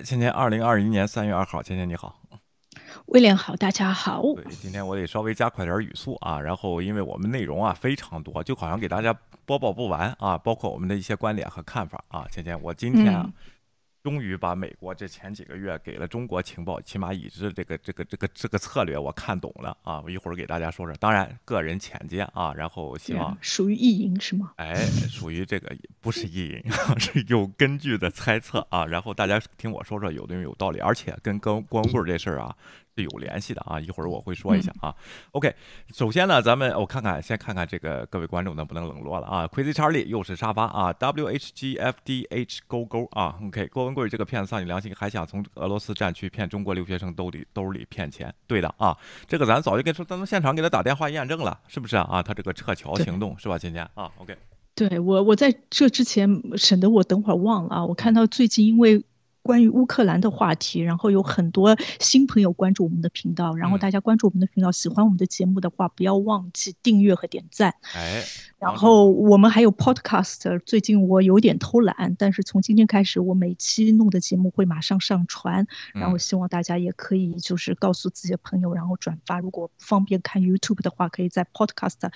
哎，今天二零二一年三月二号，芊芊你好，威廉好，大家好。对，今天我得稍微加快点语速啊，然后因为我们内容啊非常多，就好像给大家播报不完啊，包括我们的一些观点和看法啊。芊芊，我今天啊。终于把美国这前几个月给了中国情报，起码已知这个这个这个这个策略我看懂了啊！我一会儿给大家说说，当然个人浅见啊，然后希望属于意淫是吗？哎，属于这个不是意淫，是有根据的猜测啊！然后大家听我说说，有的有道理，而且跟跟光棍这事儿啊。是有联系的啊，一会儿我会说一下啊。OK，首先呢，咱们我看看，先看看这个各位观众能不能冷落了啊。Crazy Charlie 又是沙发啊，WHGFDH 勾勾啊。OK，郭文贵这个骗子丧尽良心，还想从俄罗斯战区骗中国留学生兜里兜里骗钱。对的啊，这个咱早就跟说，咱们现场给他打电话验证了，是不是啊？他这个撤侨行动是吧，今天啊？OK，对我我在这之前省得我等会儿忘了啊。我看到最近因为。关于乌克兰的话题，然后有很多新朋友关注我们的频道，然后大家关注我们的频道，喜欢我们的节目的话，不要忘记订阅和点赞。哎，然后我们还有 Podcast，最近我有点偷懒，但是从今天开始，我每期弄的节目会马上上传，然后希望大家也可以就是告诉自己的朋友，然后转发。如果不方便看 YouTube 的话，可以在 Podcast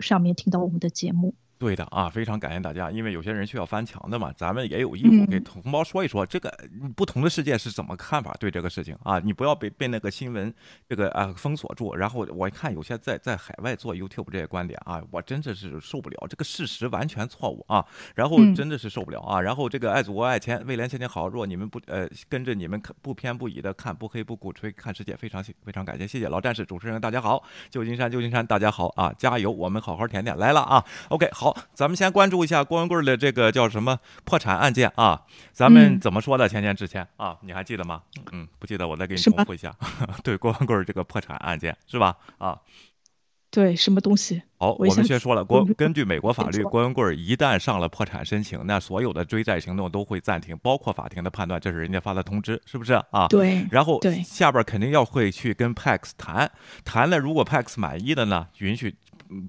上面听到我们的节目。对的啊，非常感谢大家，因为有些人需要翻墙的嘛，咱们也有义务给同胞说一说这个不同的世界是怎么看法对这个事情啊，你不要被被那个新闻这个啊封锁住。然后我一看有些在在海外做 YouTube 这些观点啊，我真的是受不了，这个事实完全错误啊，然后真的是受不了啊。然后这个爱祖国爱钱，未来前景好。若你们不呃跟着你们不偏不倚的看，不黑不鼓吹看世界，非常非常感谢，谢谢老战士主持人，大家好，旧金山旧金山大家好啊，加油，我们好好舔舔来了啊，OK 好，咱们先关。注一下郭文贵的这个叫什么破产案件啊？咱们怎么说的？前前之前啊，你还记得吗？嗯，不记得，我再给你重复一下。对，郭文贵这个破产案件是吧？啊，对，什么东西？好，我们先说了。郭根据美国法律，郭文贵一旦上了破产申请，那所有的追债行动都会暂停，包括法庭的判断，这是人家发的通知，是不是啊？对。然后下边肯定要会去跟 Pax 谈，谈了，如果 Pax 满意的呢，允许。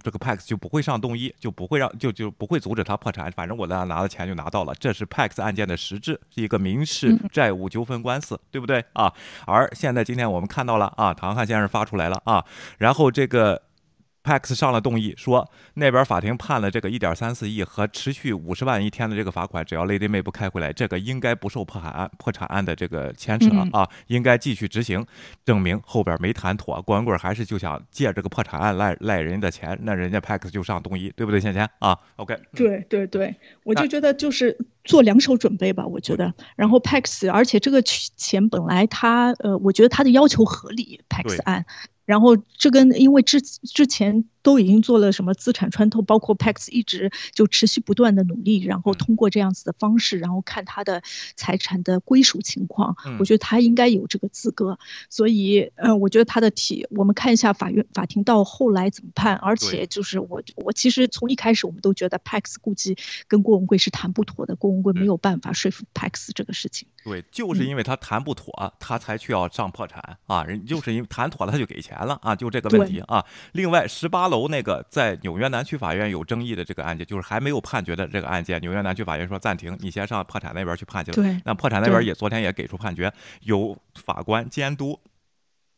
这个 Pax 就不会上动议，就不会让就就不会阻止他破产。反正我拿拿的钱就拿到了，这是 Pax 案件的实质，是一个民事债务纠纷官司，对不对啊？而现在今天我们看到了啊，唐汉先生发出来了啊，然后这个。Pax 上了动议，说那边法庭判了这个一点三四亿和持续五十万一天的这个罚款，只要 Lady May 不开回来，这个应该不受破产案破产案的这个牵扯啊，应该继续执行。证明后边没谈妥，郭文贵还是就想借这个破产案赖赖人家的钱，那人家 Pax 就上动议，对不对？芊芊啊，OK，对对对，我就觉得就是做两手准备吧，我觉得。然后 Pax，而且这个钱本来他呃，我觉得他的要求合理，Pax 案。然后这跟因为之之前都已经做了什么资产穿透，包括 Pax 一直就持续不断的努力，然后通过这样子的方式，然后看他的财产的归属情况，我觉得他应该有这个资格。所以，呃，我觉得他的题，我们看一下法院法庭到后来怎么判。而且就是我我其实从一开始我们都觉得 Pax 估计跟郭文贵是谈不妥的，郭文贵没有办法说服 Pax 这个事情。对，就是因为他谈不妥，他才去要上破产啊！人就是因为谈妥了，他就给钱了啊！就这个问题啊。另外，十八楼那个在纽约南区法院有争议的这个案件，就是还没有判决的这个案件，纽约南区法院说暂停，你先上破产那边去判去了。对。那破产那边也昨天也给出判决，由法官监督。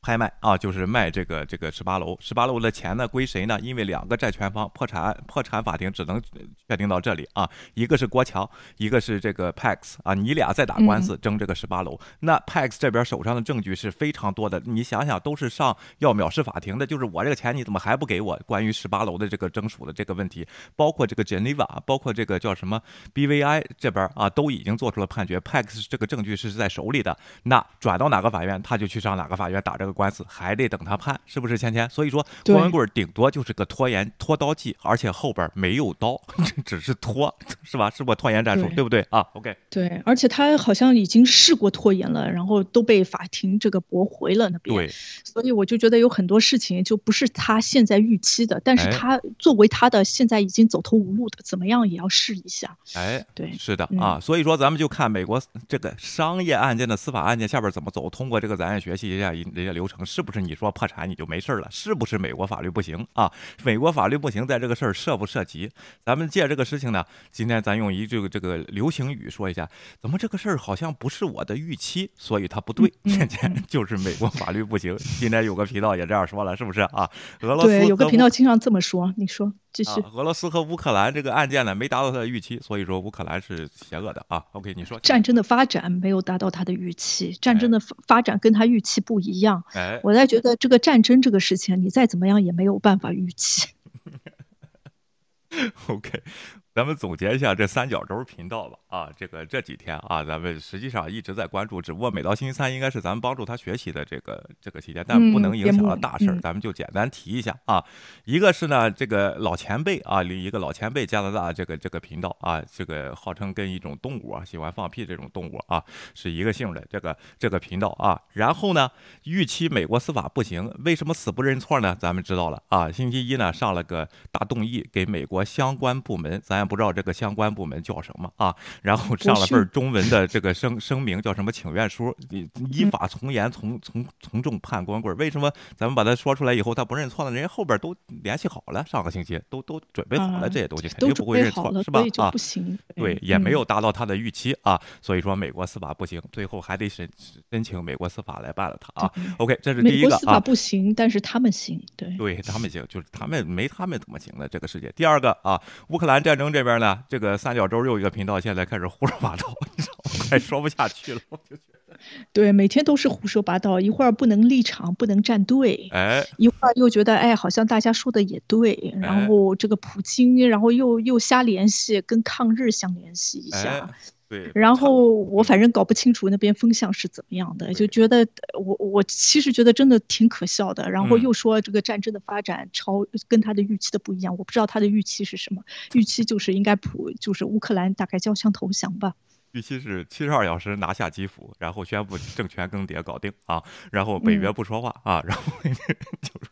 拍卖啊，就是卖这个这个十八楼，十八楼的钱呢归谁呢？因为两个债权方破产破产法庭只能确定到这里啊，一个是国强，一个是这个 Pax 啊，你俩在打官司争这个十八楼，那 Pax 这边手上的证据是非常多的，你想想都是上要藐视法庭的，就是我这个钱你怎么还不给我？关于十八楼的这个争属的这个问题，包括这个 Geneva，包括这个叫什么 BVI 这边啊，都已经做出了判决，Pax 这个证据是在手里的，那转到哪个法院他就去上哪个法院打这个。官司还得等他判，是不是芊芊？所以说郭文贵顶多就是个拖延拖刀计，而且后边没有刀，只是拖，是吧？是不拖延战术，对不对啊？OK。对，而且他好像已经试过拖延了，然后都被法庭这个驳回了那边。对。所以我就觉得有很多事情就不是他现在预期的，但是他作为他的现在已经走投无路的，怎么样也要试一下。哎，对，是的啊。所以说咱们就看美国这个商业案件的司法案件下边怎么走，通过这个咱也学习一下人家刘。流程，是不是你说破产你就没事了？是不是美国法律不行啊？美国法律不行，在这个事儿涉不涉及？咱们借这个事情呢，今天咱用一句这个流行语说一下，怎么这个事儿好像不是我的预期，所以它不对，天天 就是美国法律不行。今天有个频道也这样说了，是不是啊？俄罗斯对有个频道经常这么说，你说。继续，俄罗斯和乌克兰这个案件呢，没达到他的预期，所以说乌克兰是邪恶的啊。OK，你说战争的发展没有达到他的预期，战争的发展跟他预期不一样。哎，我在觉得这个战争这个事情，你再怎么样也没有办法预期。OK。咱们总结一下这三角洲频道吧。啊，这个这几天啊，咱们实际上一直在关注，只不过每到星期三应该是咱们帮助他学习的这个这个期间，但不能影响到大事儿，咱们就简单提一下啊。一个是呢，这个老前辈啊，一个老前辈加拿大这个这个频道啊，这个号称跟一种动物啊喜欢放屁这种动物啊是一个姓的这个这个频道啊。然后呢，预期美国司法不行，为什么死不认错呢？咱们知道了啊。星期一呢上了个大动议给美国相关部门，咱也。不知道这个相关部门叫什么啊？然后上了份中文的这个声声明，叫什么请愿书？依法从严从从从重判光棍。为什么咱们把他说出来以后他不认错呢？人家后边都联系好了，上个星期都都准备好了这些东西，肯定不会认错，是吧？啊，不行，对，也没有达到他的预期啊。所以说美国司法不行，最后还得申申请美国司法来办了他啊。OK，这是第一个啊。司法不行，但是他们行，对，对他们行，就是他们没他们怎么行的这个世界。第二个啊，乌克兰战争。这边呢，这个三角洲又一个频道，现在开始胡说八道，你知道吗？快说不下去了，我就觉得。对，每天都是胡说八道，一会儿不能立场，不能站队，哎，一会儿又觉得，哎，好像大家说的也对，然后这个普京，然后又又瞎联系，跟抗日相联系一下。对，然后我反正搞不清楚那边风向是怎么样的，就觉得我我其实觉得真的挺可笑的。然后又说这个战争的发展超跟他的预期的不一样，我不知道他的预期是什么，预期就是应该普就是乌克兰大概交枪投降吧。预期是七十二小时拿下基辅，然后宣布政权更迭搞定啊，然后北约不说话啊，然后就是。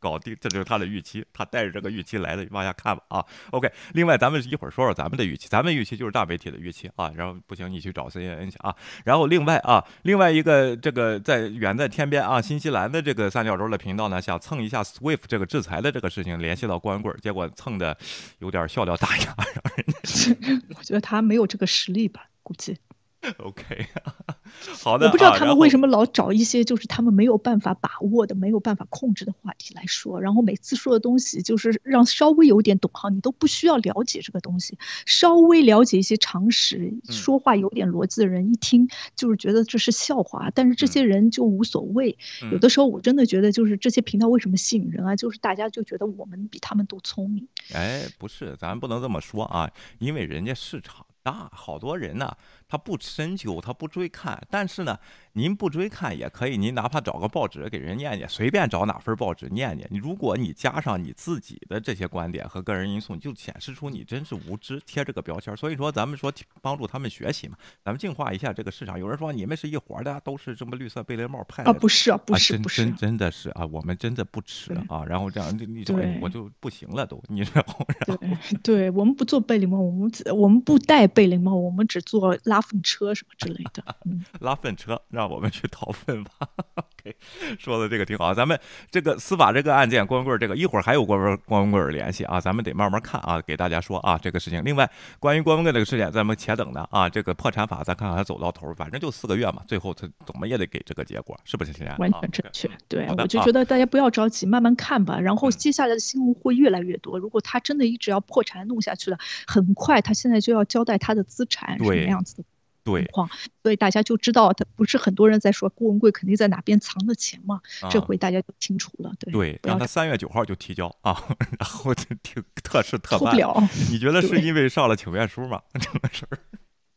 搞搞定，这就是他的预期，他带着这个预期来的，往下看吧啊。OK，另外咱们一会儿说说咱们的预期，咱们预期就是大媒体的预期啊。然后不行，你去找 CNN 去啊。然后另外啊，另外一个这个在远在天边啊，新西兰的这个三角洲的频道呢，想蹭一下 SWIFT 这个制裁的这个事情，联系到光棍，结果蹭的有点笑掉大牙，让人。我觉得他没有这个实力吧，估计。OK，好的。我不知道他们为什么老找一些就是他们没有办法把握的、没有办法控制的话题来说，然后每次说的东西就是让稍微有点懂行，你都不需要了解这个东西，稍微了解一些常识，说话有点逻辑的人一听就是觉得这是笑话，但是这些人就无所谓。有的时候我真的觉得就是这些频道为什么吸引人啊？就是大家就觉得我们比他们都聪明。哎，不是，咱不能这么说啊，因为人家市场。啊好多人呢，他不深究，他不追看。但是呢，您不追看也可以，您哪怕找个报纸给人念念，随便找哪份报纸念念。你如果你加上你自己的这些观点和个人因素，就显示出你真是无知，贴这个标签。所以说，咱们说帮助他们学习嘛，咱们净化一下这个市场。有人说你们是一伙的，都是这么绿色贝雷帽派啊？不是，不是，不是，真真的是啊，我们真的不吃啊。然后这样，你你我就不行了都，你知道吗？对，对我们不做贝雷帽，我们我们不戴。贝雷帽，我们只做拉粪车什么之类的。拉粪车，让我们去掏粪吧。OK，说的这个挺好。咱们这个司法这个案件，光棍这个一会儿还有光棍光棍联系啊，咱们得慢慢看啊，给大家说啊这个事情。另外，关于光棍这个事件，咱们且等呢啊。这个破产法，咱看看它走到头，反正就四个月嘛，最后他怎么也得给这个结果，是不是？完全正确。对，我就觉得大家不要着急，慢慢看吧。然后接下来的新闻会越来越多。如果他真的一直要破产弄下去了，很快他现在就要交代他。他的资产什么样子的情况，所以大家就知道，他不是很多人在说郭文贵肯定在哪边藏的钱嘛？这回大家就清楚了。对，对，让他三月九号就提交啊，然后就挺 特事特办。不了，你觉得 是因为上了请愿书吗？这个事儿？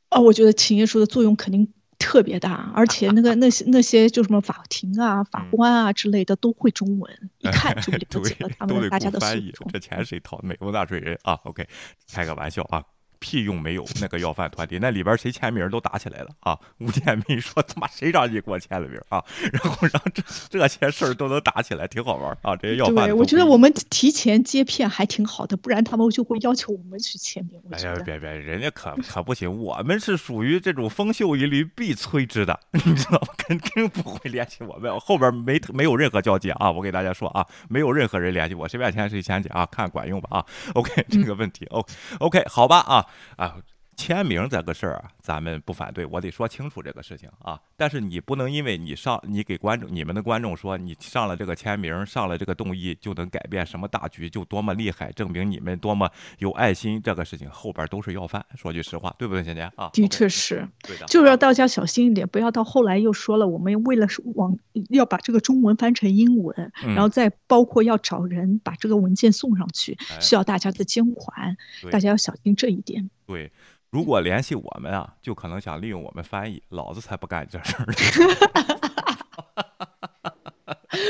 啊，我觉得请愿书的作用肯定特别大，而且那个那些那些就什么法庭啊、法官啊之类的都会中文，一看就了解了他们大家的诉这钱谁掏？美国纳税人啊？OK，开个玩笑啊。屁用没有？那个要饭团体 那里边谁签名都打起来了啊！吴建民说 他妈谁让你给我签了名啊？然后让这这些事儿都能打起来，挺好玩啊！这些要饭对，我觉得我们提前接片还挺好的，不然他们就会要求我们去签名。哎呀，别别，人家可可不行，我们是属于这种风秀一律必摧之的，你知道吗？肯定不会联系我们，后边没没有任何交集啊！我给大家说啊，没有任何人联系我，谁签谁签去啊，看管用吧啊！OK，这个问题，OK OK，好吧啊啊。签名这个事儿啊，咱们不反对，我得说清楚这个事情啊。但是你不能因为你上，你给观众、你们的观众说你上了这个签名，上了这个动议，就能改变什么大局，就多么厉害，证明你们多么有爱心。这个事情后边都是要饭，说句实话，对不对，姐姐啊？的确是，对的，就是要大家小心一点，不要到后来又说了，我们为了往要把这个中文翻成英文，然后再包括要找人把这个文件送上去，需要大家的监管，大家要小心这一点。对。如果联系我们啊，就可能想利用我们翻译，老子才不干这事儿。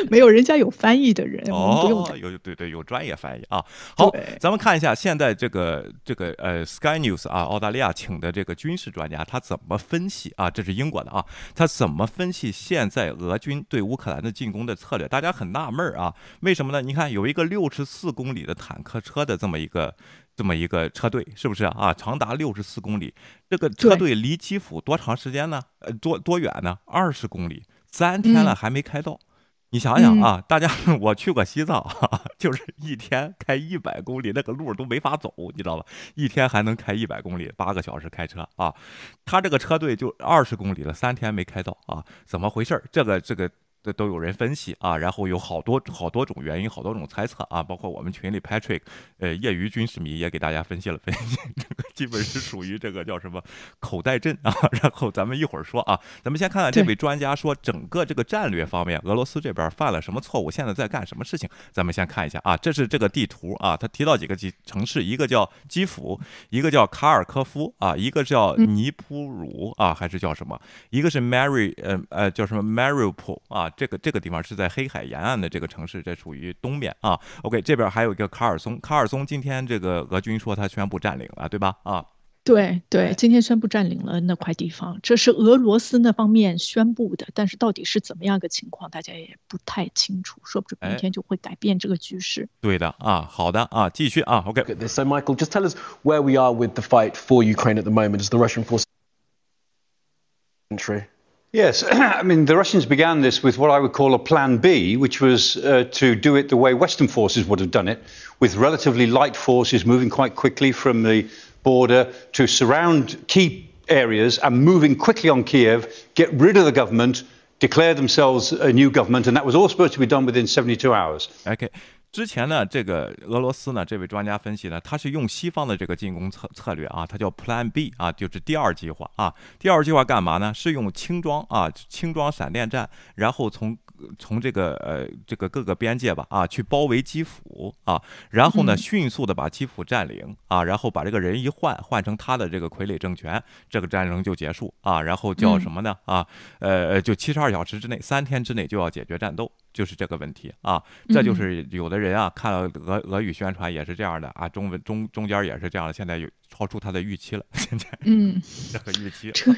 没有人家有翻译的人，哦，有对对有专业翻译啊。好，咱们看一下现在这个这个呃 Sky News 啊，澳大利亚请的这个军事专家他怎么分析啊？这是英国的啊，他怎么分析现在俄军对乌克兰的进攻的策略？大家很纳闷儿啊，为什么呢？你看有一个六十四公里的坦克车的这么一个。这么一个车队是不是啊？长达六十四公里，这个车队离基辅多长时间呢？呃，多多远呢？二十公里，三天了还没开到。你想想啊，大家我去过西藏，就是一天开一百公里，那个路都没法走，你知道吧？一天还能开一百公里，八个小时开车啊。他这个车队就二十公里了，三天没开到啊？怎么回事？这个这个。这都有人分析啊，然后有好多好多种原因，好多种猜测啊，包括我们群里 Patrick，呃，业余军事迷也给大家分析了分析，这个基本是属于这个叫什么口袋阵啊。然后咱们一会儿说啊，咱们先看看这位专家说整个这个战略方面，俄罗斯这边犯了什么错误，现在在干什么事情？咱们先看一下啊，这是这个地图啊，他提到几个几城市，一个叫基辅，一个叫卡尔科夫啊，一个叫尼普鲁啊，还是叫什么？一个是 Mary，呃呃，叫什么 Mariupol 啊？这个这个地方是在黑海沿岸的这个城市，这属于东边啊。OK，这边还有一个卡尔松，卡尔松今天这个俄军说他宣布占领了，对吧？啊，对对，今天宣布占领了那块地方，这是俄罗斯那方面宣布的，但是到底是怎么样个情况，大家也不太清楚，说不准明天就会改变这个局势。对的啊，好的啊，继续啊。OK，so Michael, just tell us where we are with the fight for Ukraine at the moment Is the Russian forces entry. Yes, I mean, the Russians began this with what I would call a plan B, which was uh, to do it the way Western forces would have done it, with relatively light forces moving quite quickly from the border to surround key areas and moving quickly on Kiev, get rid of the government, declare themselves a new government, and that was all supposed to be done within 72 hours. Okay. 之前呢，这个俄罗斯呢，这位专家分析呢，他是用西方的这个进攻策策略啊，他叫 Plan B 啊，就是第二计划啊。第二计划干嘛呢？是用轻装啊，轻装闪电战，然后从从这个呃这个各个边界吧啊，去包围基辅啊，然后呢，迅速的把基辅占领啊，然后把这个人一换，换成他的这个傀儡政权，这个战争就结束啊。然后叫什么呢？啊，呃，就七十二小时之内，三天之内就要解决战斗。就是这个问题啊，这就是有的人啊，看了俄俄语宣传也是这样的啊，中文中中间也是这样的，现在有超出他的预期了，现在嗯，这个预期，这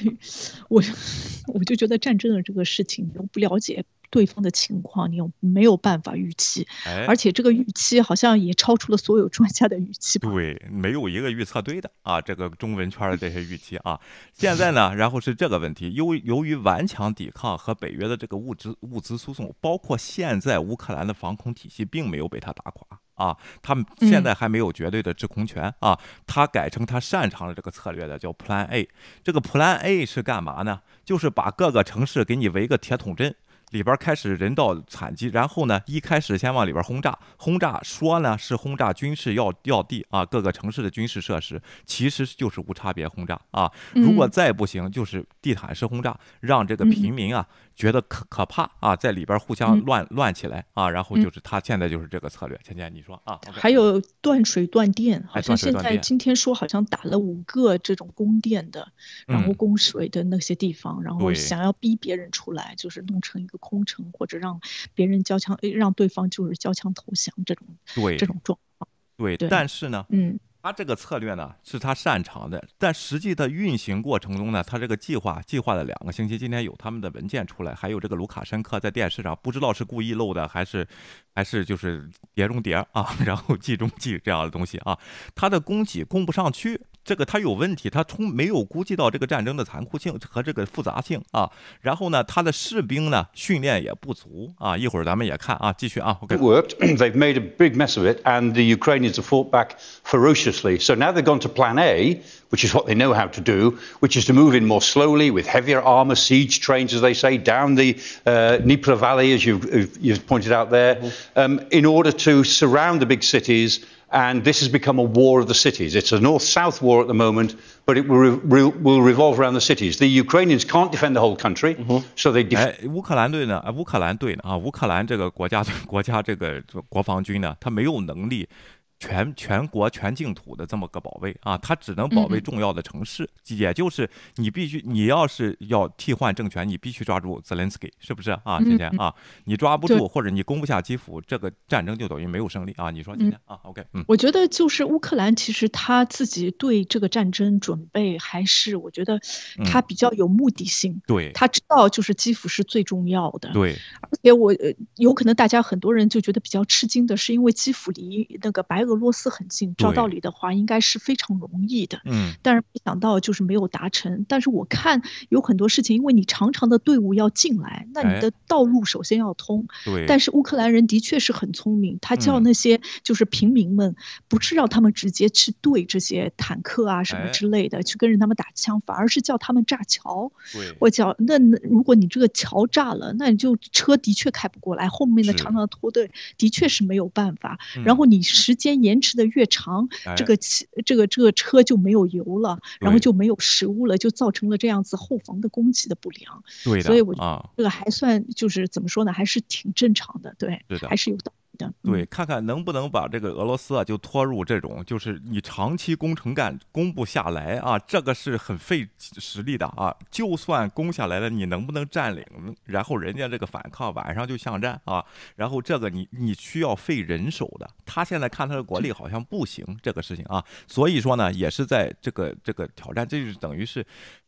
我 我就觉得战争的这个事情我不了解。对方的情况，你有没有办法预期？而且这个预期好像也超出了所有专家的预期。对，没有一个预测对的啊！这个中文圈的这些预期啊，现在呢，然后是这个问题，由由于顽强抵抗和北约的这个物资物资输送，包括现在乌克兰的防空体系并没有被他打垮啊，他们现在还没有绝对的制空权啊，他改成他擅长的这个策略的叫 Plan A，这个 Plan A 是干嘛呢？就是把各个城市给你围个铁桶阵。里边开始人道惨击，然后呢，一开始先往里边轰炸，轰炸说呢是轰炸军事要要地啊，各个城市的军事设施，其实就是无差别轰炸啊。如果再不行，就是地毯式轰炸，让这个平民啊。觉得可可怕啊，在里边互相乱乱起来啊，然后就是他现在就是这个策略。倩倩，你说啊？还有断水断电，好像现在今天说好像打了五个这种供电的，然后供水的那些地方，然后想要逼别人出来，就是弄成一个空城，或者让别人交枪，让对方就是交枪投降这种对这种状况。对，但是呢，嗯。他这个策略呢是他擅长的，但实际的运行过程中呢，他这个计划计划了两个星期，今天有他们的文件出来，还有这个卢卡申科在电视上，不知道是故意漏的还是还是就是碟中谍啊，然后计中计这样的东西啊，他的供给供不上去。这个他有问题，他从没有估计到这个战争的残酷性和这个复杂性啊。然后呢，他的士兵呢训练也不足啊。一会儿咱们也看啊，继续啊。It worked. They've made a big mess of it, and the Ukrainians have fought back ferociously. So now they've gone to Plan A, which is what they know how to do, which is to move in more slowly with heavier armor, siege trains, as they say, down the uh, Dnieper Valley, as you've, you've pointed out there, um, in order to surround the big cities and this has become a war of the cities. It's a north-south war at the moment, but it will, re will revolve around the cities. The Ukrainians can't defend the whole country, so they. 哎，乌克兰队呢？啊，乌克兰队呢？啊，乌克兰这个国家国家这个国防军呢，他没有能力。 全全国全净土的这么个保卫啊，他只能保卫重要的城市，也就是你必须，你要是要替换政权，你必须抓住泽连斯基，是不是啊？今天啊，你抓不住或者你攻不下基辅，这个战争就等于没有胜利啊！你说今天啊？OK，嗯，我觉得就是乌克兰其实他自己对这个战争准备还是我觉得他比较有目的性，对，他知道就是基辅是最重要的，对，而且我有可能大家很多人就觉得比较吃惊的是，因为基辅离那个白俄。俄罗斯很近，照道理的话应该是非常容易的，嗯，但是没想到就是没有达成。但是我看有很多事情，因为你长长的队伍要进来，那你的道路首先要通。对。但是乌克兰人的确是很聪明，他叫那些就是平民们，不是让他们直接去对这些坦克啊什么之类的去跟着他们打枪，反而是叫他们炸桥。对。我叫那那如果你这个桥炸了，那你就车的确开不过来，后面的长长的拖队的确是没有办法。然后你时间。延迟的越长，这个这个这个车就没有油了，然后就没有食物了，就造成了这样子后防的供给的不良。对所以我啊，这个还算就是怎么说呢，还是挺正常的。对，还是有对，看看能不能把这个俄罗斯啊，就拖入这种，就是你长期攻城干攻不下来啊，这个是很费实力的啊。就算攻下来了，你能不能占领？然后人家这个反抗晚上就巷战啊，然后这个你你需要费人手的。他现在看他的国力好像不行，这个事情啊，所以说呢，也是在这个这个挑战，这就是等于是。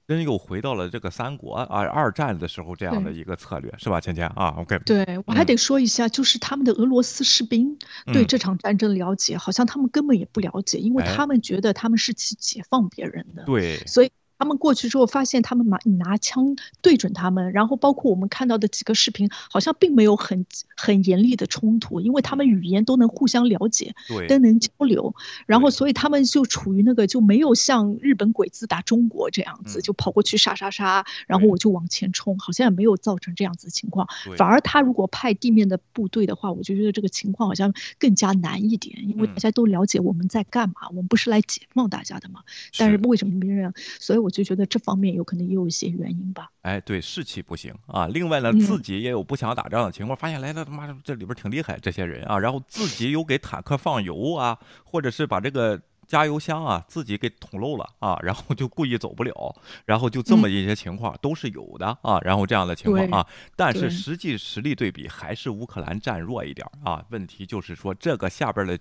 真又回到了这个三国啊二战的时候这样的一个策略是吧，芊芊啊？OK，对我还得说一下，就是他们的俄罗斯士兵对这场战争了解，好像他们根本也不了解，因为他们觉得他们是去解放别人的，对，所以。他们过去之后发现，他们拿拿枪对准他们，然后包括我们看到的几个视频，好像并没有很很严厉的冲突，因为他们语言都能互相了解，都能交流，然后所以他们就处于那个就没有像日本鬼子打中国这样子，就跑过去杀杀杀，然后我就往前冲，好像也没有造成这样子的情况。反而他如果派地面的部队的话，我就觉得这个情况好像更加难一点，因为大家都了解我们在干嘛，我们不是来解放大家的嘛。但是为什么别人？所以。我就觉得这方面有可能也有一些原因吧。哎，对，士气不行啊。另外呢，自己也有不想打仗的情况。发现来了，他妈这里边挺厉害这些人啊。然后自己有给坦克放油啊，或者是把这个加油箱啊自己给捅漏了啊，然后就故意走不了。然后就这么一些情况都是有的啊。然后这样的情况啊，但是实际实力对比还是乌克兰占弱一点啊。问题就是说这个下边的。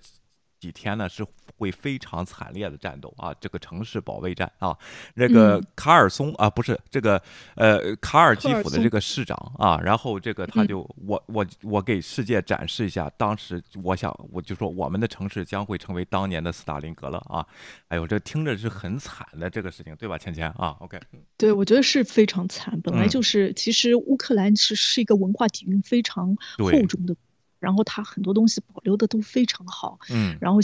几天呢是会非常惨烈的战斗啊，这个城市保卫战啊，那个卡尔松啊，不是这个呃卡尔基辅的这个市长啊，然后这个他就我我我给世界展示一下，当时我想我就说我们的城市将会成为当年的斯大林格勒啊，哎呦这听着是很惨的这个事情对吧，芊芊？啊，OK，对我觉得是非常惨，本来就是其实乌克兰是是一个文化底蕴非常厚重的。然后它很多东西保留的都非常好，嗯，然后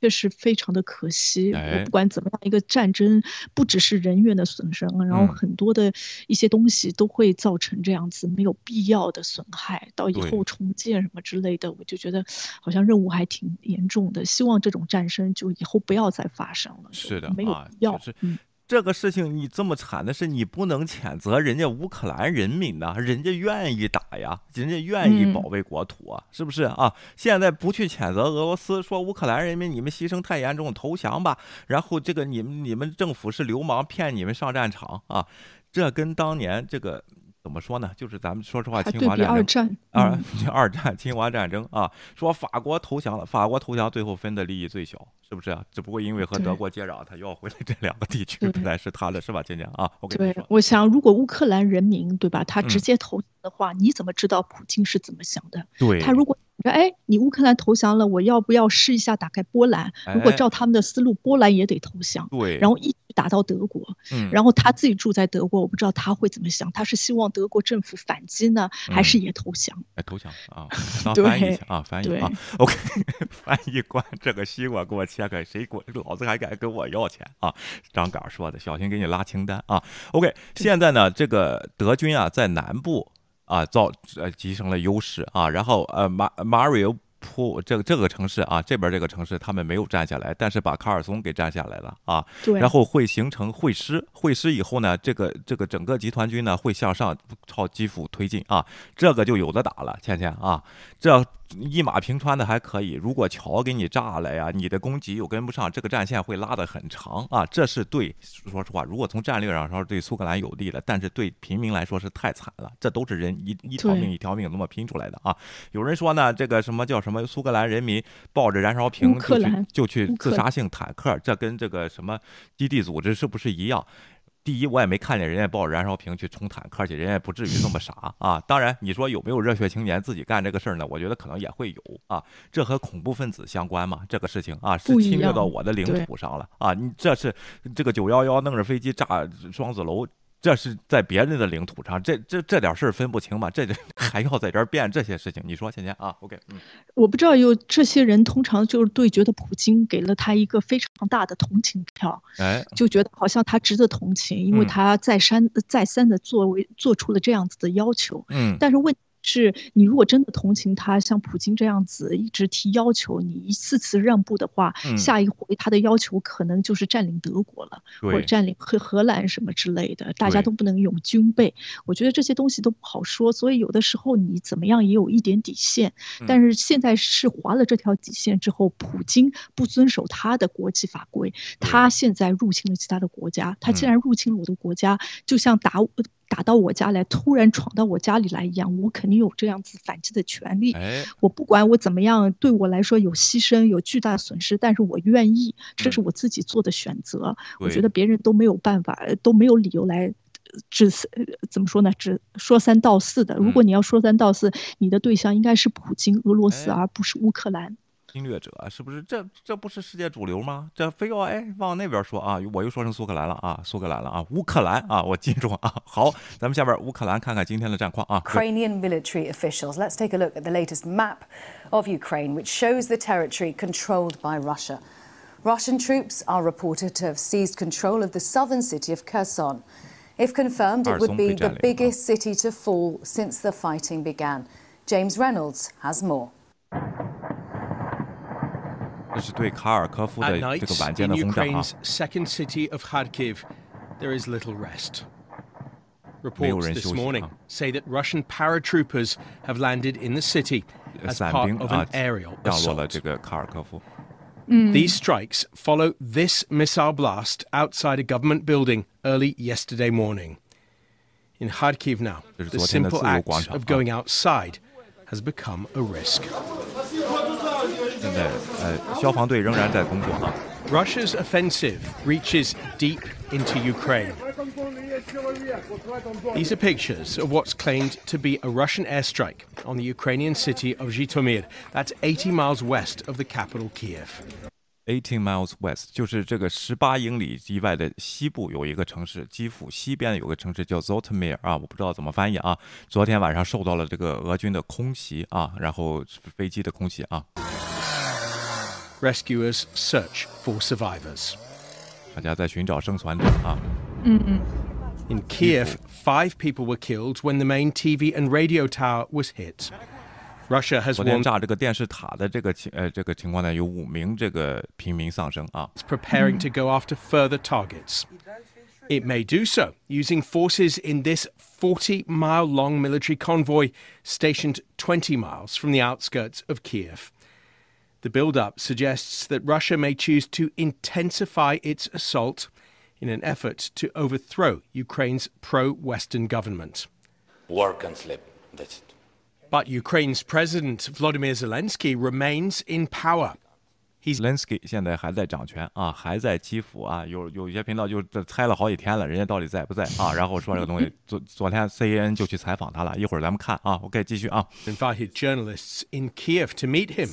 确实非常的可惜。我不管怎么样，一个战争不只是人员的损伤，然后很多的一些东西都会造成这样子没有必要的损害，到以后重建什么之类的，我就觉得好像任务还挺严重的。希望这种战争就以后不要再发生了。是的，没有必要。嗯。这个事情你这么惨的是，你不能谴责人家乌克兰人民呐，人家愿意打呀，人家愿意保卫国土啊，是不是啊？现在不去谴责俄罗斯，说乌克兰人民你们牺牲太严重，投降吧。然后这个你们你们政府是流氓，骗你们上战场啊，这跟当年这个。怎么说呢？就是咱们说实话，侵华战争啊，二战侵华战争啊，说法国投降了，法国投降最后分的利益最小，是不是啊？只不过因为和德国接壤，他要回来这两个地区对本来是他的，是吧？今年啊，我跟你对说，，我想如果乌克兰人民对吧，他嗯直接投降的话，你怎么知道普京是怎么想的？对，他如果说哎，你乌克兰投降了，我要不要试一下打开波兰？如果哎照他们的思路，波兰也得投降，对，然后一直打到德国。嗯，然后他自己住在德国，我不知道他会怎么想。他是希望德国政府反击呢，还是嗯也投降？哎，投降啊，翻译去啊，翻译啊，OK，翻译官这个西瓜给我切开，谁给我老子还敢跟我要钱啊？张嘎说的，小心给你拉清单啊。OK，现在呢，这个德军啊在南部啊造呃集成了优势啊，然后呃马马里奥普这个这个城市啊这边这个城市他们没有占下来，但是把卡尔松给占下来了啊。对，然后会形成会师，会师以后呢，这个这个整个集团军呢会向上朝基辅推进啊，这个就有的打了，倩倩啊，这一马平川的还可以，如果桥给你炸了呀，你的供给又跟不上，这个战线会拉得很长啊，这是对，说实话，如果从战略上说对苏格兰有利的，但是对平民来说是太惨了，这都是人一一条命一条命那么拼出来的啊。有人说呢，这个什么叫什么苏格兰人民抱着燃烧瓶就去就去自杀性坦克，这跟这个什么基地组织是不是一样？第一，我也没看见人家抱着燃烧瓶去冲坦克去，人家也不至于那么傻啊。当然，你说有没有热血青年自己干这个事儿呢？我觉得可能也会有啊。这和恐怖分子相关吗？这个事情啊，是侵略到我的领土上了啊！你这是这个九幺幺弄着飞机炸双子楼。这是在别人的领土上，这这这点事儿分不清吗？这这 还要在这儿辩这些事情？你说，倩倩啊？OK，嗯，我不知道有这些人通常就是对觉得普京给了他一个非常大的同情票，哎，就觉得好像他值得同情，因为嗯他再三再三的作为做出了这样子的要求。嗯，但是问题是你如果真的同情他，像普京这样子一直提要求，你一次次让步的话，嗯。下一回他的要求可能就是占领德国了，或者，占领荷荷兰什么之类的，大家都不能用军备。我觉得这些东西都不好说，所以有的时候你怎么样也有一点底线。但是现在是划了这条底线之后，普京不遵守他的国际法规，他现在入侵了其他的国家，他既嗯。然入侵了我的国家，就像打我打到我家来，突然闯到我家里来一样，我肯定有这样子反击的权利。哎，我不管我怎么样，对我来说有牺牲，有巨大损失，但是我愿意，这是嗯我自己做的选择。我觉得别人都没有办法，都没有理由来。呃只呃怎么说呢？只说三道四的。如果嗯你要说三道四，你的对象应该是普京、俄罗斯，哎而不是乌克兰。侵略者是不是？这这不是世界主流吗？这非要哎往那边说啊！我又说成苏格兰了啊，苏格兰了啊，乌克兰啊，我记住啊。好，咱们下边乌克兰看看今天的战况啊。 Ukrainian military officials. Let's take a look at the latest map of Ukraine, which shows the territory controlled by Russia. Russian troops are reported to have seized control of the southern city of Kherson. If confirmed, it would be the Kherson biggest city to fall since the fighting began. James Reynolds has more. 这是对卡尔科夫 At 的 night, 这个晚间的 in 轰炸啊 Ukraine's。second city of Kharkiv, there is little rest. 没有 Reports 人 this 休息， morning 啊。 say that Russian paratroopers have landed in the city 呃 as 伞 part 兵 of 啊 an aerial 降落了 assault. 这个卡尔科夫。 These strikes follow this missile blast outside a government building early yesterday morning. In Kharkiv now, 这是 the 昨天的 simple 自由 act 广场， of 啊。 going outside has become a risk. 现在呃，消防队仍然在工作啊。 Russia's offensive reaches deep into Ukraine. These are pictures of what's claimed to be a Russian airstrike on the Ukrainian city of Zhytomyr. That's 80 miles west of the capital, Kiev. Eighteen miles west，就是这个十八英里以外的西部有一个城市，基辅西边有个城市叫 Zotomir 啊，我不知道怎么翻译啊。昨天晚上受到了这个俄军的空袭啊，然后飞机的空袭啊， Rescuers search for survivors. 大家在寻找生还者啊。 In Kiev, five people were killed when the main TV and radio tower was hit. Russia has 昨天 warned 炸这个电视塔的这个情呃这个情况呢，有五名这个平民丧生啊。 it's preparing to go after further targets. It may do so using forces in this 40 mile long military convoy stationed 20 miles from the outskirts of Kiev. The build up suggests that Russia may choose to intensify its assault in an effort to overthrow Ukraine's pro Western government. work and sleep. That's it. But Ukraine's President Vladimir Zelensky remains in power. Zelensky 现在还在掌权啊，还在基辅啊。有有一些频道就这猜了好几天了，人家到底在不在啊？然后说这个东西，昨昨天 CNN 就去采访他了，一会儿咱们看啊。OK，继续啊。Invited journalists in Kiev to meet him,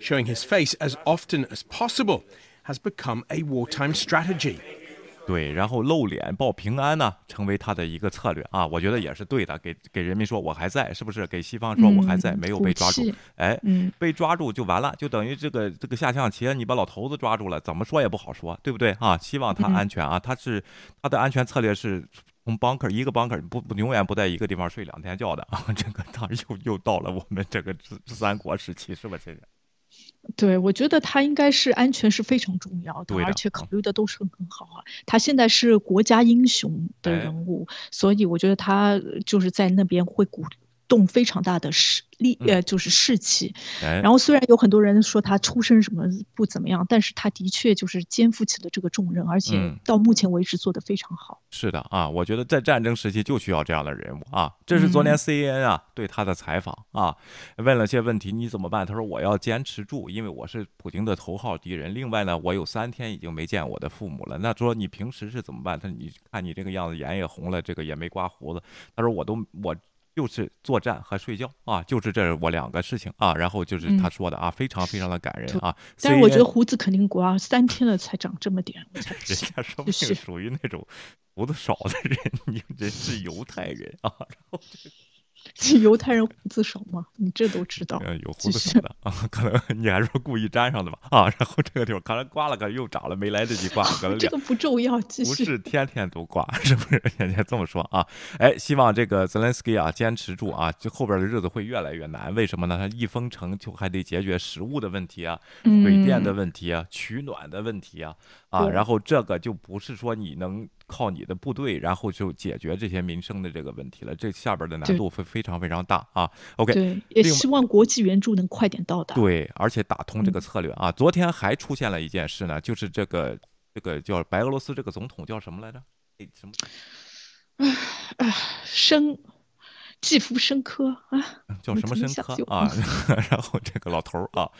Showing his face as often as possible has become a wartime strategy. 对，然后露脸报平安呢，成为他的一个策略啊，我觉得也是对的。给给人民说我还在，是不是？给西方说我还在，没有被抓住。哎，被抓住就完了，就等于这个这个下象棋，你把老头子抓住了，怎么说也不好说，对不对啊？希望他安全啊，他是他的安全策略是从 bunker 一个 bunker 不不永远不在一个地方睡两天觉的啊。这个当然又又到了我们这个三国时期，是吧，亲人？对，我觉得他应该是安全是非常重要的，而且考虑的都是很很好啊。他现在是国家英雄的人物，所以我觉得他就是在那边会鼓动非常大的势力，呃，就是士气。然后虽然有很多人说他出身什么不怎么样，但是他的确就是肩负起了这个重任，而且到目前为止做得非常好。是的啊，我觉得在战争时期就需要这样的人物啊。这是昨天 CNN 啊对他的采访啊，问了些问题，你怎么办？他说我要坚持住，因为我是普京的头号敌人。另外呢，我有三天已经没见我的父母了。那说你平时是怎么办？他说你看你这个样子，眼也红了，这个也没刮胡子。他说我都我。就是作战和睡觉啊，就是这我两个事情啊，然后就是他说的啊，非常非常的感人啊。但是我觉得胡子肯定刮，三天了才长这么点，人家说不定属于那种胡子少的人，你人是犹太人啊，然后。犹太人胡子少吗？你这都知道？有胡子少的啊，可能你还是故意粘上的吧？啊，然后这个地方可能刮了个又长了，没来得及刮，可能 这个不重要，不是天天都刮，是不是？人家这么说啊？哎，希望这个泽连斯基啊坚持住啊，就后边的日子会越来越难。为什么呢？他一封城就还得解决食物的问题啊，水电的问题啊，取暖的问题啊，啊，然后这个就不是说你能。靠你的部队，然后就解决这些民生的这个问题了。这下边的难度会非常非常大啊。OK，对，也希望国际援助能快点到达。对，而且打通这个策略啊。昨天还出现了一件事呢，就是这个这个叫白俄罗斯这个总统叫什么来着？什么？啊啊，申季夫申科啊？叫什么申科啊？然后这个老头儿啊。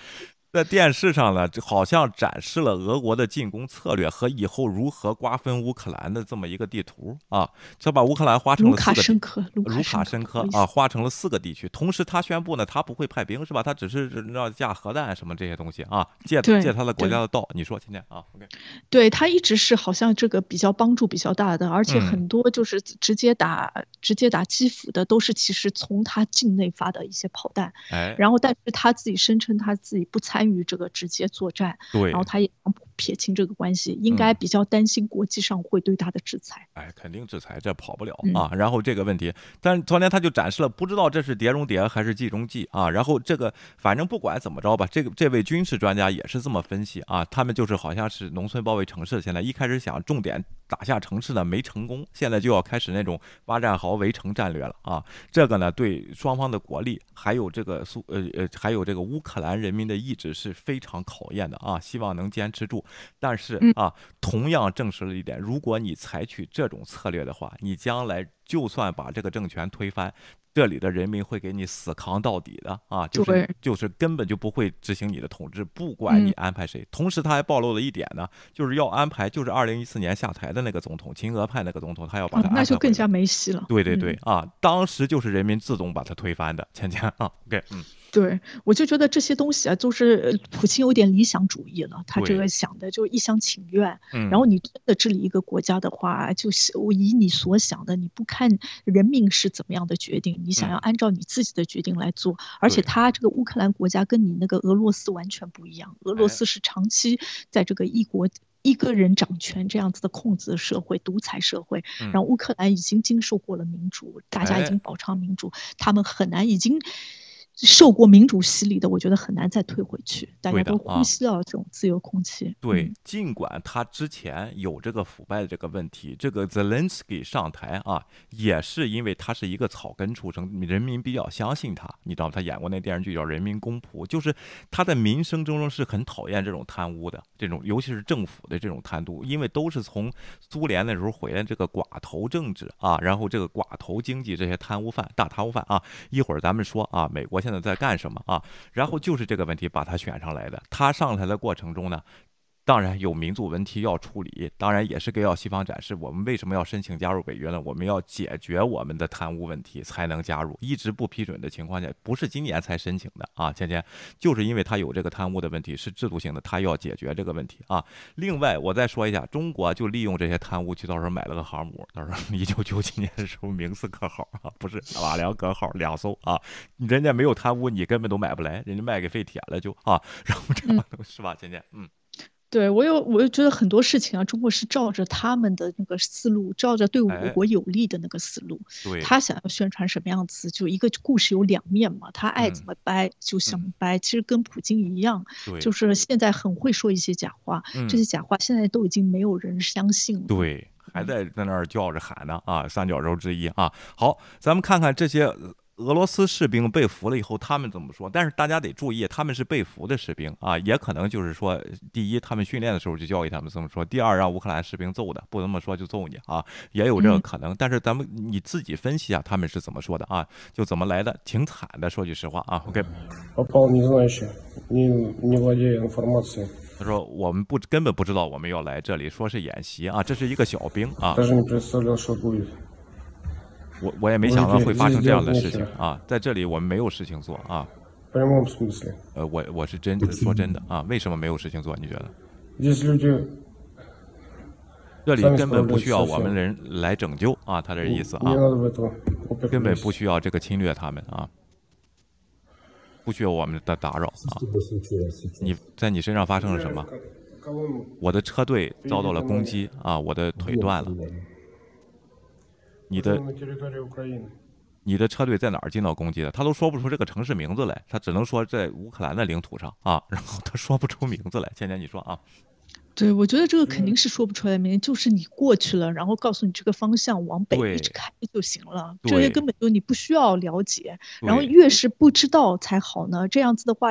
在电视上呢，就好像展示了俄国的进攻策略和以后如何瓜分乌克兰的这么一个地图啊，就把乌克兰划成了四个卢卡申科啊，划成了四个地区。同时，他宣布呢，他不会派兵，是吧？他只是要架核弹什么这些东西啊，借借他的国家的道。你说，今天啊，OK，对他一直是好像这个比较帮助比较大的，而且很多就是直接打直接打基辅的都是其实从他境内发的一些炮弹。哎，然后但是他自己声称他自己不参与。参与这个直接作战，对，然后他也撇清这个关系，应该比较担心国际上会对他的制裁。哎，肯定制裁，这跑不了啊。然后这个问题，但昨天他就展示了，不知道这是碟中谍还是计中计啊。然后这个反正不管怎么着吧，这个这位军事专家也是这么分析啊。他们就是好像是农村包围城市，现在一开始想重点打下城市呢没成功，现在就要开始那种挖战壕围城战略了啊。这个呢对双方的国力，还有这个苏呃呃还有这个乌克兰人民的意志。是非常考验的啊，希望能坚持住。但是啊，同样证实了一点：如果你采取这种策略的话，你将来就算把这个政权推翻，这里的人民会给你死扛到底的啊，就是就是根本就不会执行你的统治，不管你安排谁。同时，他还暴露了一点呢，就是要安排，就是二零一四年下台的那个总统，亲俄派那个总统，他要把他那就更加没戏了。对对对啊，当时就是人民自动把他推翻的，芊芊啊，OK，嗯。对，我就觉得这些东西啊，就是普京有点理想主义了。他这个想的就一厢情愿。嗯。然后你真的治理一个国家的话，就是我以你所想的，你不看人民是怎么样的决定，你想要按照你自己的决定来做。而且他这个乌克兰国家跟你那个俄罗斯完全不一样。俄罗斯是长期在这个一国一个人掌权这样子的控制社会、独裁社会。然后乌克兰已经经受过了民主，大家已经饱尝民主，他们很难已经。受过民主洗礼的，我觉得很难再退回去。大家都呼吸到这种自由空气。对嗯，，尽管他之前有这个腐败的这个问题，这个 Zelensky 上台啊，也是因为他是一个草根出生，人民比较相信他，你知道吗？他演过那电视剧叫《人民公仆》，就是他在民生当中是很讨厌这种贪污的，这种尤其是政府的这种贪污，因为都是从苏联那时候回来这个寡头政治啊，然后这个寡头经济这些贪污犯、大贪污犯啊，一会儿咱们说啊，美国现在在干什么啊？然后就是这个问题把他选上来的。他上台的过程中呢，当然有民族问题要处理，当然也是给要西方展示我们为什么要申请加入北约呢？我们要解决我们的贪污问题才能加入。一直不批准的情况下，不是今年才申请的啊，芊芊，就是因为他有这个贪污的问题，是制度性的，他要解决这个问题啊。另外，我再说一下，中国就利用这些贪污去到时候买了个航母，到时候一九九几年的时候明斯克号啊，不是瓦良格号两艘啊，人家没有贪污，你根本都买不来，人家卖给废铁了就啊，然后这样是吧，芊芊？嗯。对我有，我就觉得很多事情啊，中国是照着他们的那个思路，照着对我哎国有利的那个思路，对，他想要宣传什么样子，就一个故事有两面嘛，他爱怎嗯么掰就怎么嗯掰，其实跟普京一样，对，就是现在很会说一些假话，嗯这些假话现在都已经没有人相信了。对，还在在那儿叫着喊呢啊，三角洲之一啊。好，咱们看看这些呃俄罗斯士兵被俘了以后，他们怎么说？但是大家得注意，他们是被俘的士兵啊，也可能就是说，第一，他们训练的时候就教育他们这么说；第二，让乌克兰士兵揍的，不这么说就揍你啊，也有这个可能。但是咱们你自己分析一下，他们是怎么说的啊？就怎么来的，挺惨的。说句实话啊，OK。他说：“我们不根本不知道我们要来这里，说是演习啊，这是一个小兵啊。”我我也没想到会发生这样的事情啊在这里我们没有事情做啊。呃我我是真的说真的啊为什么没有事情做你觉得？这里根本不需要我们人来拯救啊他的意思啊根本不需要这个侵略他们啊不需要我们的打扰啊你在你身上发生了什么？我的车队遭到了攻击啊我的腿断了。你的你的车队在哪儿进到攻击的？他都说不出这个城市名字来，他只能说在乌克兰的领土上啊，然后他说不出名字来。倩倩，你说啊？对，我觉得这个肯定是说不出来名，就是你过去了，然后告诉你这个方向往北一直开就行了，这些根本就你不需要了解，然后越是不知道才好呢。这样子的话，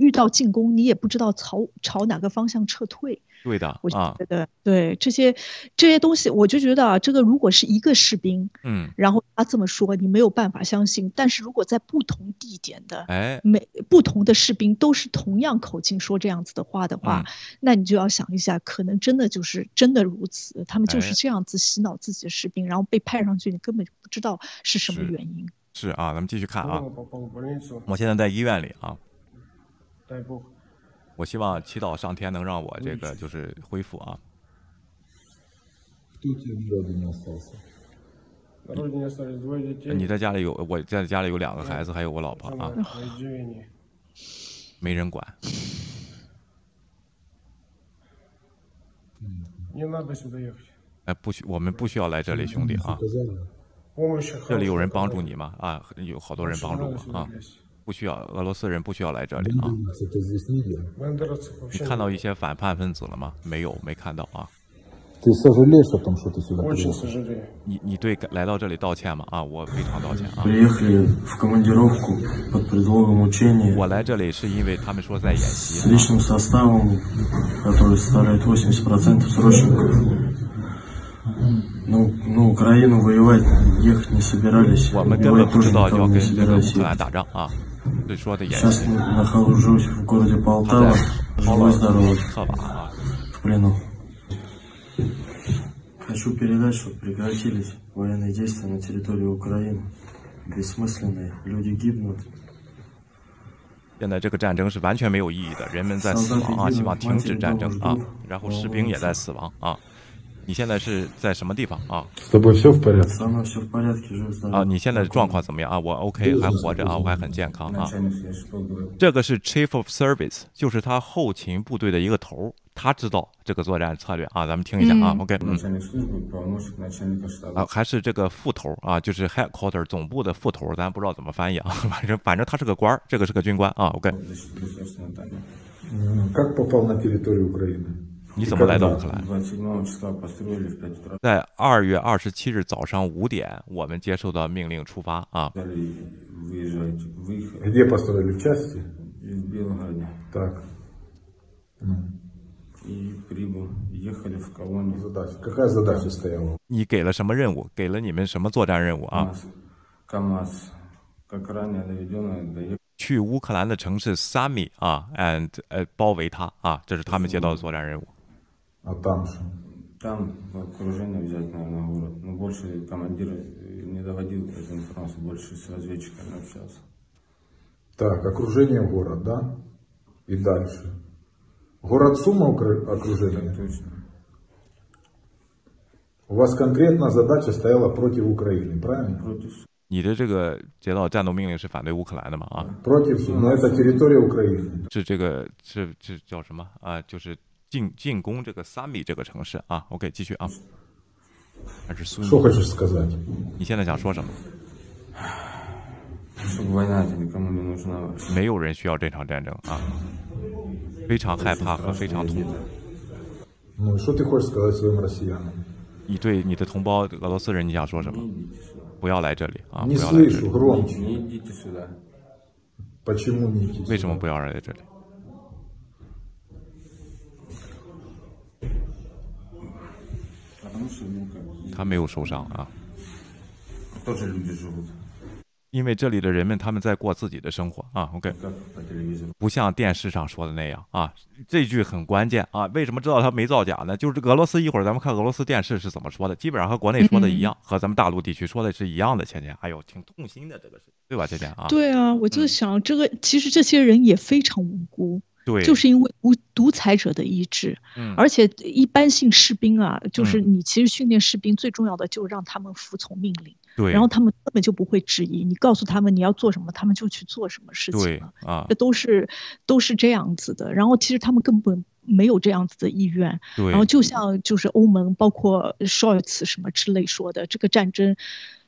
遇到进攻，你也不知道朝朝哪个方向撤退。对的，我觉得对这些这些东西，我就觉得啊，这个如果是一个士兵，嗯，然后他这么说，你没有办法相信。但是如果在不同地点的，哎，每不同的士兵都是同样口径说这样子的话的话，那你就要想一下，可能真的就是真的如此。他们就是这样子洗脑自己的士兵，然后被派上去，你根本就不知道是什么原因。是啊，咱们继续看啊，我现在在医院里啊。我希望祈祷上天能让我这个就是恢复啊。你在家里有我在家里有两个孩子还有我老婆啊。没人管。哎不需我们不需要来这里兄弟啊。这里有人帮助你吗？啊有好多人帮助我啊。不需要俄罗斯人不需要来这里啊！你看到一些反叛分子了吗？没有，没看到啊！你你对来到这里道歉吗？啊，我非常道歉啊！我来这里是因为他们说在演习。我们根本不知道要跟乌克兰打仗啊！所以说的演 Сейчас 习。 нахожусь в городе 他 Полтава, 在抛 живой 了 здоровый, 特瓦啊。 в плену. Хочу передать, что прекратились военные действия на территории Украины. Бессмысленные. Люди гибнут. 现在这个战争是完全没有意义的，人们在死亡啊，希望停止战争啊，然后士兵也在死亡啊。 你现在是在什么地方？啊。啊你现在状况怎么样？啊我 ok 还活着啊我还很健康啊。这个是 chief of service 就是他后勤部队的一个头他知道这个作战策略啊咱们听一下啊 ok 嗯。啊还是这个副头啊就是 Headquarter 总部的副头咱不知道怎么翻译啊 反正反正他是个官儿这个是个军官啊 ok 嗯你怎么来到乌克兰？在二月二十七日早上五点，我们接受的命令出发啊。你给了什么任务？给了你们什么作战任务啊？去乌克兰的城市萨米啊，and 呃，包围他啊，这是他们接到的作战任务。А там что? Там в окружение взять, наверное, город. Но больше командир э, не доводил эту информацию, больше с разведчиками общался. Так, окружение город, да? И дальше. Город Сума окру- окружение? Точно. У вас конкретно задача стояла против Украины, правильно? Против 你的这个接到战斗命令是反对乌克兰的吗？啊， Против Сумы. Но это территория Украины. 是这个是是叫什么啊？就是 进进攻这个 Sami 这个城市啊。OK，继续啊。还是孙 Что хочешь сказать? 你现在想说什么？ чтобы война эта никому не нужна. 没有人需要这场战争啊，非常害怕和非常痛苦。 Ну, и что ты хочешь сказать своим россиянам? 你对你的同胞俄罗斯人，你想说什么？ Не идите сюда. 不要来这里啊！不 Не 要来这 слышу, 里。 громче. Не идите сюда. Почему не идти 为什么 сюда? 不要来这里？ 他没有受伤啊。因为这里的人们他们在过自己的生活啊 ok 不像电视上说的那样啊这句很关键啊为什么知道他没造假呢就是俄罗斯一会儿咱们看俄罗斯电视是怎么说的基本上和国内说的一样和咱们大陆地区说的是一样的倩倩哎呦挺痛心的这个事情对吧倩倩啊对啊我就想这个其实这些人也非常无辜对，就是因为独独裁者的意志，嗯。而且一般性士兵啊，就是嗯。你其实训练士兵最重要的就是让他们服从命令，对，然后他们根本就不会质疑，你告诉他们你要做什么，他们就去做什么事情对了，啊。这，都是都是这样子的。然后其实他们根本没有这样子的意愿，对。然后就像就是欧盟包括 Scholz 什么之类说的，这个战争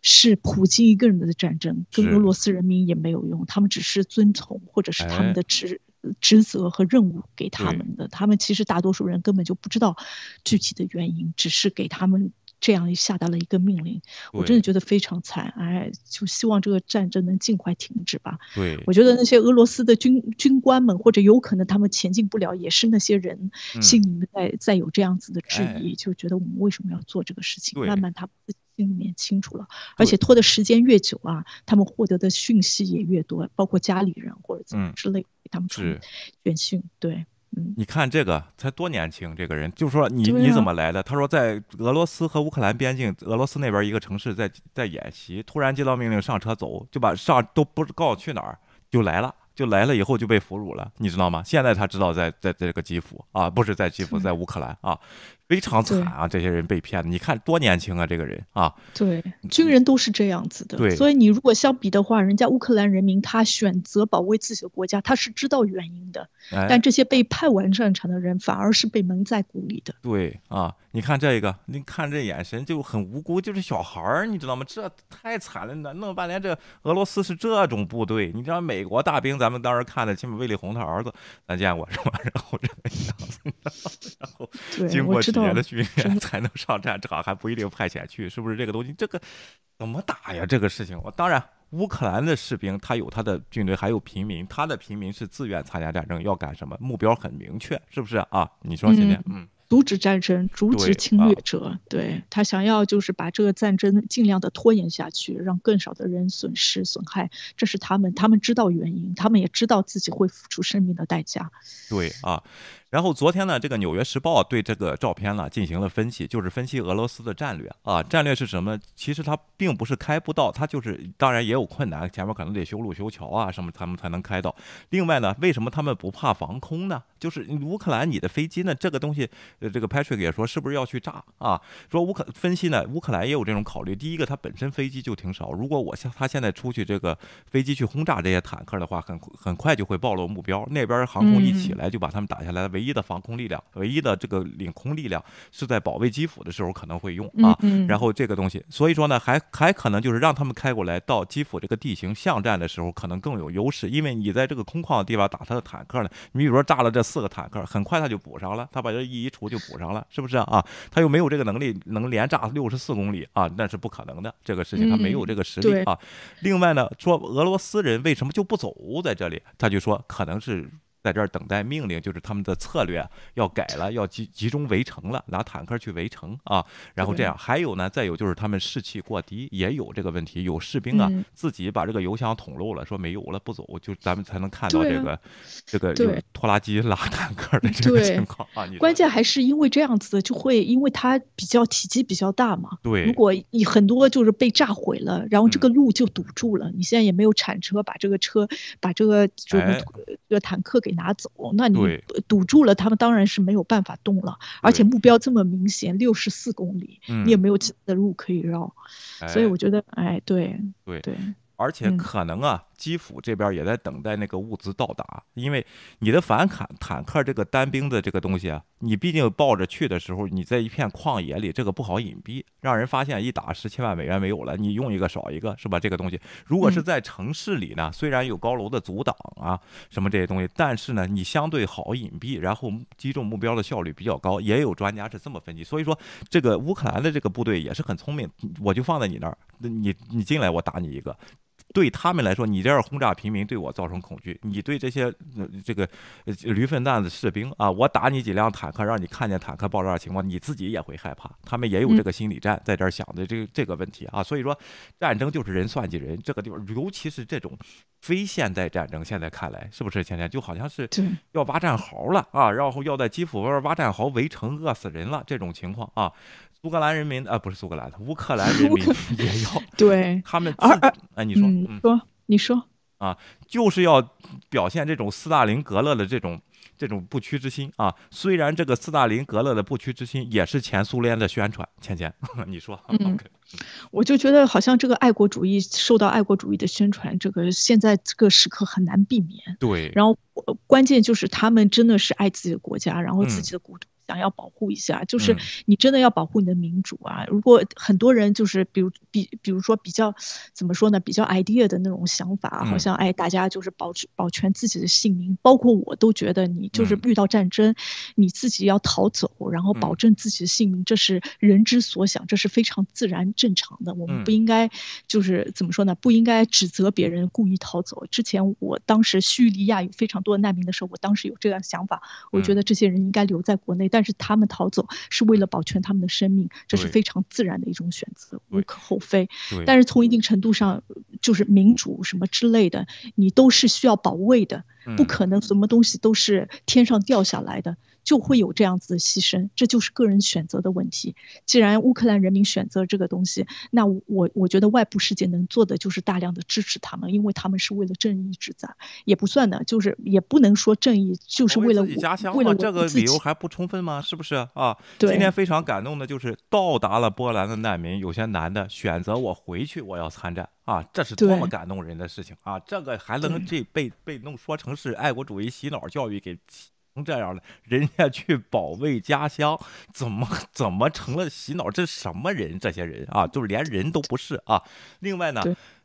是普京一个人的战争，跟俄罗斯人民也没有用，他们只是遵从或者是他哎。们的职、职责和任务给他们的，他们其实大多数人根本就不知道具体的原因，只是给他们。这样下达了一个命令，我真的觉得非常惨，哎，就希望这个战争能尽快停止吧。对，我觉得那些俄罗斯的军军官们，或者有可能他们前进不了，也是那些人嗯心里面在在有这样子的质哎疑，就觉得我们为什么要做这个事情？慢慢他们自己心里面清楚了，而且拖的时间越久啊，他们获得的讯息也越多，包括家里人或者怎么嗯之类给他们传是。简讯，对，嗯，你看这个才多年轻，这个人就说你、对你怎啊么来的？他说在俄罗斯和乌克兰边境，俄罗斯那边一个城市在在演习，突然接到命令上车走，就把上都不告诉去哪儿就来了。就来了以后就被俘虏了，你知道吗？现在他知道在在在这个基辅啊，不是在基辅，在乌克兰啊，非常惨啊！这些人被骗的，你看多年轻啊，这个人啊，对，军人都是这样子的。对所以你如果相比的话，人家乌克兰人民他选择保卫自己的国家，他是知道原因的，哎，但这些被派完战场的人反而是被蒙在鼓里的。对啊，你看这个，你看这眼神就很无辜，就是小孩儿，你知道吗？这太惨了，弄弄半天这俄罗斯是这种部队，你知道美国大兵，咱们当时看的，起码卫立红他儿子咱见过是吧？然后这个样子，然后对经过年的训真的练 才能上战场，还不一定派遣去，是不是这个东西？这个怎么打呀？这个事情，我当然。乌克兰的士兵，他有他的军队，还有平民，他的平民是自愿参加战争，要干什么？目标很明确，是不是啊？你说今天，嗯，阻止战争，阻止侵略啊者，对他想要就是把这个战争尽量的拖延下去，让更少的人损失损害，这是他们，他们知道原因，他们也知道自己会付出生命的代价。对啊，然后昨天呢，这个《纽约时报》对这个照片呢进行了分析，就是分析俄罗斯的战略啊。战略是什么？其实它并不是开不到，它就是当然也有困难，前面可能得修路修桥啊什么，他们才能开到。另外呢，为什么他们不怕防空呢？就是乌克兰你的飞机呢，这个东西，呃，这个 Patrick 也说是不是要去炸啊？说乌克分析呢，乌克兰也有这种考虑。第一个，它本身飞机就挺少，如果我像他现在出去这个飞机去轰炸这些坦克的话，很很快就会暴露目标，那边航空一起来就把他们打下来。唯一的防空力量，唯一的这个领空力量是在保卫基辅的时候可能会用啊。然后这个东西，所以说呢，还还可能就是让他们开过来到基辅这个地形巷战的时候，可能更有优势，因为你在这个空旷的地方打他的坦克呢，你比如说炸了这四个坦克，很快他就补上了，他把这一移除就补上了，是不是啊？他又没有这个能力能连炸六十四公里啊，那是不可能的，这个事情他没有这个实力啊。另外呢，说俄罗斯人为什么就不走在这里？他就说可能是。在这儿等待命令，就是他们的策略要改了，要集集中围城了，拿坦克去围城啊。然后这样，还有呢，再有就是他们士气过低，也有这个问题。有士兵啊，自己把这个油箱捅漏了，说没油了，不走，就咱们才能看到这个这个拖拉机拉坦克的这个情况啊。关键还是因为这样子，就会因为它比较体积比较大嘛。对，如果你很多就是被炸毁了，然后这个路就堵住了，你现在也没有铲车把这个车把这个就是这个坦克给。拿走，那你堵住了，他们当然是没有办法动了。而且目标这么明显，六十四公里，你也没有其他的路可以绕，所以我觉得，哎，对，对对。而且可能啊，基辅这边也在等待那个物资到达，因为你的反坦坦克这个单兵的这个东西啊，你毕竟抱着去的时候，你在一片旷野里，这个不好隐蔽，让人发现一打十七万美元没有了，你用一个少一个，是吧？这个东西如果是在城市里呢，虽然有高楼的阻挡啊，什么这些东西，但是呢，你相对好隐蔽，然后击中目标的效率比较高。也有专家是这么分析，所以说这个乌克兰的这个部队也是很聪明，我就放在你那儿，你你进来我打你一个。对他们来说，你这样轰炸平民对我造成恐惧；你对这些这个驴粪蛋子士兵啊，我打你几辆坦克，让你看见坦克爆炸的情况，你自己也会害怕。他们也有这个心理战，在这儿想的这个这个问题啊。所以说，战争就是人算计人。这个地方，尤其是这种非现代战争，现在看来是不是？现在就好像是要挖战壕了啊，然后要在基辅外挖战壕围城，饿死人了这种情况啊。苏格兰人民啊，不是苏格兰 的乌克兰人民。也要对。他们而哎，你说，说你说。啊，就是要表现这种斯大林格勒的这种这种不屈之心啊。虽然这个斯大林格勒的不屈之心也是前苏联的宣传，芊芊，你说，嗯，我就觉得好像这个爱国主义受到爱国主义的宣传，这个现在这个时刻很难避免。对，然后关键就是他们真的是爱自己的国家，然后自己的国土。想要保护一下，就是你真的要保护你的民主啊！如果很多人就是比如比比如说比较怎么说呢？比较 idea 的那种想法，好像哎，大家就是保持保全自己的性命，包括我都觉得你就是遇到战争，你自己要逃走，然后保证自己的性命，这是人之所想，这是非常自然正常的。我们不应该就是怎么说呢？不应该指责别人故意逃走。之前我当时叙利亚有非常多的难民的时候，我当时有这样想法，我觉得这些人应该留在国内，但但是他们逃走是为了保全他们的生命，这是非常自然的一种选择，无可厚非。但是从一定程度上，就是民主什么之类的，你都是需要保卫的，不可能什么东西都是天上掉下来的。就会有这样子的牺牲，这就是个人选择的问题。既然乌克兰人民选择这个东西，那我我觉得外部世界能做的就是大量的支持他们，因为他们是为了正义之战，也不算的，就是也不能说正义就是为了为了这个理由还不充分吗？是不是啊？对今天非常感动的就是到达了波兰的难民，有些男的选择我回去，我要参战啊，这是多么感动人的事情啊！这个还能这被被弄说成是爱国主义洗脑教育给。成这样了，人家去保卫家乡，怎么怎么成了洗脑？这什么人？这些人啊，就是连人都不是啊。另外呢，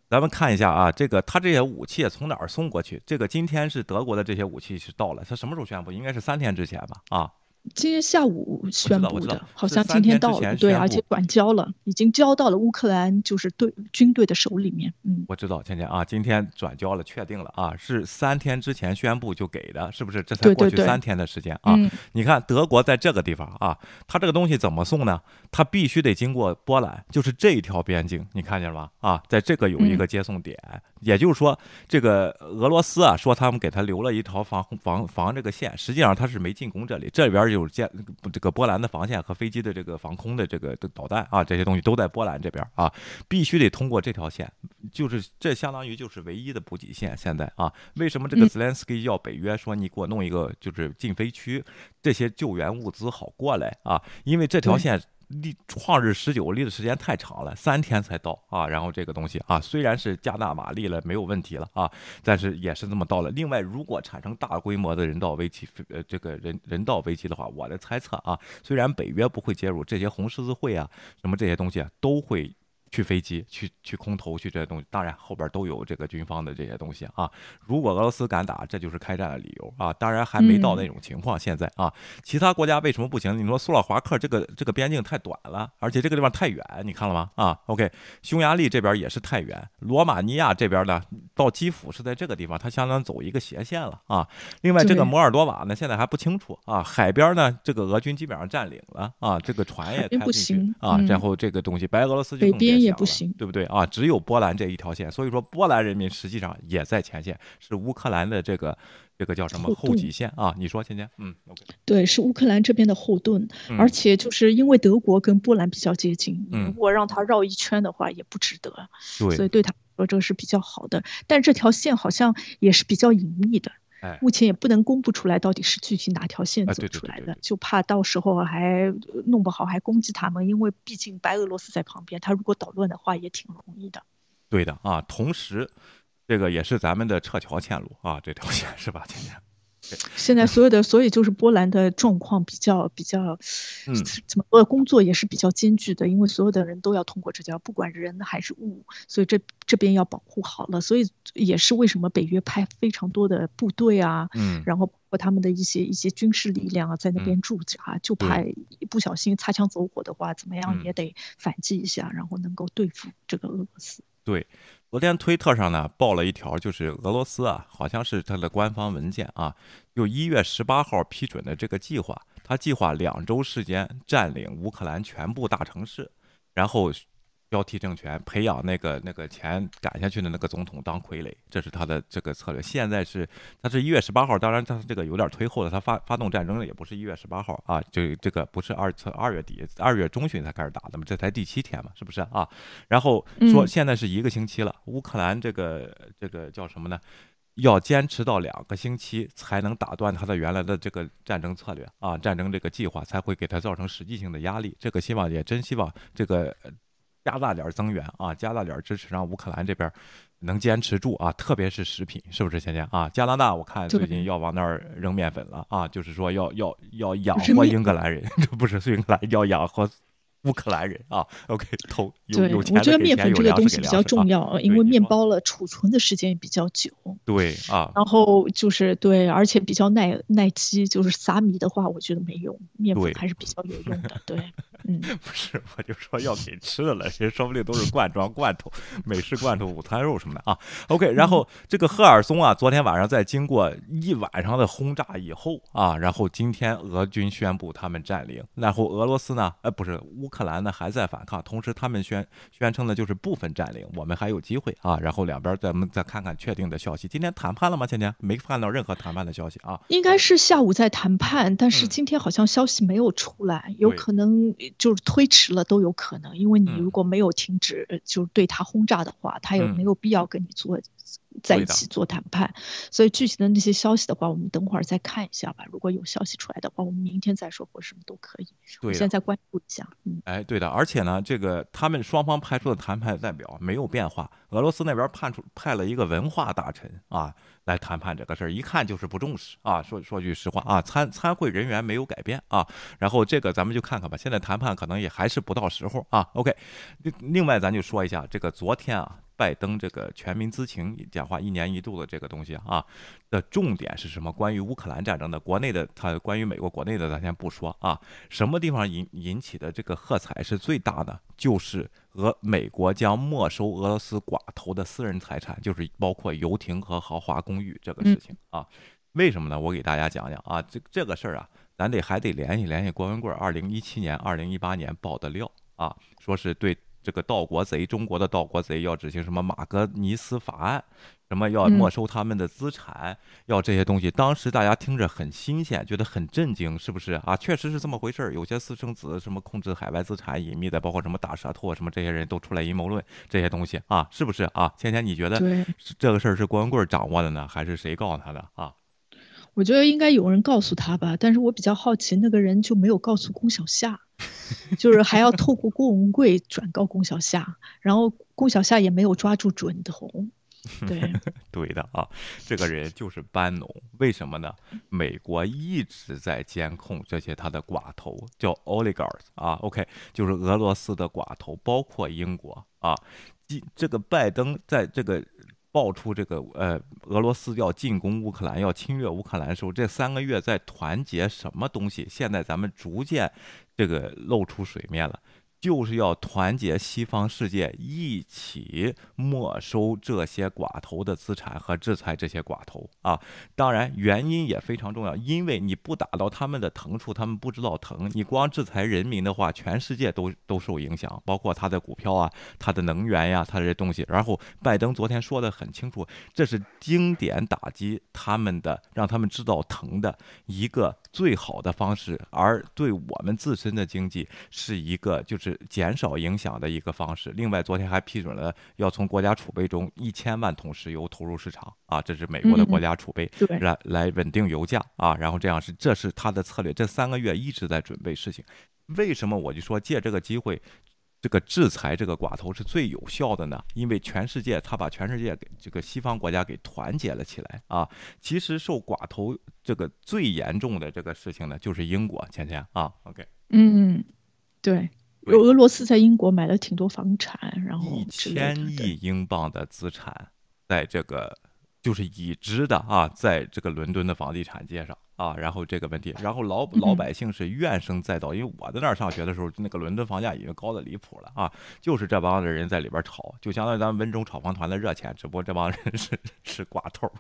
咱们看一下啊，这个他这些武器从哪儿送过去？这个今天是德国的这些武器是到了，他什么时候宣布？应该是三天之前吧？啊。今天下午宣布的，好像今天到了，对，而且转交了，已经交到了乌克兰就是队军队的手里面。嗯，我知道，倩倩啊，今天转交了，确定了啊，是三天之前宣布就给的，是不是？这才过去三天的时间啊！你看德国在这个地方啊，他这个东西怎么送呢？他必须得经过波兰，就是这一条边境，你看见了吗？啊，在这个有一个接送点，也就是说，这个俄罗斯啊，说他们给他留了一条防防防这个线，实际上他是没进攻这里，这里边有建这个波兰的防线和飞机的这个防空的这个导弹啊，这些东西都在波兰这边啊，必须得通过这条线，就是这相当于就是唯一的补给线。现在啊，为什么这个 Zelensky 要北约说你给我弄一个就是禁飞区，这些救援物资好过来啊？因为这条线。立创日十九立的时间太长了，三天才到啊！然后这个东西啊，虽然是加大马力了，没有问题了啊，但是也是这么到了。另外，如果产生大规模的人道危机，呃，这个人人道危机的话，我的猜测啊，虽然北约不会介入，这些红十字会啊，什么这些东西啊，都会。去飞机，去去空投，去这些东西，当然后边都有这个军方的这些东西啊。如果俄罗斯敢打，这就是开战的理由啊。当然还没到那种情况，现在啊，其他国家为什么不行？你说苏洛华克这个这个边境太短了，而且这个地方太远，你看了吗？啊，OK，匈牙利这边也是太远，罗马尼亚这边呢，到基辅是在这个地方，它相当走一个斜线了啊。另外这个摩尔多瓦呢，现在还不清楚啊。海边呢，这个俄军基本上占领了啊，这个船也开不进去啊。然后这个东西，白俄罗斯就更别。也不行，对不对啊？只有波兰这一条线，所以说波兰人民实际上也在前线，是乌克兰的这个这个叫什么后继线啊？你说，芊芊，嗯，OK，对，是乌克兰这边的后盾，而且就是因为德国跟波兰比较接近，如果让他绕一圈的话，也不值得，对，所以对他说这个是比较好的，但这条线好像也是比较隐秘的。目前也不能公布出来到底是具体哪条线走出来的，就怕到时候还弄不好还攻击他们，因为毕竟白俄罗斯在旁边，他如果捣乱的话也挺容易的。对的啊，同时这个也是咱们的撤侨线路啊，这条线是吧，今天。现在所有的，所以就是波兰的状况比较比较，怎么说？工作也是比较艰巨的，因为所有的人都要通过这条，不管人还是物，所以这这边要保护好了。所以也是为什么北约派非常多的部队啊，嗯，然后包括他们的一些一些军事力量啊，在那边驻扎，就怕一不小心擦枪走火的话，怎么样也得反击一下，然后能够对付这个俄罗斯。对。昨天推特上呢爆了一条，就是俄罗斯啊，好像是它的官方文件啊，就一月十八号批准的这个计划，它计划两周时间占领乌克兰全部大城市，然后。标替政权，培养那个那个钱赶下去的那个总统当傀儡，这是他的这个策略。现在是，他是一月十八号，当然他这个有点推后了，他发发动战争的也不是一月十八号啊，就这个不是二从二月底二月中旬才开始打的嘛，这才第七天嘛，是不是啊？然后说现在是一个星期了，乌克兰这个这个叫什么呢？要坚持到两个星期才能打断他的原来的这个战争策略啊，战争这个计划才会给他造成实际性的压力。这个希望也真希望这个。加大点增援啊，加大点支持，让乌克兰这边能坚持住啊，特别是食品，是不是？芊芊啊，加拿大我看最近要往那儿扔面粉了啊，就是说要要要养活英格兰人，这 不是英格兰要养活。乌克兰人啊，OK，投有有钱我觉得面粉这个东西比较重要，因为面包了储存的时间也比较久。对啊，然后就是对，而且比较耐耐饥。就是撒米的话，我觉得没用，面粉还是比较有用的。对，嗯，不是，我就说要给吃的了，人说不定都是罐装罐头、美式罐头、午餐肉什么的啊。OK，然后这个赫尔松啊，昨天晚上在经过一晚上的轰炸以后啊，然后今天俄军宣布他们占领，然后俄罗斯呢，呃，不是乌。乌克兰呢还在反抗，同时他们宣宣称呢就是部分占领，我们还有机会啊。然后两边咱们再看看确定的消息。今天谈判了吗？今天没看到任何谈判的消息啊。应该是下午在谈判，但是今天好像消息没有出来，有可能就是推迟了都有可能。因为你如果没有停止，就是对他轰炸的话，他也没有必要跟你做。在一起做谈判，所以具体的那些消息的话，我们等会儿再看一下吧。如果有消息出来的话，我们明天再说或什么都可以。对，现在关注一下。嗯，哎，对的。而且呢，这个他们双方派出的谈判代表没有变化。俄罗斯那边派出派了一个文化大臣啊来谈判这个事儿，一看就是不重视啊。说说句实话啊，参参会人员没有改变啊。然后这个咱们就看看吧。现在谈判可能也还是不到时候啊。OK，另外咱就说一下这个昨天啊。拜登这个全民咨情讲话一年一度的这个东西啊，的重点是什么？关于乌克兰战争的，国内的他关于美国国内的咱先不说啊，什么地方引引起的这个喝彩是最大的？就是俄美国将没收俄罗斯寡头的私人财产，就是包括游艇和豪华公寓这个事情啊。为什么呢？我给大家讲讲啊，这这个事儿啊，咱得还得联系联系郭文贵二零一七年、二零一八年报的料啊，说是对。这个盗国贼，中国的盗国贼要执行什么马格尼斯法案，什么要没收他们的资产，要这些东西。当时大家听着很新鲜，觉得很震惊，是不是啊？确实是这么回事儿。有些私生子，什么控制海外资产、隐秘的，包括什么大舌头，什么这些人都出来阴谋论这些东西啊，是不是啊？芊芊，你觉得这个事儿是光棍掌握的呢，还是谁告诉他的啊？我觉得应该有人告诉他吧，但是我比较好奇，那个人就没有告诉龚小夏，就是还要透过郭文贵转告龚小夏，然后龚小夏也没有抓住准头。对，对的啊，这个人就是班农，为什么呢？美国一直在监控这些他的寡头，叫 oligarchs 啊，OK，就是俄罗斯的寡头，包括英国啊，这个拜登在这个。爆出这个呃，俄罗斯要进攻乌克兰，要侵略乌克兰的时候，这三个月在团结什么东西？现在咱们逐渐这个露出水面了。就是要团结西方世界，一起没收这些寡头的资产和制裁这些寡头啊！当然，原因也非常重要，因为你不打到他们的疼处，他们不知道疼。你光制裁人民的话，全世界都都受影响，包括他的股票啊、他的能源呀、他的这东西。然后，拜登昨天说的很清楚，这是经典打击他们的，让他们知道疼的一个最好的方式，而对我们自身的经济是一个就是。是减少影响的一个方式。另外，昨天还批准了要从国家储备中一千万桶石油投入市场啊，这是美国的国家储备，来来稳定油价啊。然后这样是，这是他的策略。这三个月一直在准备事情。为什么我就说借这个机会，这个制裁这个寡头是最有效的呢？因为全世界他把全世界给这个西方国家给团结了起来啊。其实受寡头这个最严重的这个事情呢，就是英国。倩倩啊，OK，嗯，对。俄罗斯在英国买了挺多房产，然后一千亿英镑的资产，在这个就是已知的啊，在这个伦敦的房地产界上。啊，然后这个问题，然后老老百姓是怨声载道，因为我在那儿上学的时候，那个伦敦房价已经高的离谱了啊，就是这帮子人在里边炒，就相当于咱们温州炒房团的热钱，只不过这帮人是是寡头，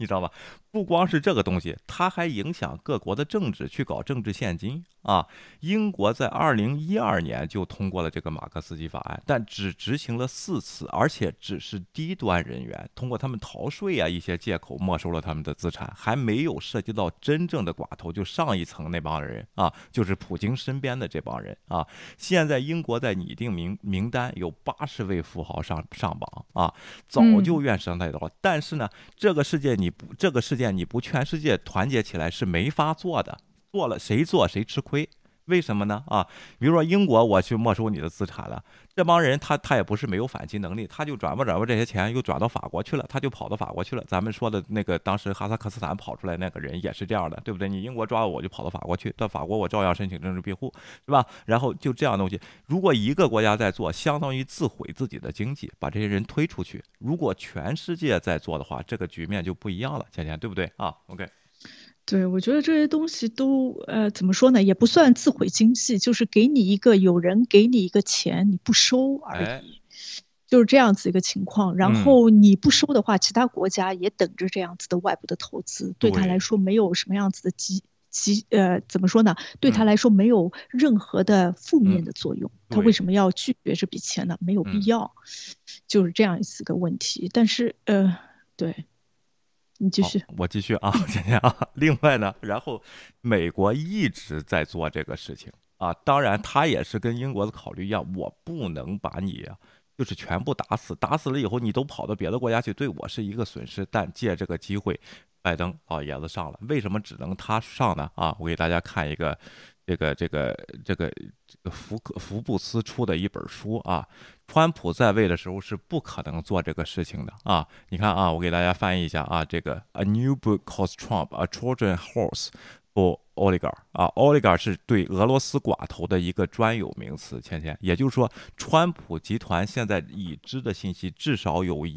你知道吧？不光是这个东西，它还影响各国的政治，去搞政治现金啊。英国在二零一二年就通过了这个马克思基法案，但只执行了四次，而且只是低端人员通过他们逃税啊一些借口没收了他们的资产，还没有涉及到真。真正的寡头就上一层那帮人啊，就是普京身边的这帮人啊。现在英国在拟定名名单，有八十位富豪上上榜啊，早就怨声载道。但是呢，这个世界你不这个事件你不全世界团结起来是没法做的，做了谁做谁吃亏。为什么呢？啊，比如说英国，我去没收你的资产了，这帮人他他也不是没有反击能力，他就转吧转吧这些钱又转到法国去了，他就跑到法国去了。咱们说的那个当时哈萨克斯坦跑出来那个人也是这样的，对不对？你英国抓我，我就跑到法国去，到法国我照样申请政治庇护，是吧？然后就这样东西，如果一个国家在做，相当于自毁自己的经济，把这些人推出去；如果全世界在做的话，这个局面就不一样了，芊芊，对不对啊？OK。对，我觉得这些东西都，呃，怎么说呢，也不算自毁经济，就是给你一个有人给你一个钱，你不收而已，就是这样子一个情况。然后你不收的话，其他国家也等着这样子的外部的投资，对他来说没有什么样子的积积，呃，怎么说呢？对他来说没有任何的负面的作用。他为什么要拒绝这笔钱呢？没有必要，就是这样子个问题。但是，呃，对。你继续，我继续啊，姐姐啊。另外呢，然后美国一直在做这个事情啊，当然他也是跟英国的考虑一样，我不能把你就是全部打死，打死了以后你都跑到别的国家去，对我是一个损失。但借这个机会，拜登老爷子上了，为什么只能他上呢？啊，我给大家看一个。这个这个这个福克福布斯出的一本书啊，川普在位的时候是不可能做这个事情的啊！你看啊，我给大家翻译一下啊，这个 A new book calls Trump a Trojan horse。不，oligarch 啊，oligarch 是对俄罗斯寡头的一个专有名词。芊芊，也就是说，川普集团现在已知的信息，至少有一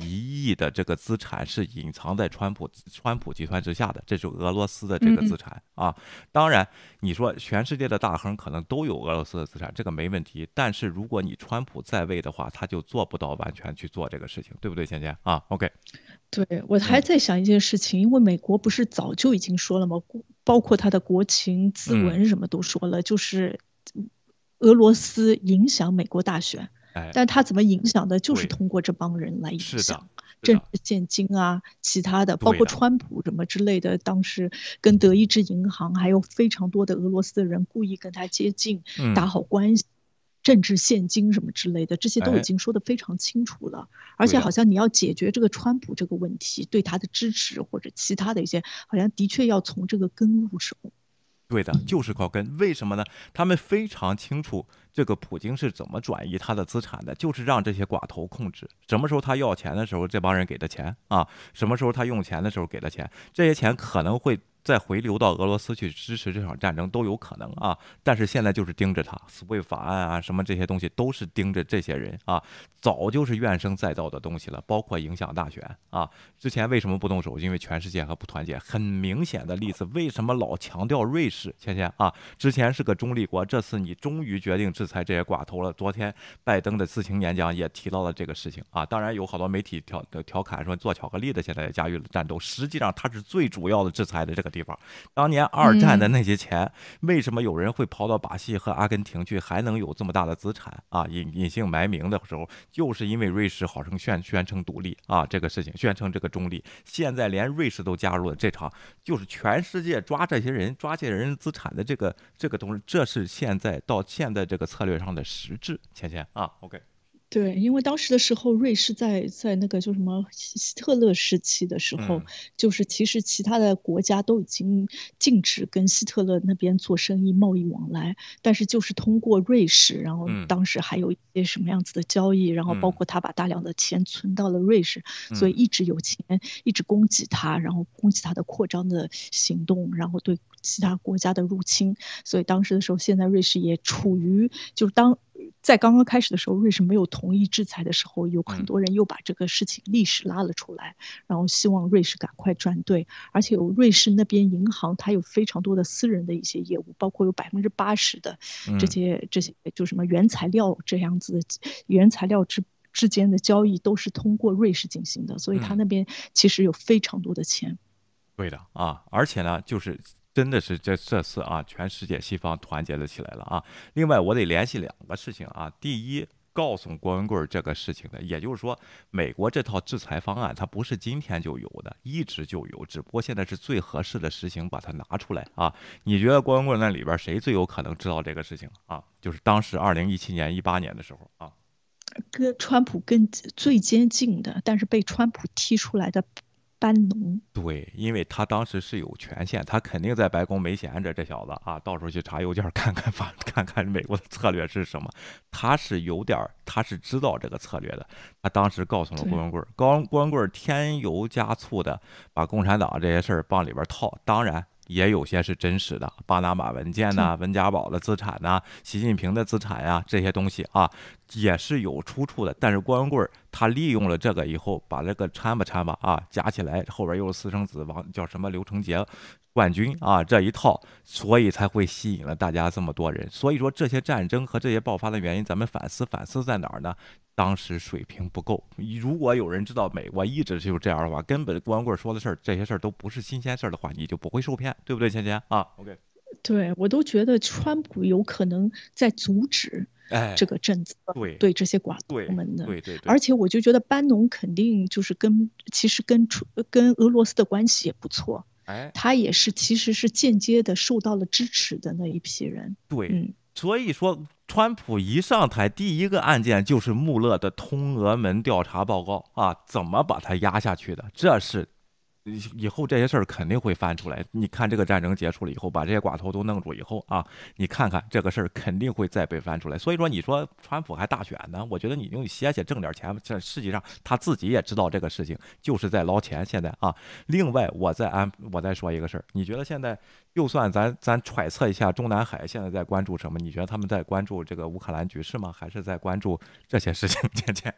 亿的这个资产是隐藏在川普川普集团之下的，这是俄罗斯的这个资产啊。当然，你说全世界的大亨可能都有俄罗斯的资产，这个没问题。但是如果你川普在位的话，他就做不到完全去做这个事情，对不对，芊芊啊？OK。对我还在想一件事情，因为美国不是早就已经说了吗？包括他的国情咨文什么都说了，就是俄罗斯影响美国大选。但他怎么影响的，就是通过这帮人来影响。政治现金啊，其他的，包括川普什么之类的，当时跟德意志银行还有非常多的俄罗斯的人故意跟他接近，嗯打好关系。政治现金什么之类的，这些都哎已经说得非常清楚了。而且好像你要解决这个川普这个问题，对他的支持或者其他的一些，好像的确要从这个根入手。对的，就是靠根。为什么呢？他们非常清楚这个普京是怎么转移他的资产的，就是让这些寡头控制。什么时候他要钱的时候，这帮人给的钱啊；什么时候他用钱的时候给的钱，这些钱可能会再回流到俄罗斯去支持这场战争都有可能啊。但是现在就是盯着他，SWIFT 法案啊，什么这些东西都是盯着这些人啊，早就是怨声载道的东西了，包括影响大选啊。之前为什么不动手？因为全世界和不团结。很明显的例子，为什么老强调瑞士？倩倩啊，之前是个中立国，这次你终于决定制裁这些寡头了。昨天拜登的自行演讲也提到了这个事情啊。当然有好多媒体调调侃说做巧克力的现在也加入了战斗，实际上它是最主要的制裁的这个地方。当年二战的那些钱，为什么有人会跑到巴西和阿根廷去，还能有这么大的资产啊？隐隐姓埋名的时候，就是因为瑞士好称宣宣称独立啊，这个事情宣称这个中立。现在连瑞士都加入了这场，就是全世界抓这些人、抓这些人资产的这个这个东西，这是现在到现在这个策略上的实质。钱钱啊，OK。对，因为当时的时候，瑞士在在那个就什么希希特勒时期的时候，嗯。就是其实其他的国家都已经禁止跟希特勒那边做生意、贸易往来，但是就是通过瑞士，然后嗯。当时还有一些什么样子的交易，然后包嗯。括他把大量的钱存到了瑞士，所以一直有钱，一直供给他，然后供给他的扩张的行动，然后对其他国家的入侵，所以当时的时候，现在瑞士也处于就是当。在刚刚开始的时候，瑞士没有同意制裁的时候，有很嗯多人又把这个事情历史拉了出来，然后希望瑞士赶快转对。而且有瑞士那边银行，它有非常多的私人的一些业务，包括有百分之八十的嗯这些、这些就什么原材料这样子原材料之之间的交易都是通过瑞士进行的，所以它嗯那边其实有非常多的钱。对的啊，而且呢，就是真的是这这次啊，全世界西方团结了起来了啊。另外，我得联系两个事情啊。第一，告诉郭文贵这个事情的，也就是说，美国这套制裁方案它不是今天就有的，一直就有，只不过现在是最合适的实行把它拿出来啊。你觉得郭文贵那里边谁最有可能知道这个事情啊？就是当时二零一七年、一八年的时候啊。跟川普跟最接近的，但是被川普踢出来的班农。对，因为他当时是有权限，他肯定在白宫没闲着，这小子啊，到处去查邮件，看看法，看看美国的策略是什么。他是有点儿，他是知道这个策略的。他当时告诉了郭文贵儿，高郭文贵儿添油加醋的把共产党这些事儿往里边套，当然。也有些是真实的，巴拿马文件呐、温家宝的资产呐、习近平的资产呀、这些东西啊，也是有出处的。但是光棍儿他利用了这个以后，把这个掺吧掺吧啊加起来，后边又是私生子王叫什么刘成杰冠军啊这一套，所以才会吸引了大家这么多人。所以说这些战争和这些爆发的原因，咱们反思反思在哪儿呢？当时水平不够。如果有人知道美国一直就是这样的话，根本光棍说的事儿，这些事儿都不是新鲜事儿的话，你就不会受骗，对不对，芊芊啊？OK，对我都觉得川普有可能在阻止哎，这个政策，对对这些寡对头们的。对对对，而且我就觉得班农肯定就是跟其实跟出跟俄罗斯的关系也不错，哎，他也是其实是间接的受到了支持的那一批人。对，嗯，所以说，川普一上台，第一个案件就是穆勒的通俄门调查报告啊，怎么把他压下去的？这是以后这些事儿肯定会翻出来。你看这个战争结束了以后，把这些寡头都弄住以后啊，你看看这个事儿肯定会再被翻出来。所以说，你说川普还大选呢？我觉得你用写写挣点钱，这实际上他自己也知道这个事情就是在捞钱。现在啊，另外我再安我再说一个事儿，你觉得现在就算咱咱揣测一下中南海现在在关注什么？你觉得他们在关注这个乌克兰局势吗？还是在关注这些事情？芊芊，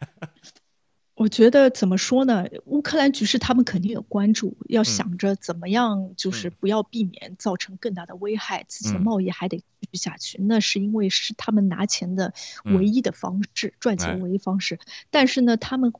我觉得怎么说呢？乌克兰局势他们肯定有关注，要想着怎么样，就是不要避免造成更大的危害，自己的贸易还得继续下去。那是因为是他们拿钱的唯一的方式，赚钱唯一方式。但是呢，他们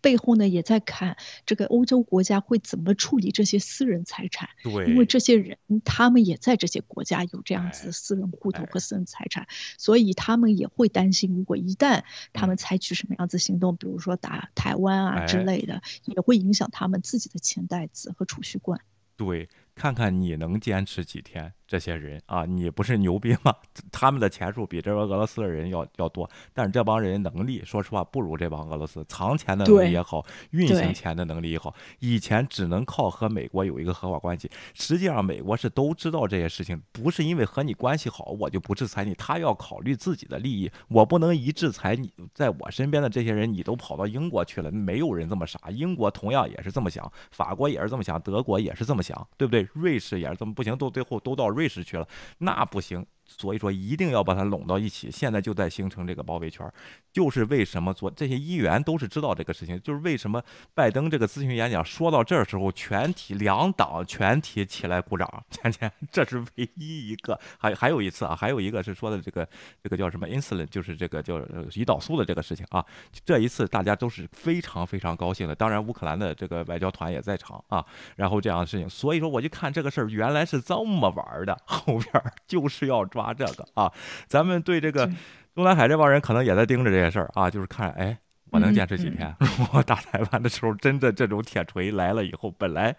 背后呢也在看这个欧洲国家会怎么处理这些私人财产，对，因为这些人他们也在这些国家有这样子的私人户头和私人财产，所以他们也会担心，如果一旦他们采取什么样子行动，比如说打台。台湾啊之类的，也会影响他们自己的钱袋子和储蓄罐。对，看看你能坚持几天。这些人啊，你不是牛逼吗？他们的钱数比这帮俄罗斯的人要要多，但是这帮人能力，说实话不如这帮俄罗斯藏钱的能力也好，运行钱的能力也好。以前只能靠和美国有一个合法关系，实际上美国是都知道这些事情，不是因为和你关系好我就不制裁你，他要考虑自己的利益。我不能一制裁你，在我身边的这些人，你都跑到英国去了，没有人这么傻。英国同样也是这么想，法国也是这么想，德国也是这么想，对不对？瑞士也是怎么不行，都最后都到。瑞士去了，那不行。所以说一定要把它拢到一起，现在就在形成这个包围圈，就是为什么做这些议员都是知道这个事情，就是为什么拜登这个咨询演讲说到这儿时候，全体两党全体起来鼓掌，前前这是唯一一个，还还有一次啊，还有一个是说的这个这个叫什么 insulin，就是这个叫胰岛素的这个事情啊，这一次大家都是非常非常高兴的，当然乌克兰的这个外交团也在场啊，然后这样的事情，所以说我就看这个事儿原来是这么玩的，后边就是要。这个啊，咱们对这个中南海这帮人可能也在盯着这些事儿啊，就是看哎，我能坚持几天？我打台湾的时候，真的这种铁锤来了以后，本来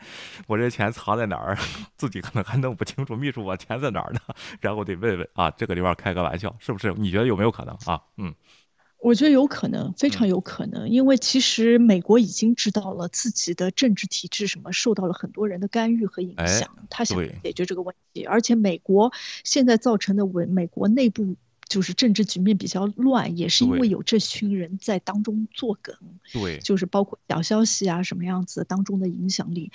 我这钱藏在哪儿，自己可能还弄不清楚，秘书我钱在哪儿呢？然后得问问啊，这个地方开个玩笑，是不是？你觉得有没有可能啊？嗯。我觉得有可能，非常有可能，因为其实美国已经知道了自己的政治体制什么受到了很多人的干预和影响，他想解决这个问题。而且美国现在造成的美美国内部就是政治局面比较乱，也是因为有这群人在当中作梗。对，就是包括小消息啊什么样子当中的影响力。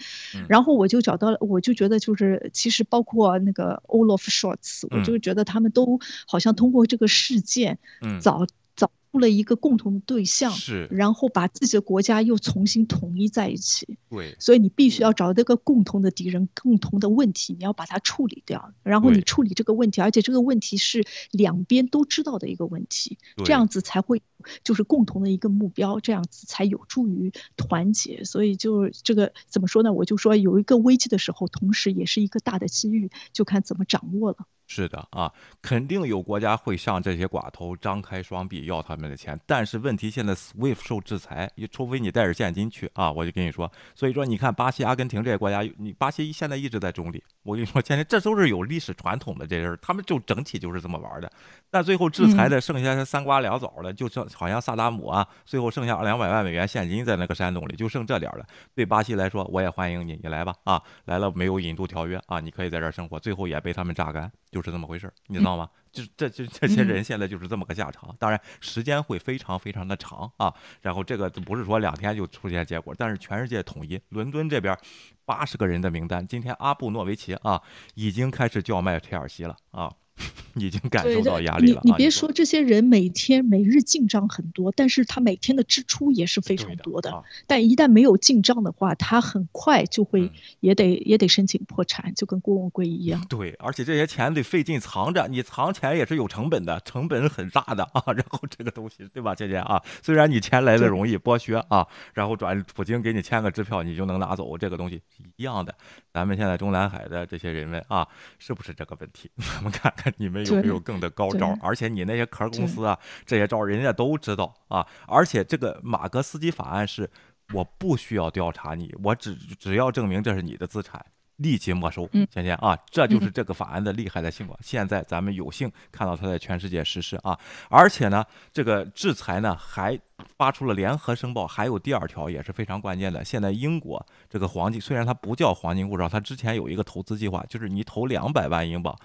然后我就找到了，我就觉得就是其实包括那个 Olaf Scholz，我就觉得他们都好像通过这个事件，早。出了一个共同的对象，是，然后把自己的国家又重新统一在一起。对，所以你必须要找到一个共同的敌人，共同的问题，你要把它处理掉。然后你处理这个问题，而且这个问题是两边都知道的一个问题，这样子才会就是共同的一个目标，这样子才有助于团结。所以就这个怎么说呢？我就说有一个危机的时候，同时也是一个大的机遇，就看怎么掌握了。是的啊，肯定有国家会向这些寡头张开双臂要他们的钱，但是问题现在 SWIFT 受制裁，除非你带着现金去啊，我就跟你说，所以说你看巴西、阿根廷这些国家，你巴西现在一直在中立，我跟你说，现在这都是有历史传统的这人，他们就整体就是这么玩的。但最后制裁的剩下三瓜两枣的，就剩好像萨达姆啊，最后剩下两百万美元现金在那个山洞里，就剩这点了。对巴西来说，我也欢迎你，你来吧啊，来了没有引渡条约啊，你可以在这儿生活，最后也被他们榨干，就是这么回事儿，你知道吗？就这就这些人现在就是这么个下场，当然时间会非常非常的长啊。然后这个不是说两天就出现结果，但是全世界统一，伦敦这边八十个人的名单，今天阿布诺维奇啊已经开始叫卖切尔西了啊。已经感受到压力了。你你别说，这些人每天每日进账很多，但是他每天的支出也是非常多的。但一旦没有进账的话，他很快就会也得也得申请破产，就跟郭文贵一样。对，而且这些钱得费劲藏着，你藏钱也是有成本的，成本很大的啊。然后这个东西，对吧，姐姐啊？虽然你钱来的容易，剥削啊，然后转普京给你签个支票，你就能拿走，这个东西一样的。咱们现在中南海的这些人们啊，是不是这个问题？咱们看看你们。有没有更的高招？而且你那些壳公司啊，这些招人家都知道啊。而且这个马格斯基法案是，我不需要调查你，我只只要证明这是你的资产。立即没收，倩倩啊，这就是这个法案的厉害的情况。现在咱们有幸看到它在全世界实施啊，而且呢，这个制裁呢还发出了联合申报，还有第二条也是非常关键的。现在英国这个黄金虽然它不叫黄金护照，它之前有一个投资计划，就是你投两百万英镑。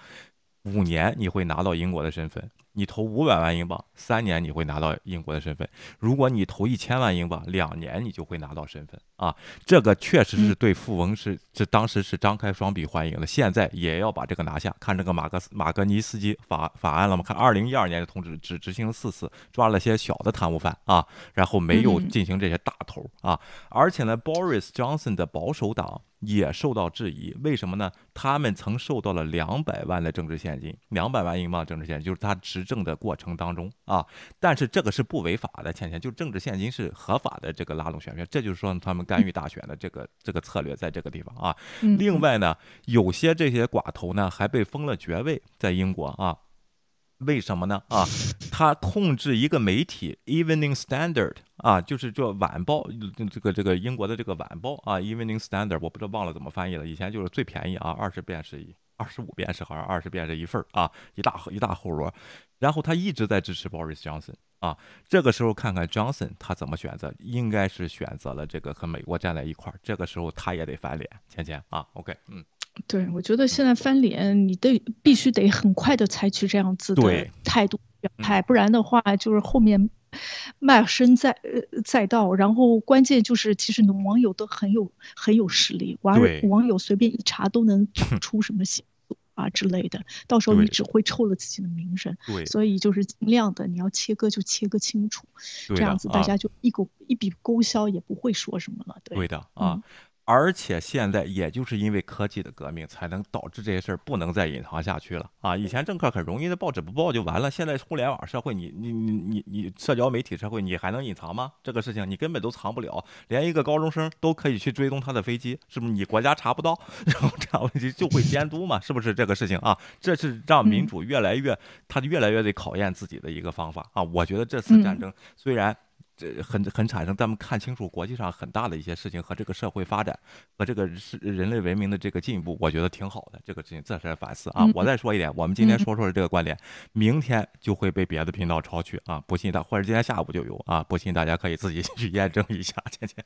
五年你会拿到英国的身份，你投五百万英镑，三年你会拿到英国的身份；如果你投一千万英镑，两年你就会拿到身份啊。这个确实是对富翁是这当时是张开双臂欢迎了，现在也要把这个拿下。看这个马格斯马格尼斯基法法案了吗？看二零一二年的通知只执行了四次，抓了些小的贪污犯啊，然后没有进行这些大头啊。而且呢，Boris Johnson 的保守党。也受到质疑，为什么呢？他们曾受到了两百万的政治现金，两百万英镑政治现金，就是他执政的过程当中啊。但是这个是不违法的，钱钱就政治现金是合法的，这个拉拢选票，这就是说他们干预大选的这个这个策略在这个地方啊。另外呢，有些这些寡头呢还被封了爵位，在英国啊。为什么呢？啊，他控制一个媒体《Evening Standard》啊，就是这晚报，这个这个英国的这个晚报啊，《Evening Standard》，我不知道忘了怎么翻译了。以前就是最便宜啊，二十便士一，二十五便是好像二十便是一份啊，一大一大厚摞。然后他一直在支持 Boris Johnson 啊。这个时候看看 Johnson 他怎么选择，应该是选择了这个和美国站在一块儿。这个时候他也得翻脸，芊芊啊，OK，嗯。对，我觉得现在翻脸，你得必须得很快的采取这样子的态度表态，不然的话，就是后面卖身在呃在道。然后关键就是，其实网友都很有很有实力，网网友随便一查都能找 出什么线索啊之类的。到时候你只会臭了自己的名声。对，所以就是尽量的，你要切割就切割清楚，这样子大家就一股一笔勾销，也不会说什么了。对的啊。而且现在，也就是因为科技的革命，才能导致这些事儿不能再隐藏下去了啊！以前政客很容易的，报纸不报就完了。现在互联网社会，你你你你你社交媒体社会，你还能隐藏吗？这个事情你根本都藏不了，连一个高中生都可以去追踪他的飞机，是不是？你国家查不到，然后这样问题就会监督嘛？是不是这个事情啊？这是让民主越来越，他越来越得考验自己的一个方法啊！我觉得这次战争虽然。这很很产生，咱们看清楚国际上很大的一些事情和这个社会发展和这个是人类文明的这个进步，我觉得挺好的。这个事情这是反思啊。我再说一点，我们今天说出了这个观点，明天就会被别的频道抄去啊！不信大或者今天下午就有啊！不信大家可以自己 去验证一下。倩倩，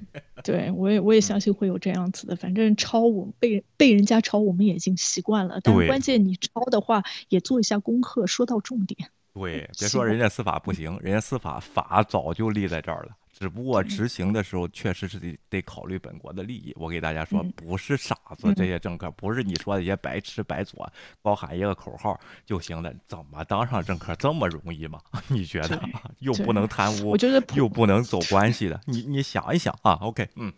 对我也我也相信会有这样子的。反正抄我被被人家抄，我们已经习惯了。但关键你抄的话，也做一下功课，说到重点。对，别说人家司法不行，人家司法法早就立在这儿了，只不过执行的时候确实是得得考虑本国的利益。我给大家说，不是傻子，这些政客不是你说的一些白吃白做，高喊一个口号就行了，怎么当上政客这么容易吗？你觉得？又不能贪污，我觉得又不能走关系的，你你想一想啊？OK，嗯。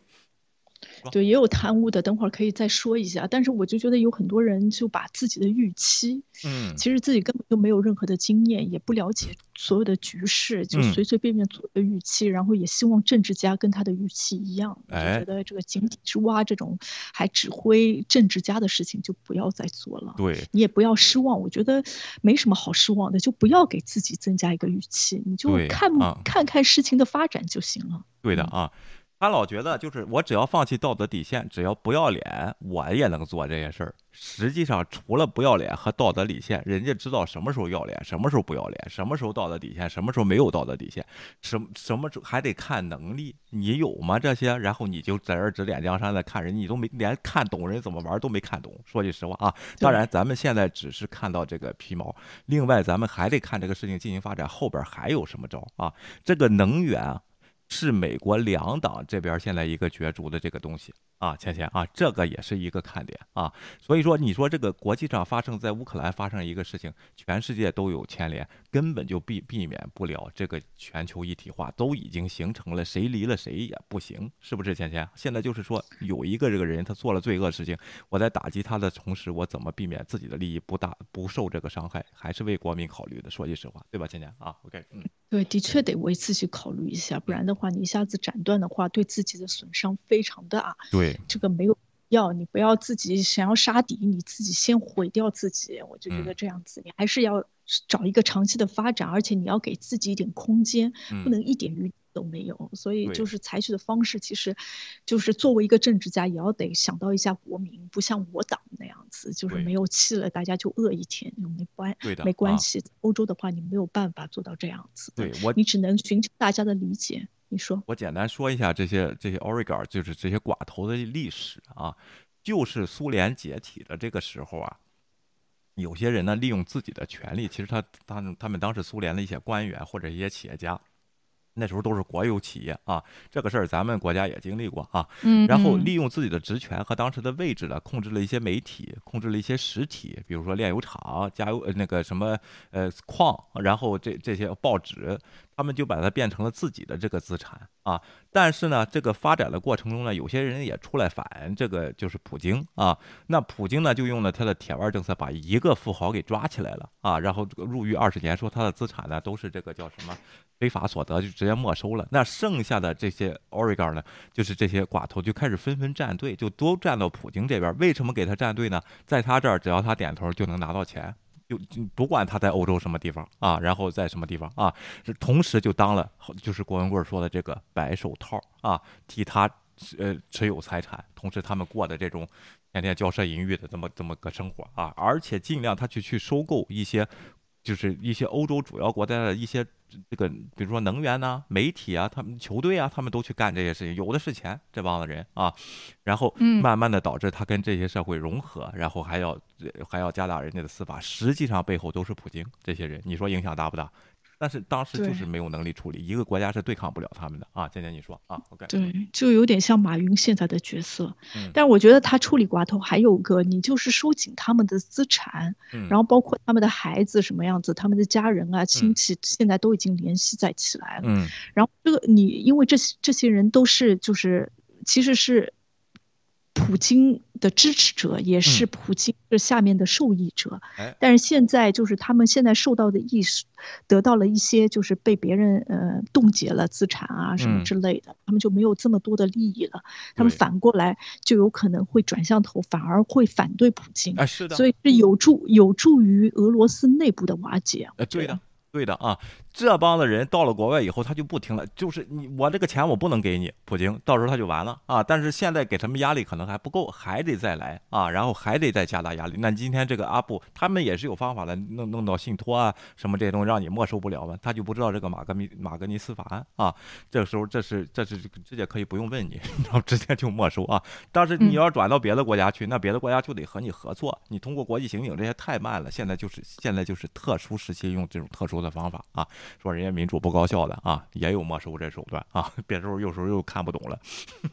对，也有贪污的，等会儿可以再说一下。但是我就觉得有很多人就把自己的预期，嗯，其实自己根本就没有任何的经验，也不了解所有的局势，就随随便便做的预期，然后也希望政治家跟他的预期一样。我就觉得这个井底之蛙这种还指挥政治家的事情就不要再做了。对，你也不要失望。我觉得没什么好失望的，就不要给自己增加一个预期，你就看看看事情的发展就行了。对的啊。他老觉得就是我只要放弃道德底线，只要不要脸，我也能做这些事儿。实际上，除了不要脸和道德底线，人家知道什么时候要脸，什么时候不要脸，什么时候道德底线，什么时候没有道德底线，什什么时候还得看能力，你有吗？这些，然后你就在这指点江山的看人，你都没连看懂人怎么玩都没看懂。说句实话啊，当然咱们现在只是看到这个皮毛，另外咱们还得看这个事情进行发展后边还有什么招啊？这个能源。是美国两党这边现在一个角逐的这个东西。啊，倩倩啊，这个也是一个看点啊。所以说，你说这个国际上发生在乌克兰发生一个事情，全世界都有牵连，根本就避避免不了这个全球一体化，都已经形成了，谁离了谁也不行，是不是？倩倩，现在就是说有一个这个人他做了罪恶事情，我在打击他的同时，我怎么避免自己的利益不大不受这个伤害，还是为国民考虑的。说句实话，对吧，倩倩啊？OK，嗯。对，的确得为自己考虑一下，不然的话，你一下子斩断的话，对自己的损伤非常大。对，这个没有要，你不要自己想要杀敌，你自己先毁掉自己。我就觉得这样子，你还是要找一个长期的发展，而且你要给自己一点空间，不能一点余。都没有，所以就是采取的方式，其实就是作为一个政治家，也要得想到一下国民，不像我党那样子，就是没有气了，大家就饿一天，就没关没关系。欧洲的话，你没有办法做到这样子，对我，你只能寻求大家的理解。你说，我简单说一下这些这些 oligar 就是这些寡头的历史啊，就是苏联解体的这个时候啊。有些人呢利用自己的权利，其实他他他们当时苏联的一些官员或者一些企业家。那时候都是国有企业啊，这个事儿咱们国家也经历过啊。嗯，然后利用自己的职权和当时的位置呢，控制了一些媒体，控制了一些实体，比如说炼油厂、加油那个什么呃矿，然后这这些报纸。他们就把它变成了自己的这个资产啊，但是呢，这个发展的过程中呢，有些人也出来反这个就是普京啊，那普京呢就用了他的铁腕政策，把一个富豪给抓起来了啊，然后入狱二十年，说他的资产呢都是这个叫什么非法所得，就直接没收了。那剩下的这些 Oregon 呢，就是这些寡头就开始纷纷站队，就都站到普京这边。为什么给他站队呢？在他这儿，只要他点头就能拿到钱。就不管他在欧洲什么地方啊，然后在什么地方啊，同时就当了，就是郭文贵说的这个白手套啊，替他呃持有财产，同时他们过的这种天天骄奢淫欲的这么这么个生活啊，而且尽量他去去收购一些。就是一些欧洲主要国家的一些这个，比如说能源呐、媒体啊、他们球队啊，他们都去干这些事情，有的是钱，这帮子人啊，然后慢慢的导致他跟这些社会融合，然后还要还要加大人家的司法，实际上背后都是普京这些人，你说影响大不大？但是当时就是没有能力处理，一个国家是对抗不了他们的啊。简简你说啊，OK，对，就有点像马云现在的角色。嗯，但我觉得他处理寡头还有个，你就是收紧他们的资产，嗯然后包括他们的孩子什么样子，他们的家人啊、亲戚现在都已经联系在起来了。嗯，然后这个你因为这些这些人都是就是其实是。普京的支持者也是普京这下面的受益者，但是现在就是他们现在受到的意识，得到了一些就是被别人呃冻结了资产啊什么之类的，他们就没有这么多的利益了，他们反过来就有可能会转向头，反而会反对普京，是的，所以是有助有助于俄罗斯内部的瓦解，对的，对的啊。这帮子人到了国外以后，他就不听了，就是你我这个钱我不能给你，普京，到时候他就完了啊！但是现在给他们压力可能还不够，还得再来啊，然后还得再加大压力。那今天这个阿布他们也是有方法的，弄弄到信托啊什么这些东西，让你没收不了嘛。他就不知道这个马格尼马格尼斯法案啊，这个时候这是这是直接可以不用问你，然后直接就没收啊。但是你要转到别的国家去，那别的国家就得和你合作，你通过国际刑警这些太慢了。现在就是现在就是特殊时期用这种特殊的方法啊。说人家民主不高效的啊，也有没收这手段啊，别时候有时候又看不懂了。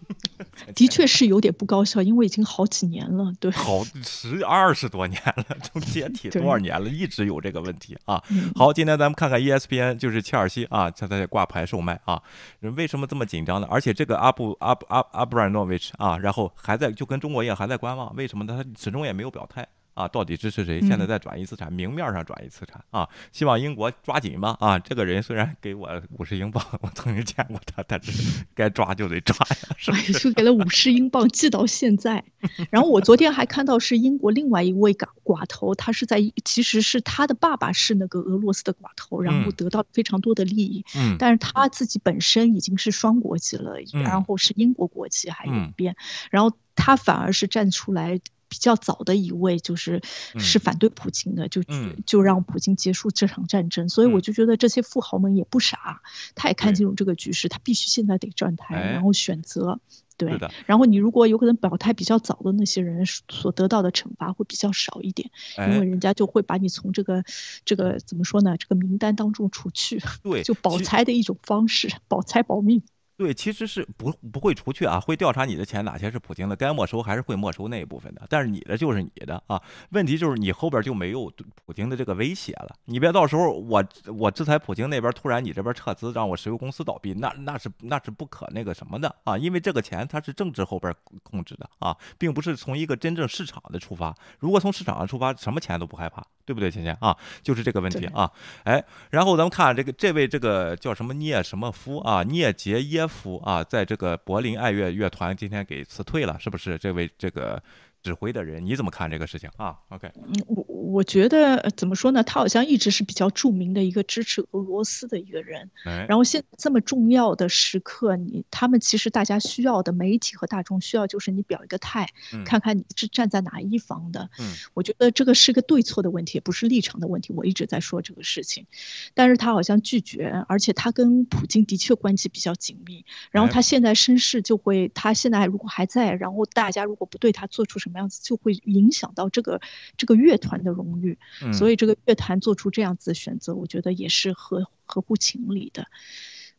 的确是有点不高效，因为已经好几年了，对，好十二十多年了，都解体多少年了，一直有这个问题啊。好，今天咱们看看 ESPN，就是切尔西啊，现在挂牌售卖啊，为什么这么紧张呢？而且这个阿布阿阿阿布兰诺维奇啊，然后还在就跟中国一样还在观望，为什么呢？他始终也没有表态。啊，到底支持谁？现在在转移资产，明面上转移资产啊！希望英国抓紧吧！啊，这个人虽然给我五十英镑，我曾经见过他，但是 该抓就得抓呀，是吧？就给了五十英镑，记到现在。然后我昨天还看到是英国另外一位寡寡头，他是在其实是他的爸爸是那个俄罗斯的寡头，然后得到非常多的利益。嗯。但是他自己本身已经是双国籍了，然后是英国国籍还有一边，然后他反而是站出来。比较早的一位就是是反对普京的，就就让普京结束这场战争。所以我就觉得这些富豪们也不傻，他也看清楚这个局势，他必须现在得站台，然后选择对。然后你如果有可能表态比较早的那些人，所得到的惩罚会比较少一点，因为人家就会把你从这个这个怎么说呢？这个名单当中除去，对，就保财的一种方式，保财保命。对，其实是不不会除去啊，会调查你的钱哪些是普京的，该没收还是会没收那一部分的。但是你的就是你的啊，问题就是你后边就没有普京的这个威胁了。你别到时候我我制裁普京那边，突然你这边撤资，让我石油公司倒闭，那那是那是不可那个什么的啊，因为这个钱它是政治后边控制的啊，并不是从一个真正市场的出发。如果从市场上出发，什么钱都不害怕。对不对，倩倩啊？就是这个问题啊。哎，然后咱们看这个这位这个叫什么聂什么夫啊？聂杰耶夫啊，在这个柏林爱乐乐团今天给辞退了，是不是？这位这个。指挥的人，你怎么看这个事情啊？OK，嗯，我我觉得怎么说呢？他好像一直是比较著名的一个支持俄罗斯的一个人。然后现这么重要的时刻，你他们其实大家需要的媒体和大众需要就是你表一个态，看看你是站在哪一方的。嗯，我觉得这个是个对错的问题，不是立场的问题。我一直在说这个事情，但是他好像拒绝，而且他跟普京的确关系比较紧密。然后他现在身世就会，他现在如果还在，然后大家如果不对他做出什么。么样子，就会影响到这个这个乐团的荣誉。所以这个乐团做出这样子的选择，我觉得也是合合乎情理的。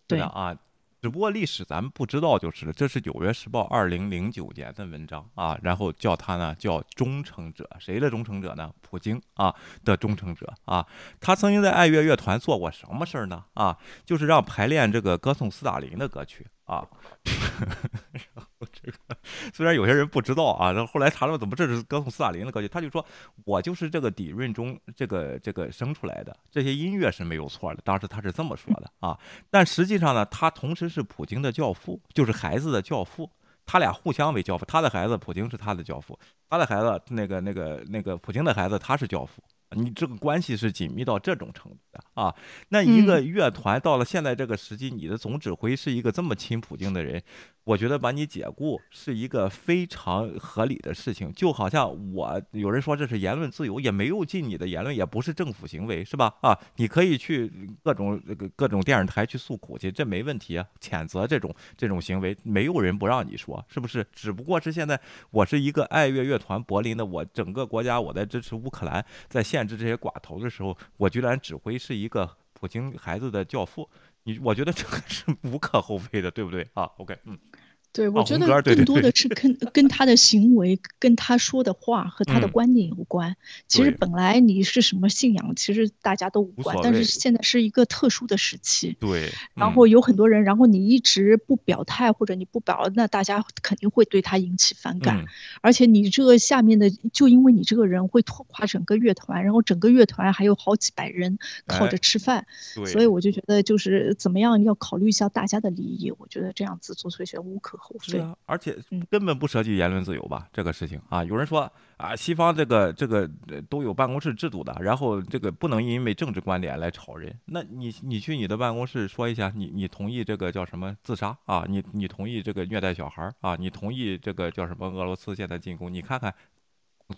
对啊。只不过历史咱们不知道就是了。这是《纽约时报》二零零九年的文章啊，然后叫他呢叫忠诚者，谁的忠诚者呢？普京啊的忠诚者啊。他曾经在爱乐乐团做过什么事儿呢？啊，就是让排练这个歌颂斯大林的歌曲啊。这个虽然有些人不知道啊，然后后来查了怎么这是歌颂斯大林的歌曲，他就说我就是这个底蕴中这个这个生出来的，这些音乐是没有错的。当时他是这么说的啊，但实际上呢，他同时是普京的教父，就是孩子的教父，他俩互相为教父。他的孩子普京是他的教父，他的孩子那个那个那个普京的孩子他是教父。你这个关系是紧密到这种程度的啊？那一个乐团到了现在这个时期，你的总指挥是一个这么亲普京的人。我觉得把你解雇是一个非常合理的事情，就好像我有人说这是言论自由，也没有禁你的言论，也不是政府行为，是吧？啊，你可以去各种各种电视台去诉苦去，这没问题啊。谴责这种这种行为，没有人不让你说，是不是？只不过是现在我是一个爱乐乐团柏林的，我整个国家我在支持乌克兰，在限制这些寡头的时候，我居然指挥是一个普京孩子的教父。你我觉得这个是无可厚非的，对不对啊？OK，嗯。对，我觉得更多的是跟跟他的行为、跟他说的话和他的观念有关。其实本来你是什么信仰，其实大家都无关。但是现在是一个特殊的时期。对。然后有很多人，然后你一直不表态或者你不表，那大家肯定会对他引起反感。而且你这个下面的，就因为你这个人会拖垮整个乐团，然后整个乐团还有好几百人靠着吃饭。所以我就觉得，就是怎么样要考虑一下大家的利益。我觉得这样子做退选无可。是啊，而且根本不涉及言论自由吧？这个事情啊，有人说啊，西方这个这个都有办公室制度的，然后这个不能因为政治观点来炒人。那你你去你的办公室说一下，你你同意这个叫什么自杀啊？你你同意这个虐待小孩啊？你同意这个叫什么俄罗斯现在进攻？你看看。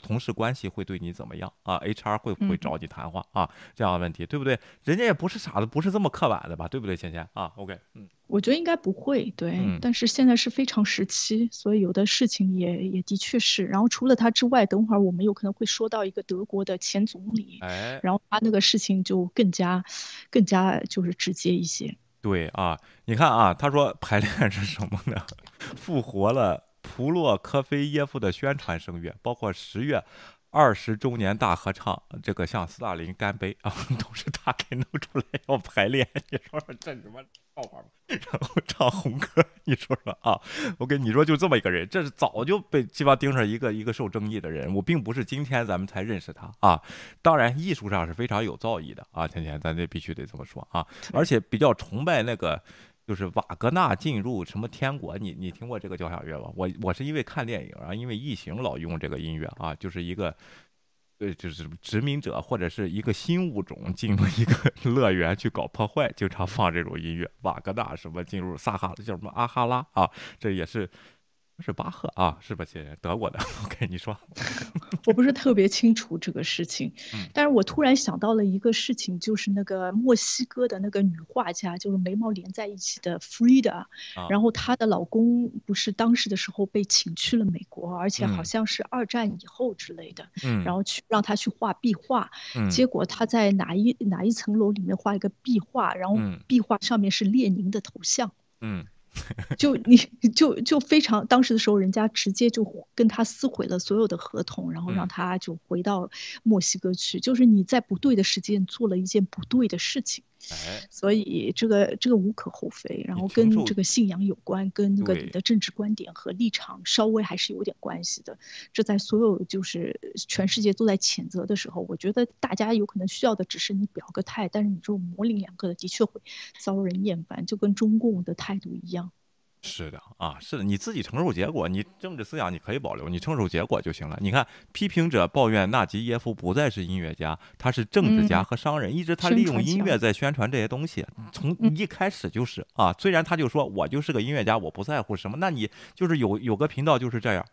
同事关系会对你怎么样啊？HR 会不会找你谈话啊？这样的问题对不对？人家也不是傻子，不是这么刻板的吧？对不对，芊芊啊？OK，嗯，我觉得应该不会，对。但是现在是非常时期，所以有的事情也也的确是。然后除了他之外，等会儿我们有可能会说到一个德国的前总理，哎，然后他那个事情就更加更加就是直接一些。对啊，你看啊，他说排练是什么呢？复活了。普洛科菲耶夫的宣传声乐，包括十月二十周年大合唱，这个向斯大林干杯啊，都是他给弄出来要排练。你说说这什么笑话吗？然后唱红歌，你说说啊？我跟你说，就这么一个人，这是早就被西方盯上一个一个受争议的人物，并不是今天咱们才认识他啊。当然，艺术上是非常有造诣的啊，天天咱这必须得这么说啊。而且比较崇拜那个。就是瓦格纳进入什么天国？你你听过这个交响乐吗？我我是因为看电影啊，因为异形老用这个音乐啊，就是一个，呃，就是殖民者或者是一个新物种进入一个 乐园去搞破坏，经常放这种音乐。瓦格纳什么进入撒哈叫什么阿哈拉啊？这也是。是巴赫啊，是吧？姐，德国的。OK，你说，我不是特别清楚这个事情，但是我突然想到了一个事情，就是那个墨西哥的那个女画家，就是眉毛连在一起的 Frida，然后她的老公不是当时的时候被请去了美国，而且好像是二战以后之类的，嗯，然后去让她去画壁画，嗯，结果她在哪一哪一层楼里面画一个壁画，然后壁画上面是列宁的头像，嗯。就你 就就非常当时的时候，人家直接就跟他撕毁了所有的合同，然后让他就回到墨西哥去。就是你在不对的时间做了一件不对的事情。所以这个这个无可厚非，然后跟这个信仰有关，跟那个你的政治观点和立场稍微还是有点关系的。这在所有就是全世界都在谴责的时候，我觉得大家有可能需要的只是你表个态，但是你这种模棱两可的，的确会遭人厌烦，就跟中共的态度一样。是的啊，是的，你自己承受结果，你政治思想你可以保留，你承受结果就行了。你看，批评者抱怨纳吉耶夫不再是音乐家，他是政治家和商人，一直他利用音乐在宣传这些东西，从一开始就是啊。虽然他就说我就是个音乐家，我不在乎什么，那你就是有有个频道就是这样。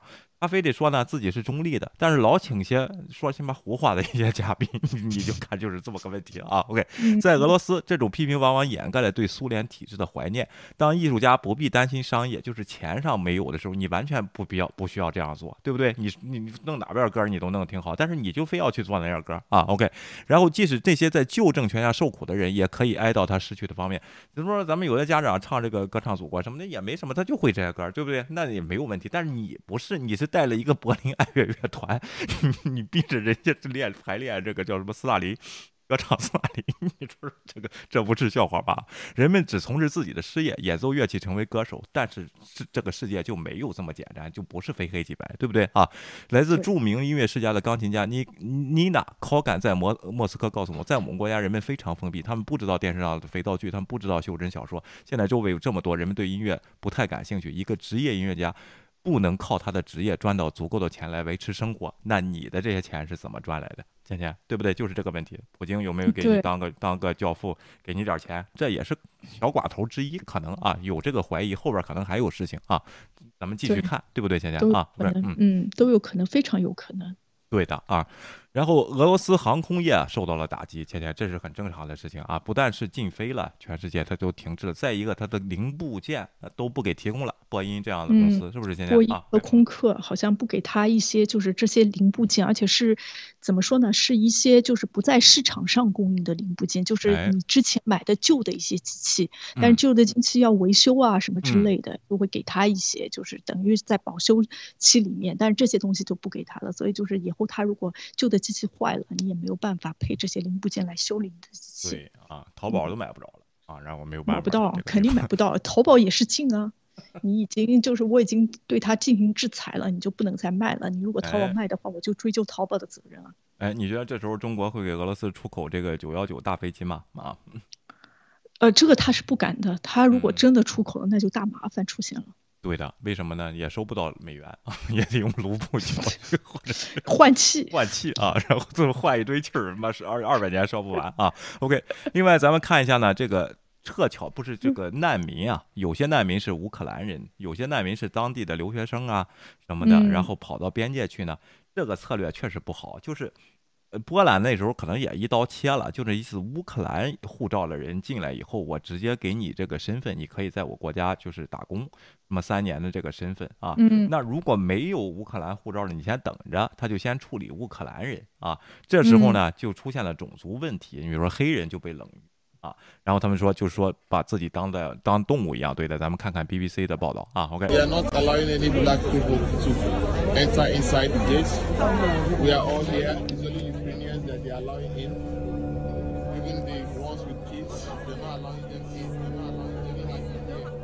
他非得说呢自己是中立的，但是老请些说些嘛胡话的一些嘉宾，你就看就是这么个问题了啊。OK，在俄罗斯，这种批评往往掩盖了对苏联体制的怀念。当艺术家不必担心商业，就是钱上没有的时候，你完全不必要不需要这样做，对不对？你你你弄哪边歌你都弄挺好，但是你就非要去做那样歌啊。OK，然后即使这些在旧政权下受苦的人，也可以哀悼他失去的方面。比如说咱们有的家长唱这个歌唱祖国什么的也没什么，他就会这些歌，对不对？那也没有问题。但是你不是，你是。带了一个柏林爱乐乐团，你逼着人家练排练这个叫什么斯大林歌唱斯大林，你说这个这不是笑话吧？人们只从事自己的事业，演奏乐器成为歌手，但是这这个世界就没有这么简单，就不是非黑即白，对不对啊？来自著名音乐世家的钢琴家妮妮娜考感在莫莫斯科告诉我，在我们国家人们非常封闭，他们不知道电视上的肥皂剧，他们不知道修真小说。现在周围有这么多人们对音乐不太感兴趣，一个职业音乐家。不能靠他的职业赚到足够的钱来维持生活，那你的这些钱是怎么赚来的？倩倩，对不对？就是这个问题。普京有没有给你当个当个教父，给你点钱？这也是小寡头之一，可能啊有这个怀疑，后边可能还有事情啊。咱们继续看，对不对，倩倩啊？嗯嗯，都有可能，非常有可能。对的啊。然后俄罗斯航空业受到了打击，倩倩，这是很正常的事情啊。不但是禁飞了，全世界它都停滞了。再一个，它的零部件都不给提供了。波音这样的公司是不是？现在啊，和空客好像不给他一些，就是这些零部件，而且是怎么说呢？是一些就是不在市场上供应的零部件，就是你之前买的旧的一些机器，但是旧的机器要维修啊什么之类的，都会给他一些，就是等于在保修期里面，但是这些东西就不给他了。所以就是以后他如果旧的机器坏了，你也没有办法配这些零部件来修理你的机器。对啊，淘宝都买不着了啊，然后我没有办法。买不到，肯定买不到。淘宝也是禁啊。你已经就是我已经对他进行制裁了，你就不能再卖了。你如果淘宝卖的话，我就追究淘宝的责任啊。哎，你觉得这时候中国会给俄罗斯出口这个九幺九大飞机吗？啊？呃，这个他是不敢的。他如果真的出口了，那就大麻烦出现了。对的，为什么呢？也收不到美元啊，也得用卢布交易或者换气换气啊，然后最后换一堆气儿，妈是二二百年烧不完啊。OK，另外咱们看一下呢，这个。撤侨不是这个难民啊，有些难民是乌克兰人，有些难民是当地的留学生啊什么的，然后跑到边界去呢。这个策略确实不好，就是波兰那时候可能也一刀切了，就这意思乌克兰护照的人进来以后，我直接给你这个身份，你可以在我国家就是打工，那么三年的这个身份啊。那如果没有乌克兰护照的，你先等着，他就先处理乌克兰人啊。这时候呢，就出现了种族问题，你比如说黑人就被冷遇。啊，然后他们说，就是说把自己当的当动物一样对待。咱们看看 BBC 的报道啊。OK。We are not allowing any black people to enter inside the gates. We are all here. It's only Ukrainians that they are allowing in. Even the ones with kids, they're not allowing them in. They're not allowing. Any husband here.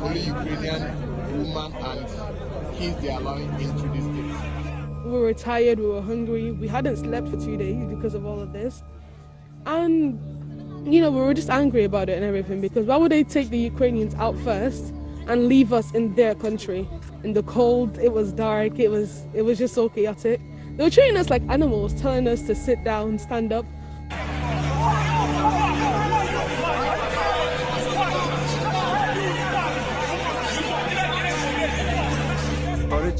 Only Ukrainian women and kids they are allowing into this gate. We were tired, we were hungry, we hadn't slept for two days because of all of this. And, you know, we were just angry about it and everything because why would they take the Ukrainians out first and leave us in their country? In the cold, it was dark, it was it was just so chaotic. They were treating us like animals, telling us to sit down, stand up.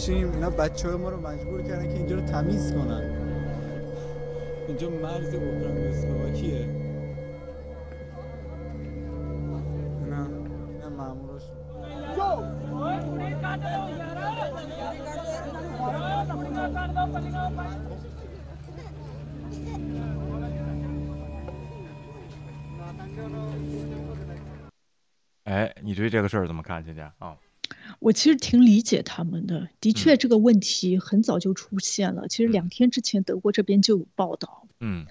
چیم اینا بچه های ما رو مجبور کردن که اینجا رو تمیز کنن اینجا مرز اوکراین و اسلواکیه نه نه ماموراش 哎，你对这个事儿怎么看，姐姐啊？我其实挺理解他们的，的确这个问题很早就出现了。其实两天之前德国这边就有报道，嗯。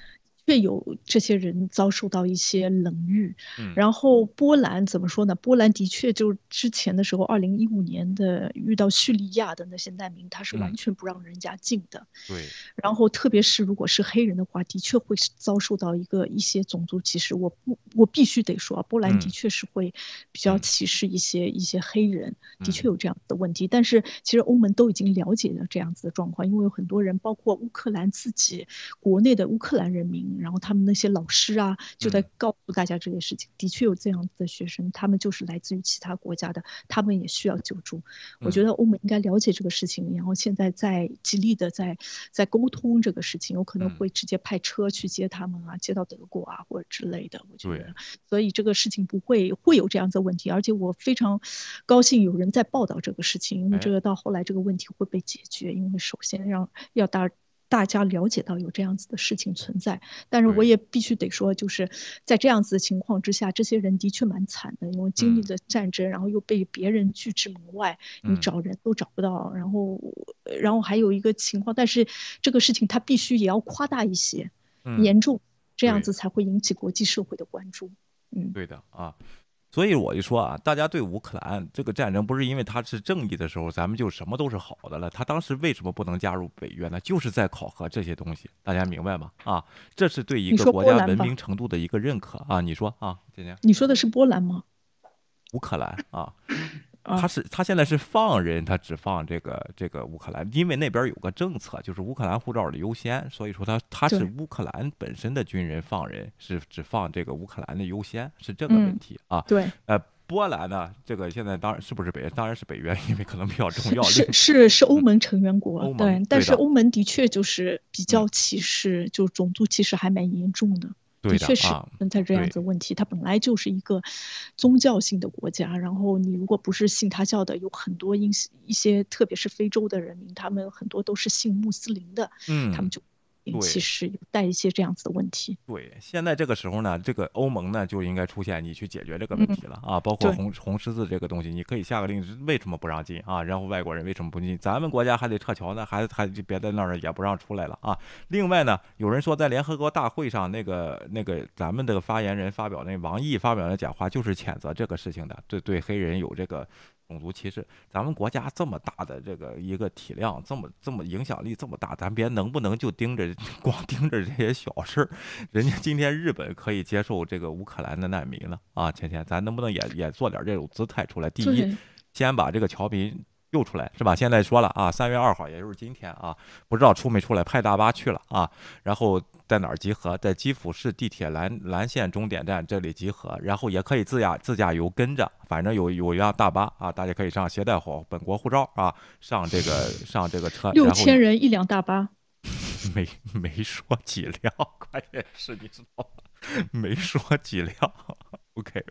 确有这些人遭受到一些冷遇，然后波兰怎么说呢？波兰的确就之前的时候，二零一五年的遇到叙利亚的那些难民，他是完全不让人家进的。对。然后特别是如果是黑人的话，的确会遭受到一个一些种族歧视。我不，我必须得说啊，波兰的确是会比较歧视一些一些黑人，的确有这样的问题。但是其实欧盟都已经了解了这样子的状况，因为有很多人，包括乌克兰自己国内的乌克兰人民。情，然后他们那些老师啊就在告诉大家这些事情。的确有这样子的学生，他们就是来自于其他国家的，他们也需要救助。我觉得欧盟应该了解这个事情，然后现在在极力的在在沟通这个事情，有可能会直接派车去接他们啊，接到德国啊或者之类的。我觉得，所以这个事情不会会有这样子的问题，而且我非常高兴有人在报道这个事情，因为这个到后来这个问题会被解决。因为首先让要大大家了解到有这样子的事情存在，但是我也必须得说，就是在这样子的情况之下，这些人的确蛮惨的，因为经历了战争，然后又被别人拒之门外，你找人都找不到，然后，然后还有一个情况，但是这个事情它必须也要夸大一些，严重，这样子才会引起国际社会的关注。嗯，对的啊。所以我就说啊，大家对乌克兰这个战争不是因为他是正义的时候，咱们就什么都是好的了。他当时为什么不能加入北约呢？就是在考核这些东西，大家明白吗？啊，这是对一个国家文明程度的一个认可啊。你说啊，姐姐，你说的是波兰吗？乌克兰啊。他是他现在是放人，他只放这个这个乌克兰，因为那边有个政策，就是乌克兰护照的优先，所以说他他是乌克兰本身的军人放人是只放这个乌克兰的优先，是这个问题啊。对，呃，波兰呢，这个现在当然是不是北，当然是北约，因为可能比较重要。是是是欧盟成员国，对，但是欧盟的确就是比较歧视，就种族歧视还蛮严重的。的确是存在这样子问题，它本来就是一个宗教性的国家，然后你如果不是信他教的，有很多一一些，特别是非洲的人民，他们很多都是信穆斯林的，嗯，他们就。其实有带一些这样子的问题。对，现在这个时候呢，这个欧盟呢就应该出现，你去解决这个问题了啊！包括红红十字这个东西，你可以下个令，为什么不让进啊？然后外国人为什么不进？咱们国家还得撤侨呢，还还别在那儿也不让出来了啊！另外呢，有人说在联合国大会上，那个那个咱们这个发言人发表那王毅发表的讲话，就是谴责这个事情的，对对黑人有这个。种族歧视，咱们国家这么大的这个一个体量，这么这么影响力这么大，咱别能不能就盯着 光盯着这些小事儿？人家今天日本可以接受这个乌克兰的难民了啊，芊芊，咱能不能也也做点这种姿态出来？第一，先把这个侨民。又出来是吧？现在说了啊，三月二号，也就是今天啊，不知道出没出来，派大巴去了啊。然后在哪儿集合？在基辅市地铁蓝蓝线终点站这里集合。然后也可以自驾自驾游跟着，反正有有一辆大巴啊，大家可以上，携带好本国护照啊，上这个 上这个车。六千人一辆大巴，没没说几辆，关键是你知道吗？没说几辆。OK。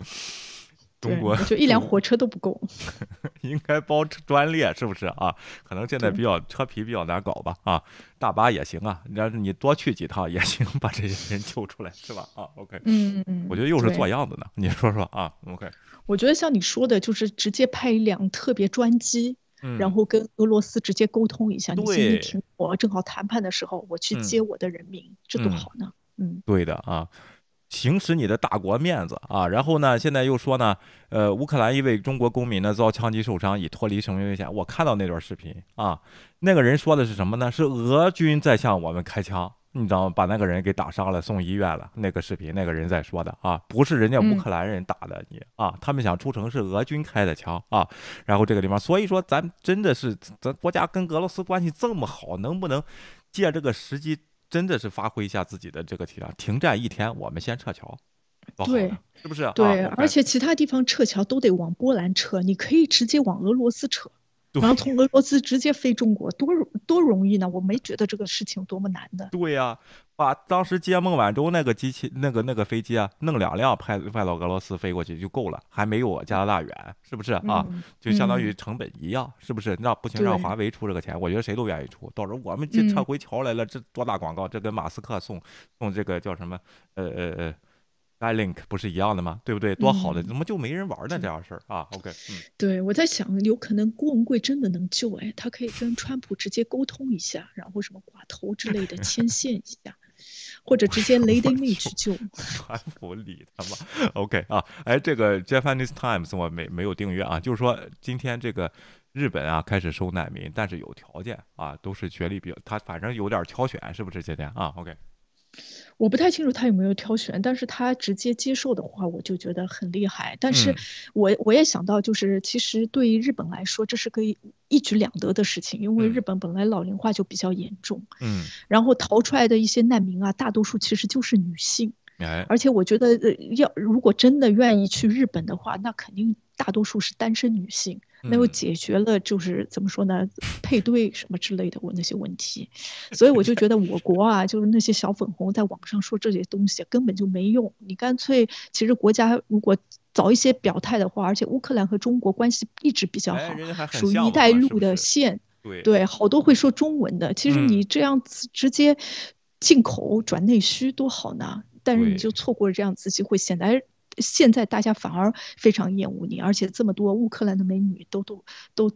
中国就一辆火车都不够，应该包专列是不是啊？可能现在比较车皮比较难搞吧啊，大巴也行啊，要是你多去几趟也行，把这些人救出来是吧？啊，OK，嗯嗯，我觉得又是做样子呢，你说说啊？OK，我觉得像你说的，就是直接派一辆特别专机，然后跟俄罗斯直接沟通一下，你现在停火，正好谈判的时候，我去接我的人民，这多好呢？嗯，对的啊。行使你的大国面子啊！然后呢，现在又说呢，呃，乌克兰一位中国公民呢遭枪击受伤，已脱离生命危险。我看到那段视频啊，那个人说的是什么呢？是俄军在向我们开枪，你知道吗？把那个人给打伤了，送医院了。那个视频，那个人在说的啊，不是人家乌克兰人打的你啊，他们想出城是俄军开的枪啊。然后这个地方，所以说咱真的是咱国家跟俄罗斯关系这么好，能不能借这个时机？真的是发挥一下自己的这个体量，停战一天，我们先撤侨，对，是不是？对，而且其他地方撤侨都得往波兰撤，你可以直接往俄罗斯撤，然后从俄罗斯直接飞中国，多多容易呢？我没觉得这个事情多么难的。对呀。把当时接孟晚舟那个机器、那个那个飞机啊，弄两辆派派到俄罗斯飞过去就够了，还没有加拿大远，是不是啊？就相当于成本一样，是不是？那不行，让华为出这个钱，我觉得谁都愿意出。到时候我们这撤回桥来了，这多大广告？这跟马斯克送送这个叫什么？呃呃呃，Skylink 不是一样的吗？对不对？多好的，怎么就没人玩呢？这样事儿啊？OK，嗯，对，我在想，有可能郭文贵真的能救哎，他可以跟川普直接沟通一下，然后什么寡头之类的牵线一下。或者直接 Lady Mitch 救，川普理他吗？OK 啊，哎，这个 Japanese Times 我没没有订阅啊，就是说今天这个日本啊开始收难民，但是有条件啊，都是学历比较，他反正有点挑选，是不是？今天啊，OK。我不太清楚他有没有挑选，但是他直接接受的话，我就觉得很厉害。但是我我也想到，就是其实对于日本来说，这是个一举两得的事情，因为日本本来老龄化就比较严重，嗯，然后逃出来的一些难民啊，大多数其实就是女性，哎，而且我觉得，呃，要如果真的愿意去日本的话，那肯定大多数是单身女性。那又解决了，就是怎么说呢，配对什么之类的我那些问题，所以我就觉得我国啊，就是那些小粉红在网上说这些东西根本就没用。你干脆，其实国家如果早一些表态的话，而且乌克兰和中国关系一直比较好，属于一带一路的线，对对，好多会说中文的。其实你这样子直接进口转内需多好呢，但是你就错过了这样子机会，显然。现在大家反而非常厌恶你，而且这么多乌克兰的美女都都都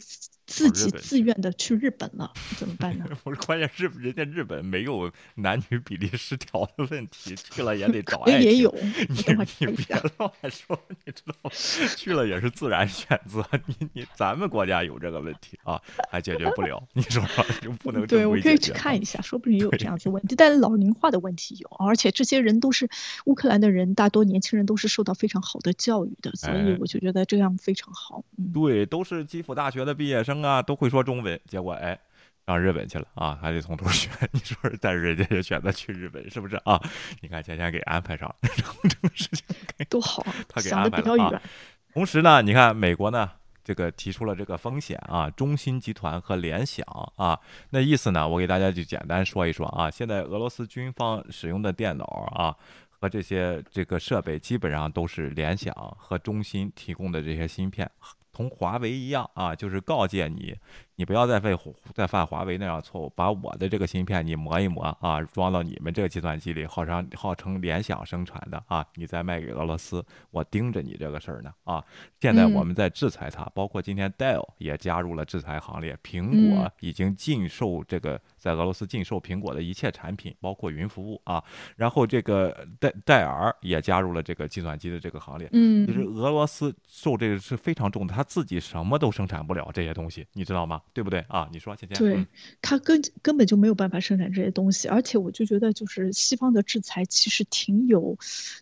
自己自愿的去日本了，怎么办呢？不是，关键是人家日本没有男女比例失调的问题，去了也得找爱情。也有，你你别乱说，你知道吗？去了也是自然选择。你你咱们国家有这个问题啊，还解决不了，你说 就不能对我可以去看一下，说不定有这样子问题。但是老龄化的问题有，而且这些人都是乌克兰的人，大多年轻人都是受到非常好的教育的，所以我就觉得这样非常好。嗯，对，都是基辅大学的毕业生。啊，都会说中文，结果哎，上日本去了啊，还得从头学。你说，但是人家也选择去日本，是不是啊？你看，前天给安排上，然后这个事情多好，他给安排了啊。同时呢，你看美国呢，这个提出了这个风险啊，中芯集团和联想啊，那意思呢，我给大家就简单说一说啊。现在俄罗斯军方使用的电脑啊和这些这个设备，基本上都是联想和中兴提供的这些芯片。同华为一样啊，就是告诫你。你不要再犯再犯华为那样错误，把我的这个芯片你磨一磨啊，装到你们这个计算机里，号称号称联想生产的啊，你再卖给俄罗斯，我盯着你这个事儿呢啊！现在我们在制裁它，包括今天 Dell 也加入了制裁行列，苹果已经禁售这个在俄罗斯禁售苹果的一切产品，包括云服务啊。然后这个戴戴尔也加入了这个计算机的这个行列，嗯，就是俄罗斯受这个是非常重的，他自己什么都生产不了这些东西，你知道吗？对不对啊？你说，倩倩，对他根根本就没有办法生产这些东西，而且我就觉得，就是西方的制裁其实挺有，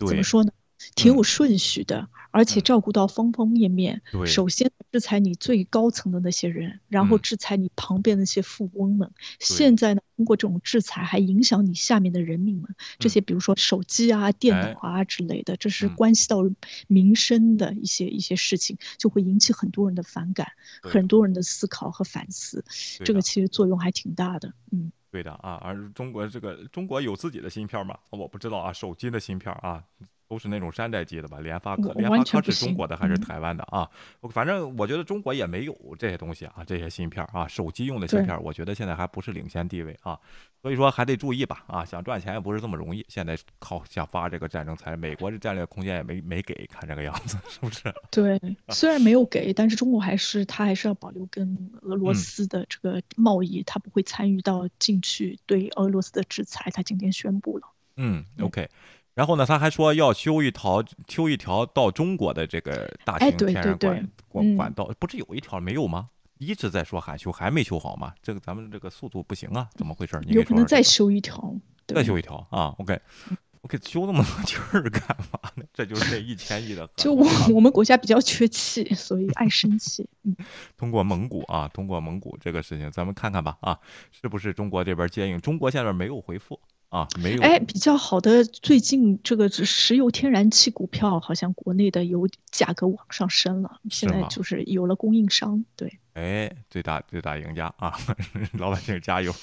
怎么说呢？挺有顺序的，而且照顾到方方面面。首先制裁你最高层的那些人，然后制裁你旁边那些富翁们。现在呢，通过这种制裁还影响你下面的人民们。这些比如说手机啊、电脑啊之类的，这是关系到民生的一些一些事情，就会引起很多人的反感，很多人的思考和反思。这个其实作用还挺大的。嗯，对的啊。而中国这个中国有自己的芯片吗？我不知道啊，手机的芯片啊。都是那种山寨机的吧？联发科，联发科是中国的还是台湾的啊？反正我觉得中国也没有这些东西啊，这些芯片啊，手机用的芯片，我觉得现在还不是领先地位啊。所以说还得注意吧啊！想赚钱也不是这么容易。现在靠想发这个战争财，美国这战略空间也没没给，看这个样子 是不是？对，虽然没有给，但是中国还是他还是要保留跟俄罗斯的这个贸易，他不会参与到进去对俄罗斯的制裁。他今天宣布了。嗯，OK。然后呢，他还说要修一条修一条到中国的这个大型天然管管管道，不是有一条没有吗？一直在说喊修，还没修好吗？这个咱们这个速度不行啊，怎么回事？你有可能再修一条，再修一条啊？OK，OK，修那么多劲儿干嘛呢？这就是这一千亿的。就我我们国家比较缺气，所以爱生气。嗯，通过蒙古啊，通过蒙古这个事情，咱们看看吧啊，是不是中国这边接应？中国现在没有回复。啊，没有哎，比较好的，最近这个石油天然气股票好像国内的油价格往上升了，现在就是有了供应商，对，哎，最大最大赢家啊，老百姓加油，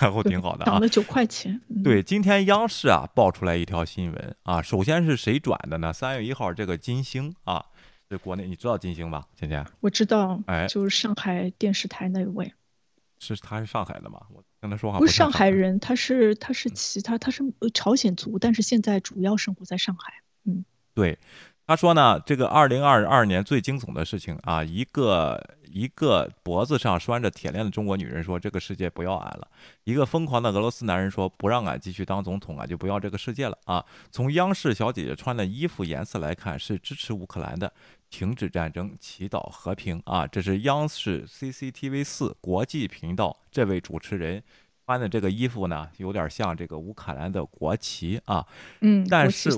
然后挺好的啊，涨了九块钱。对，今天央视啊爆出来一条新闻啊，首先是谁转的呢？三月一号，这个金星啊，这国内，你知道金星吧？芊芊，我知道，哎，就是上海电视台那位。是他是上海的吗？我跟他说话不是上海人，他是他是其他他是朝鲜族，但是现在主要生活在上海。嗯，对，他说呢，这个二零二二年最惊悚的事情啊，一个一个脖子上拴着铁链的中国女人说这个世界不要俺了，一个疯狂的俄罗斯男人说不让俺继续当总统啊，就不要这个世界了啊。从央视小姐姐穿的衣服颜色来看，是支持乌克兰的。停止战争，祈祷和平啊！这是央视 CCTV 四国际频道这位主持人穿的这个衣服呢，有点像这个乌克兰的国旗啊。嗯，但是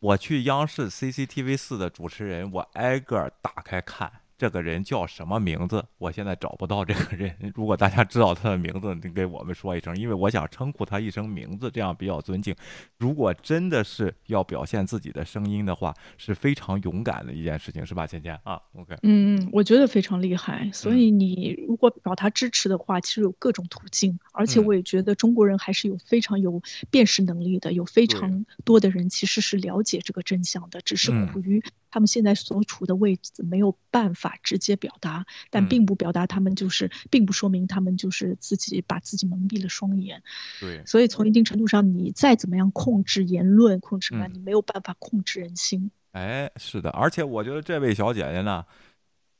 我去央视 CCTV 四的主持人，我挨个打开看。这个人叫什么名字？我现在找不到这个人。如果大家知道他的名字，你给我们说一声，因为我想称呼他一声名字，这样比较尊敬。如果真的是要表现自己的声音的话，是非常勇敢的一件事情，是吧，芊芊啊？OK，嗯嗯，我觉得非常厉害。所以你如果表达支持的话，其实有各种途径，而且我也觉得中国人还是有非常有辨识能力的，有非常多的人其实是了解这个真相的，只是苦于。他们现在所处的位置没有办法直接表达，但并不表达他们就是，并不说明他们就是自己把自己蒙蔽了双眼。对，所以从一定程度上，你再怎么样控制言论，控制什么，你没有办法控制人心。哎，是的，而且我觉得这位小姐姐呢。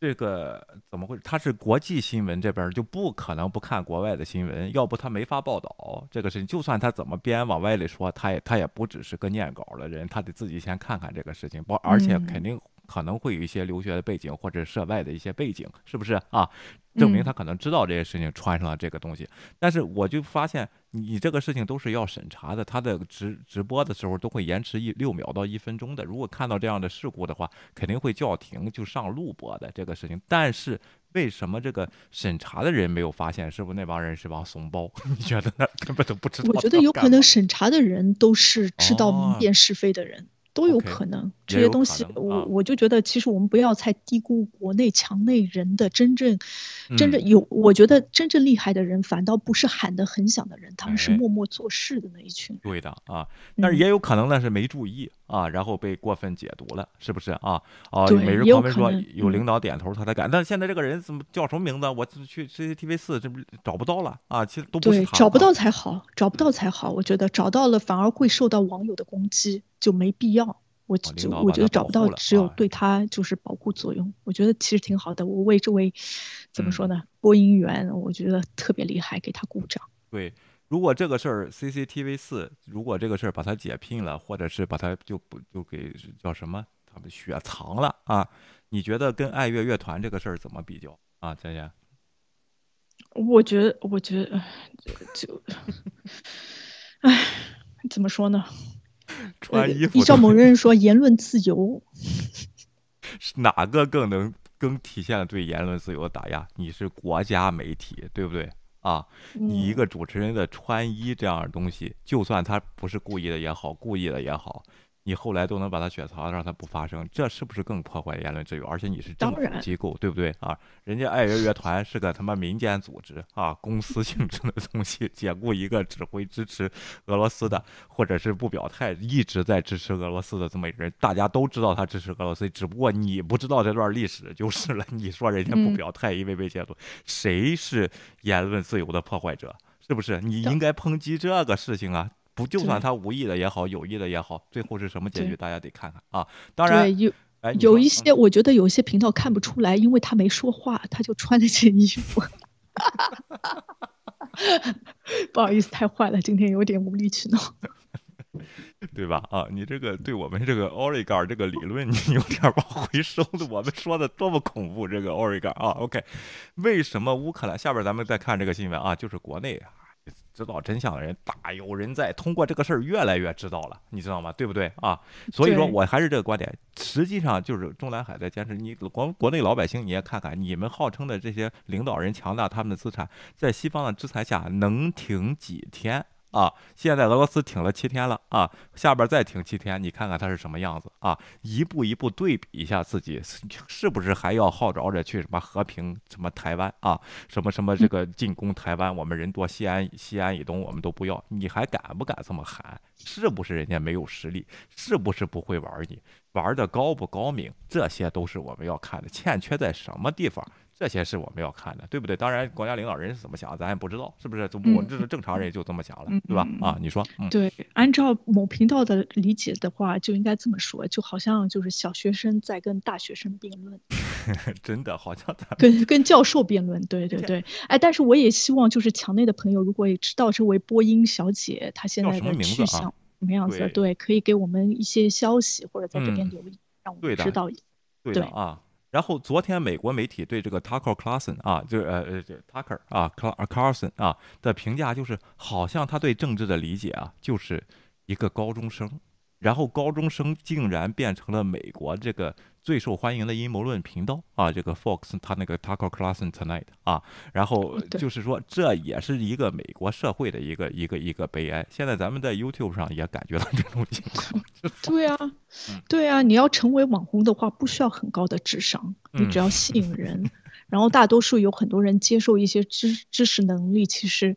这个怎么会？他是国际新闻这边就不可能不看国外的新闻，要不他没法报道这个事情。就算他怎么编往外里说，他也他也不只是个念稿的人，他得自己先看看这个事情，不，而且肯定可能会有一些留学的背景或者涉外的一些背景，是不是啊？证明他可能知道这些事情，穿上了这个东西。但是我就发现，你这个事情都是要审查的，他的直直播的时候都会延迟一六秒到一分钟的。如果看到这样的事故的话，肯定会叫停，就上录播的这个事情。但是为什么这个审查的人没有发现？是不是那帮人是帮怂包？你觉得呢？根本都不知道。我觉得有可能审查的人都是知道明辨是非的人。都有可能，这些东西，我我就觉得，其实我们不要太低估国内墙内人的真正，真正有，我觉得真正厉害的人，反倒不是喊得很响的人，他们是默默做事的那一群。对的啊，但是也有可能呢是没注意啊，然后被过分解读了，是不是啊？啊，每日狂奔说有领导点头他才敢，但现在这个人怎么叫什么名字？我去 CCTV 四这不找不到了啊？其实都不是找不到才好，找不到才好，我觉得找到了反而会受到网友的攻击。就没必要，我就我觉得找不到，只有对他就是保护作用。我觉得其实挺好的，我为这位怎么说呢？播音员，我觉得特别厉害，给他鼓掌。对，如果这个事儿 CCTV 四，如果这个事儿把他解聘了，或者是把他就不就给叫什么，他们雪藏了啊？你觉得跟爱乐乐团这个事儿怎么比较啊？佳佳？我觉得，我觉得就，唉，怎么说呢？穿衣服，依照某人说，言论自由，哪个更能更体现了对言论自由的打压？你是国家媒体，对不对啊？你一个主持人的穿衣这样的东西，就算他不是故意的也好，故意的也好。你后来都能把它雪藏，让它不发生，这是不是更破坏言论自由？而且你是政府机构，对不对啊？人家爱乐乐团是个他妈民间组织啊，公司性质的东西，解雇一个指挥支持俄罗斯的，或者是不表态，一直在支持俄罗斯的这么一个人，大家都知道他支持俄罗斯，只不过你不知道这段历史就是了。你说人家不表态，因为被解雇，谁是言论自由的破坏者？是不是？你应该抨击这个事情啊！不，就算他无意的也好，有意的也好，最后是什么结局，大家得看看啊。当然，有有一些，我觉得有一些频道看不出来，因为他没说话，他就穿了件衣服。不好意思，太坏了，今天有点无理取闹，对吧？啊，你这个对我们这个 Oregon 这个理论，你有点往回收的。我们说的多么恐怖，这个 Oregon 啊。OK，为什么乌克兰？下边咱们再看这个新闻啊，就是国内啊。知道真相的人大有人在，通过这个事儿越来越知道了，你知道吗？对不对啊？所以说我还是这个观点，实际上就是中南海在坚持。你国国内老百姓你也看看，你们号称的这些领导人强大他们的资产，在西方的制裁下能挺几天？啊，现在俄罗斯挺了七天了啊，下边再挺七天，你看看他是什么样子啊？一步一步对比一下自己，是不是还要号召着去什么和平什么台湾啊，什么什么这个进攻台湾，我们人多，西安西安以东我们都不要，你还敢不敢这么喊？是不是人家没有实力？是不是不会玩你？玩的高不高明？这些都是我们要看的，欠缺在什么地方？这些是我们要看的，对不对？当然，国家领导人是怎么想，咱也不知道，是不是？就我这是正常人就这么想了，对吧？啊，你说？对，按照某频道的理解的话，就应该这么说，就好像就是小学生在跟大学生辩论，真的好像跟跟教授辩论，对对对。哎，但是我也希望就是墙内的朋友，如果也知道这位播音小姐她现在的去向什么样子，对，可以给我们一些消息或者在这边留言，让我们知道。对的啊。然后昨天美国媒体对这个 Tucker Carlson 啊，就是呃呃就 Tucker 啊 Carlson 啊的评价就是，好像他对政治的理解啊，就是一个高中生。然后高中生竟然变成了美国这个最受欢迎的阴谋论频道啊！这个 Fox 他那个 Tucker Carlson Tonight 啊，然后 就是说这也是一个美国社会的一个一个一个悲哀。现在咱们在 YouTube 上也感觉到这种情况。对啊，对啊，你要成为网红的话，不需要很高的智商，你只要吸引人。然后大多数有很多人接受一些知知识能力，其实，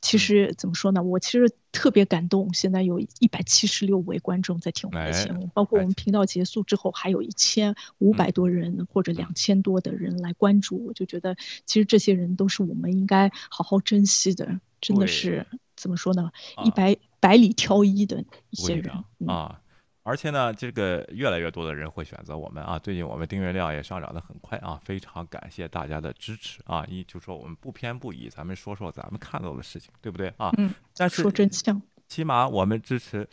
其实怎么说呢？我其实特别感动。现在有一百七十六位观众在听我们的节目，包括我们频道结束之后，还有一千五百多人或者两千多的人来关注。我就觉得，其实这些人都是我们应该好好珍惜的，真的是怎么说呢？一百百里挑一的一些人啊。而且呢，这个越来越多的人会选择我们啊！最近我们订阅量也上涨得很快啊，非常感谢大家的支持啊！一就说我们不偏不倚，咱们说说咱们看到的事情，对不对啊？嗯。但是说真相，起码我们支持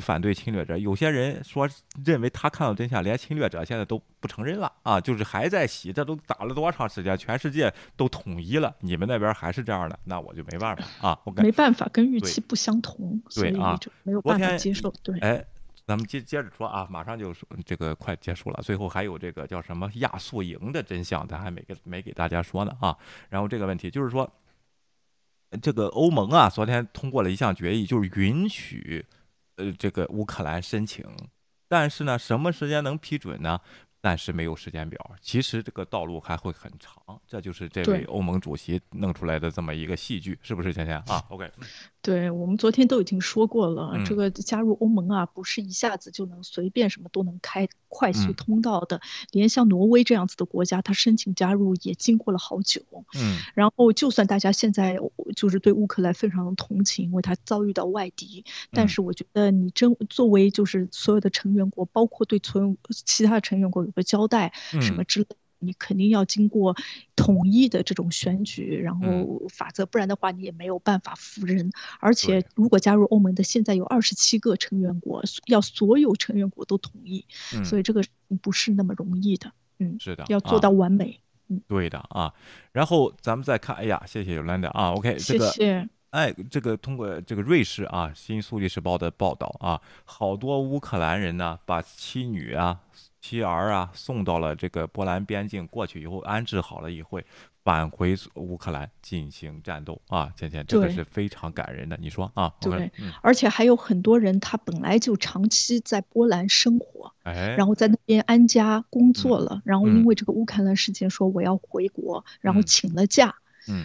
反对侵略者。有些人说认为他看到真相，连侵略者现在都不承认了啊，就是还在洗。这都打了多长时间？全世界都统一了，你们那边还是这样的，那我就没办法啊！我没办法，跟预期不相同，对啊，没有办法接受。对，哎。咱们接接着说啊，马上就说这个快结束了，最后还有这个叫什么亚速营的真相，咱还没给没给大家说呢啊。然后这个问题就是说，这个欧盟啊，昨天通过了一项决议，就是允许呃这个乌克兰申请，但是呢，什么时间能批准呢？暂时没有时间表，其实这个道路还会很长，这就是这位欧盟主席弄出来的这么一个戏剧，是不是，倩倩啊？OK。对我们昨天都已经说过了，这个加入欧盟啊，不是一下子就能随便什么都能开快速通道的。连像挪威这样子的国家，它申请加入也经过了好久。嗯，然后就算大家现在就是对乌克兰非常同情，因为他遭遇到外敌，但是我觉得你真作为就是所有的成员国，包括对存其他的成员国有个交代，什么之类。你肯定要经过统一的这种选举，然后法则，不然的话你也没有办法服人。而且，如果加入欧盟的，现在有二十七个成员国，要所有成员国都同意，所以这个不是那么容易的。嗯，是的，要做到完美。嗯，对的啊。然后咱们再看，哎呀，谢谢 Yolanda 啊，OK，谢谢。哎，这个通过这个瑞士啊《新苏黎世报》的报道啊，好多乌克兰人呢，把妻女啊。妻儿啊，送到了这个波兰边境，过去以后安置好了，以后返回乌克兰进行战斗啊！倩倩，这个是非常感人的。你说啊？对，而且还有很多人，他本来就长期在波兰生活，哎，然后在那边安家工作了，然后因为这个乌克兰事件，说我要回国，然后请了假。嗯，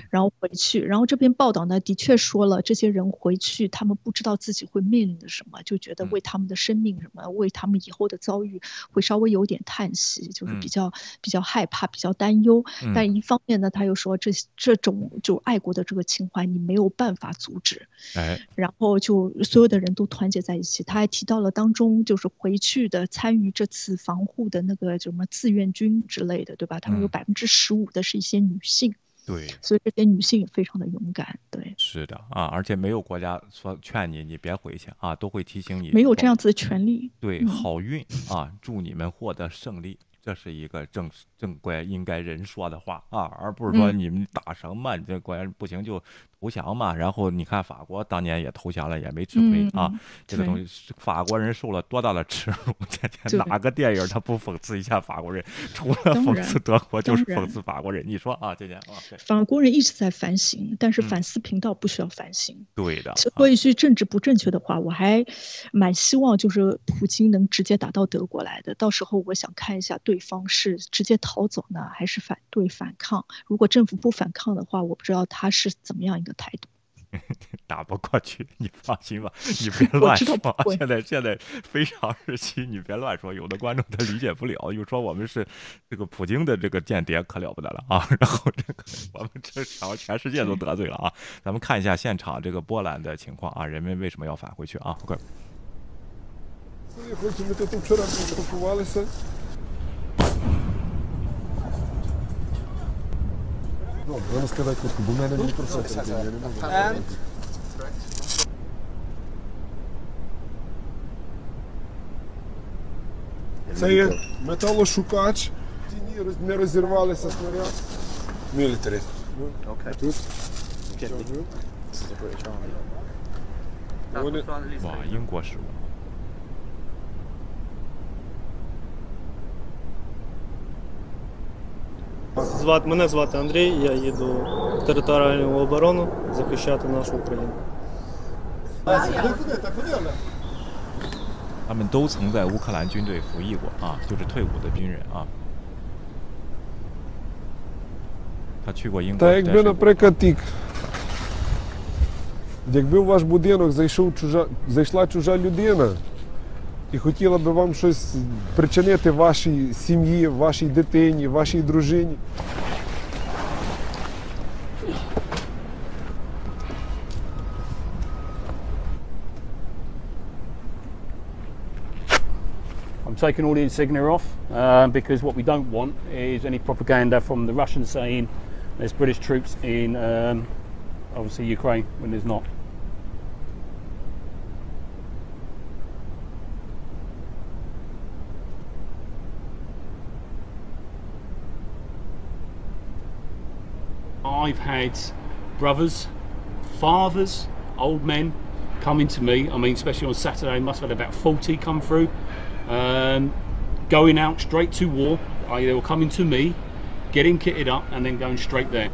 然后回去，然后这篇报道呢，的确说了，这些人回去，他们不知道自己会面临的什么，就觉得为他们的生命什么，为他们以后的遭遇，会稍微有点叹息，就是比较比较害怕，比较担忧。但一方面呢，他又说这这种就爱国的这个情怀，你没有办法阻止。哎，然后就所有的人都团结在一起。他还提到了当中就是回去的参与这次防护的那个什么志愿军之类的，对吧？他们有百分之十五的是一些女性。对，所以这些女性也非常的勇敢。对，是的啊，而且没有国家说劝你你别回去啊，都会提醒你。没有这样子的权利。对，好运啊，祝你们获得胜利。这是一个正正规应该人说的话啊，而不是说你们打什么，你这国家不行就投降嘛。然后你看法国当年也投降了，也没吃亏啊。这个东西，法国人受了多大的耻辱？天天哪个电影他不讽刺一下法国人？除了讽刺德国，就是讽刺法国人。你说啊，姐姐啊，法国人一直在反省，但是反思频道不需要反省。对的。说一句政治不正确的话，我还蛮希望就是普京能直接打到德国来的。到时候我想看一下。对方是直接逃走呢，还是反对反抗？如果政府不反抗的话，我不知道他是怎么样一个态度。打不过去，你放心吧，你别乱说。现在现在非常时期，你别乱说。有的观众他理解不了，又说我们是这个普京的这个间谍，可了不得了啊！然后这个我们这场全世界都得罪了啊！咱们看一下现场这个波兰的情况啊，人们为什么要返回去啊 ？OK。Ну, можно сказать, вот бо мене не просить. Це є металошукач. не розірвалися снаряд. Military. Okay. Тут. This is a British army. Вони... 哇，英国使务。 Звати мене звати Андрій. Я їду в територіальну оборону захищати нашу Україну. 他们都曾在乌克兰军队服役过啊，就是退伍的军人啊。他去过英国。 Та якби, наприклад, тік. Якби в ваш будинок зайшов чужа, зайшла чужа людина і хотіла би вам щось причинити вашій сім'ї, вашій дитині, вашій дружині. I'm taking all the insignia off uh, because what we don't want is any propaganda from the Russians saying there's British troops in um, obviously Ukraine when there's not. I've had brothers, fathers, old men coming to me. I mean, especially on Saturday, must have had about 40 come through, um, going out straight to war. I, they were coming to me, getting kitted up, and then going straight there.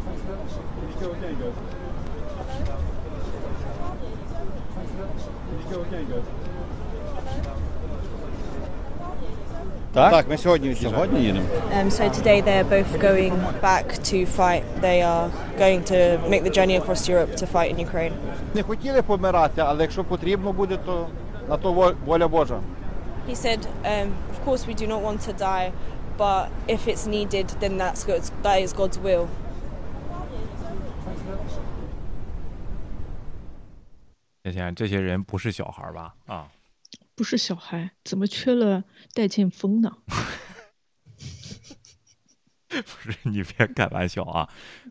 Так, так, ми сьогодні Сьогодні їдемо. Um, so today they're both going back to fight. They are going to make the journey across Europe to fight in Ukraine. Не хотіли помирати, але якщо потрібно буде, то на то во- воля Божа. He said, um, "Of course we do not want to die, but if it's needed, then that's God's, that is God's will." 这些这些人不是小孩吧？啊， 不是小孩，怎么缺了戴剑锋呢？不是你别开玩笑啊！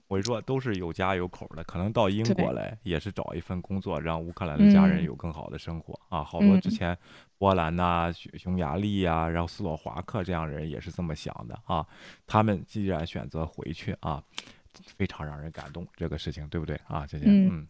我说，都是有家有口的，可能到英国来也是找一份工作，让乌克兰的家人嗯有更好的生活、啊。好多之嗯前波兰呐、匈匈牙利呀、然后斯洛伐克这样的人也是这么想的啊。他们既然选择回去啊，非常让人感动，这个事情对不对啊？这些嗯嗯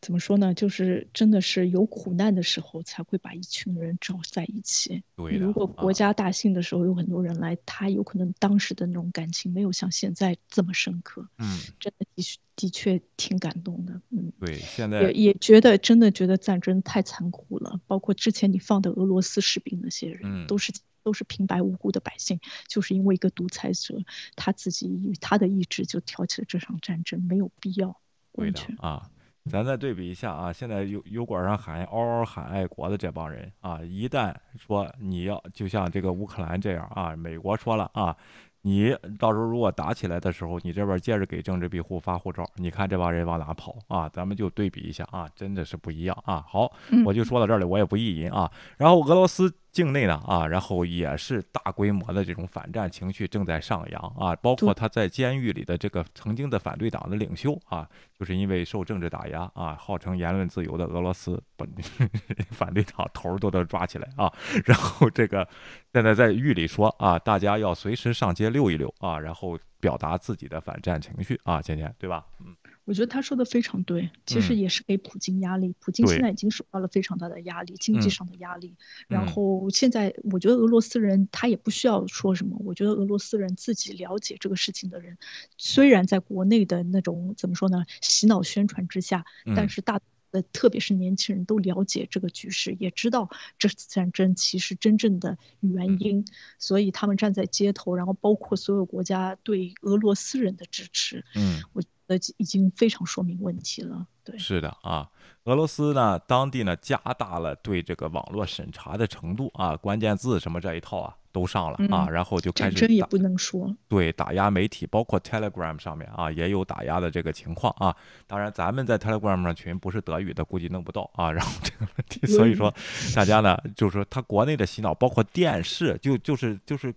怎么说呢？就是真的是有苦难的时候才会把一群人找在一起。对如果国啊家大兴的时候有很多人来，他有可能当时的那种感情没有像现在这么深刻。嗯，真的的确的确挺感动的。嗯，对，现在也也觉得真的觉得战争太残酷了。包括之前你放的俄罗斯士兵那些人，嗯都是都是平白无故的百姓，就是因为一个独裁者他自己以他的意志就挑起了这场战争，没有必要。对的啊。咱再对比一下啊，现在油油管上喊嗷嗷喊爱国的这帮人啊，一旦说你要就像这个乌克兰这样啊，美国说了啊，你到时候如果打起来的时候，你这边接着给政治庇护发护照，你看这帮人往哪跑啊？咱们就对比一下啊，真的是不一样啊。好，我就说到这里，我也不意淫啊。然后俄罗斯境内呢啊，然后也是大规模的这种反战情绪正在上扬啊，包括他在监狱里的这个曾经的反对党的领袖啊，就是因为受政治打压啊，号称言论自由的俄罗斯本 反对党头儿都得抓起来啊，然后这个现在在狱里说啊，大家要随时上街溜一溜啊，然后表达自己的反战情绪啊，今天对吧？嗯。我觉得他说的非常对，其实嗯也是给普京压力。普京现在已经受到了非常大的压力，经济嗯上的压力。然嗯后现在，我觉得俄罗斯人他也不需要说什么。我觉得俄罗斯人自己了解这个事情的人，虽然在国内的那种怎么说呢，洗脑宣传之下，嗯但是大。呃，特别是年轻人都了解这个局势，也知道这次战争其实真正的嗯原因，所以他们站在街头，然后包括所有国家对俄罗斯人的支持，嗯，我觉得已经非常说明问题了。对，是的啊，俄罗斯呢，当地呢加大了对这个网络审查的程度啊，关键字什么这一套啊都上了啊，嗯然后就开始也不能说，对打压媒体，包括 Telegram 上面啊也有打压的这个情况啊。当然，咱们在 Telegram 上群不是德语的，估计弄不到啊。然后这个问题，所以说大家呢，就是说他国内的洗脑，包括电视，就就是就是。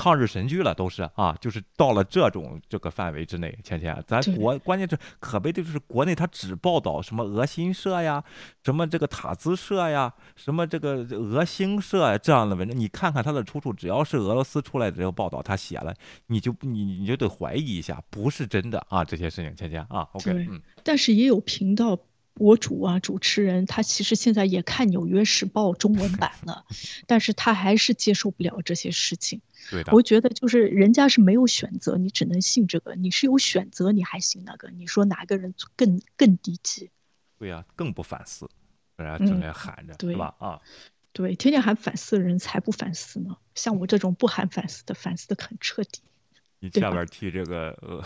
抗日神剧了，都是啊，就是到了这种这个范围之内。芊芊，咱国关键是可悲的就是国内他只报道什么俄新社呀，什么这个塔兹社呀，什么这个俄新社这样的文章，你看看他的出处，只要是俄罗斯出来的这个报道，他写了，你就你你就得怀疑一下，不是真的啊，这些事情，芊芊啊，OK，嗯，但是也有频道。博主啊，主持人，他其实现在也看《纽约时报》中文版了，但是他还是接受不了这些事情。对的，我觉得就是人家是没有选择，你只能信这个；你是有选择，你还信那个。你说哪个人更更低级？对呀，更不反思，不然整天喊着，对吧？啊，对，天天喊反思的人才不反思呢。像我这种不喊反思的，反思的很彻底。你下边替这个呃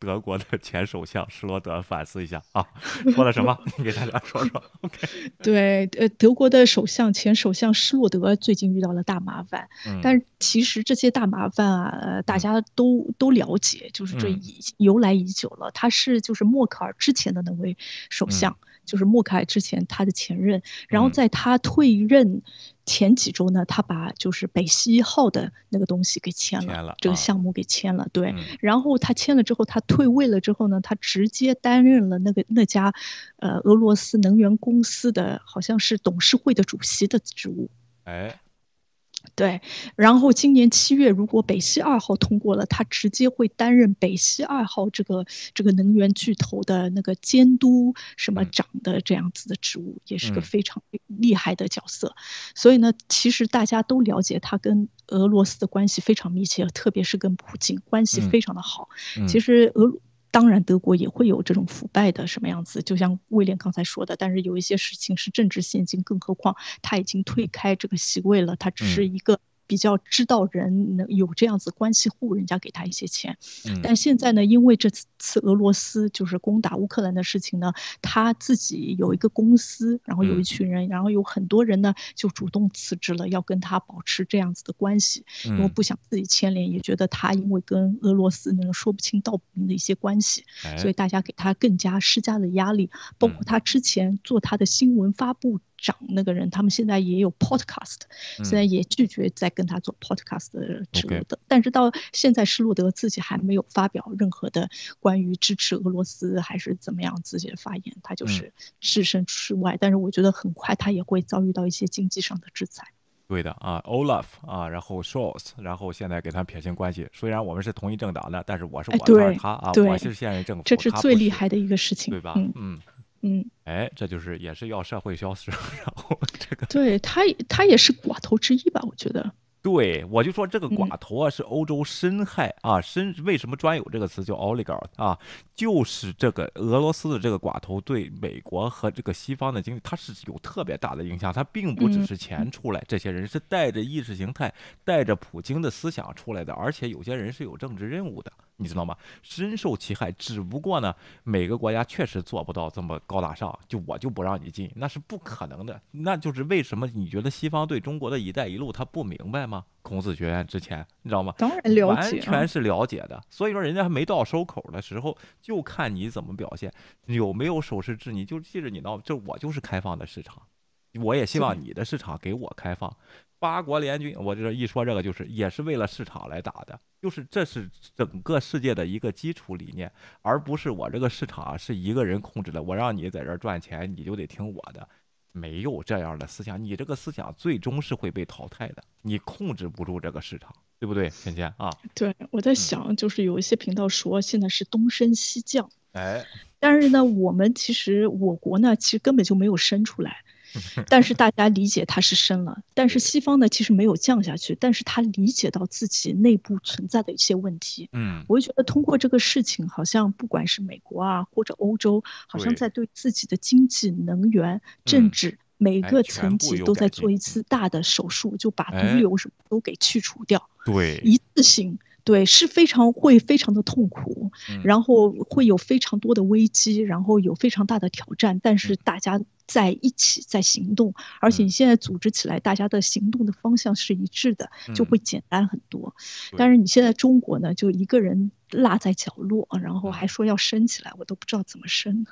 德国的前首相施罗德反思一下啊，说了什么？你给大家说说。OK。对，呃，德国的首相前首相施罗德最近遇到了大麻烦，但是其实这些大麻烦啊，呃，大家都都了解，就是这已由来已久了。他是就是默克尔之前的那位首相，就是默克尔之前他的前任，然后在他退任。前几周呢，他把就是北溪一号的那个东西给签了，这个项目给签了，对。然后他签了之后，他退位了之后呢，他直接担任了那个那家，呃，俄罗斯能源公司的好像是董事会的主席的职务。哎。对，然后今年七月，如果北溪二号通过了，他直接会担任北溪二号这个这个能源巨头的那个监督什么长的这样子的职务，也是个非常厉害的角色。所以呢，其实大家都了解他跟俄罗斯的关系非常密切，特别是跟普京关系非常的好。其实俄当然德国也会有这种腐败的什么样子，就像威廉刚才说的，但是有一些事情是政治现金，更何况他已经退开这个席位了，他只是一个。比较知道人能有这样子关系户，人家给他一些钱。但现在呢，因为这次俄罗斯就是攻打乌克兰的事情呢，他自己有一个公司，然后有一群人，然后有很多人呢就主动辞职了，要跟他保持这样子的关系，因为不想自己牵连，也觉得他因为跟俄罗斯那个说不清道不明的一些关系，所以大家给他更加施加了压力，包括他之前做他的新闻发布。长那个人，他们现在也有 podcast，现在也拒绝再跟他做 podcast 的职务的。但是到现在，施洛德自己还没有发表任何的关于支持俄罗斯还是怎么样自己的发言，他就是置身事外。但是我觉得很快他也会遭遇到一些经济上的制裁。对的啊，Olaf 啊，然后 Scholz，然后现在给他撇清关系。虽然我们是同一政党的，但是我是我，他是他啊，我是现任政府，这是最厉害的一个事情，对吧？嗯。嗯，哎，这就是也是要社会消失，然后这个对他，他也是寡头之一吧？我觉得。对，我就说这个寡头啊，是欧洲深害啊，深为什么专有这个词叫 oligarch 啊？就是这个俄罗斯的这个寡头对美国和这个西方的经济，它是有特别大的影响。它并不只是钱出来，这些人是带着意识形态、带着普京的思想出来的，而且有些人是有政治任务的。你知道吗？深受其害。只不过呢，每个国家确实做不到这么高大上，就我就不让你进，那是不可能的。那就是为什么你觉得西方对中国的一带一路他不明白吗？孔子学院之前你知道吗？当然了解，完全是了解的。所以说人家还没到收口的时候，就看你怎么表现，有没有守时制。你就记着，你闹，这我就是开放的市场，我也希望你的市场给我开放。八国联军，我这一说这个就是也是为了市场来打的，就是这是整个世界的一个基础理念，而不是我这个市场是一个人控制的，我让你在这赚钱，你就得听我的，没有这样的思想，你这个思想最终是会被淘汰的，你控制不住这个市场，对不对，芊芊啊？对，我在想，就是有一些频道说现在是东升西降，哎，但是呢，我们其实我国呢，其实根本就没有升出来。但是大家理解它是升了，但是西方呢其实没有降下去，但是他理解到自己内部存在的一些问题。嗯，我就觉得通过这个事情，好像不管是美国啊或者欧洲，好像在对自己的经济、能源、政治每个层级都在做一次大的手术，就把毒瘤什么都给去除掉。对，一次性。对，是非常会非常的痛苦，然后会有非常多的危机，然后有非常大的挑战。但是大家在一起在行动，而且你现在组织起来，大家的行动的方向是一致的，就会简单很多。但是你现在中国呢，就一个人落在角落，然后还说要升起来，我都不知道怎么升。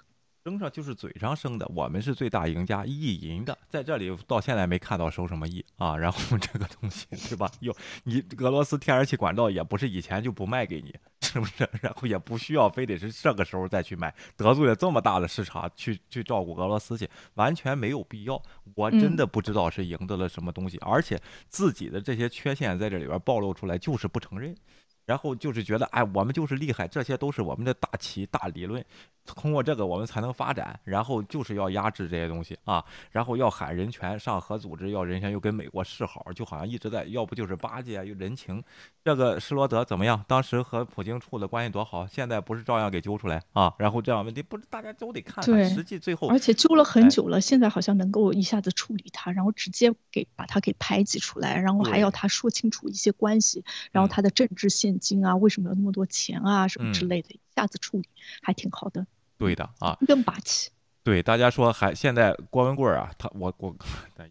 生上就是嘴上生的，我们是最大赢家，意淫的，在这里到现在没看到收什么益啊。然后这个东西是吧？有你俄罗斯天然气管道也不是以前就不卖给你，是不是？然后也不需要非得是这个时候再去卖，得罪了这么大的市场去去照顾俄罗斯去，完全没有必要。我真的不知道是赢得了什么东西，而且自己的这些缺陷在这里边暴露出来，就是不承认。然后就是觉得，哎，我们就是厉害，这些都是我们的大旗大理论，通过这个我们才能发展。然后就是要压制这些东西啊，然后要喊人权，上核组织要人权，又跟美国示好，就好像一直在，要不就是巴结又人情。这个施罗德怎么样？当时和普京处的关系多好，现在不是照样给揪出来啊？然后这样问题不是大家都得看看，实际最后而且揪了很久了，现在好像能够一下子处理他，然后直接给把他给排挤出来，然后还要他说清楚一些关系，然后他的政治现金啊，为什么有那么多钱啊，什么之类的，一下子处理还挺好的。对的啊，更霸气。对，大家说还现在郭文贵啊，他我我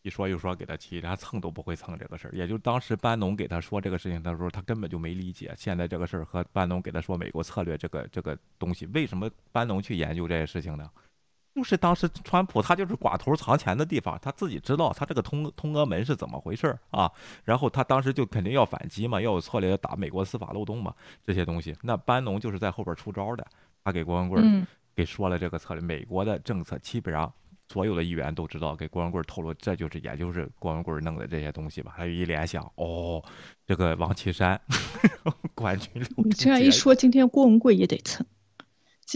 一说又说给他气，他蹭都不会蹭这个事儿。也就当时班农给他说这个事情的时候，他根本就没理解现在这个事儿和班农给他说美国策略这个这个东西，为什么班农去研究这些事情呢？就是当时川普他就是寡头藏钱的地方，他自己知道他这个通通俄门是怎么回事儿啊。然后他当时就肯定要反击嘛，要有策略打美国司法漏洞嘛，这些东西。那班农就是在后边出招的，他给郭文贵。给说了这个策略，美国的政策基本上所有的议员都知道，给郭文贵透露，这就是也就是郭文贵弄的这些东西吧。他一联想，哦，这个王岐山冠军，你这样一说，今天郭文贵也得蹭。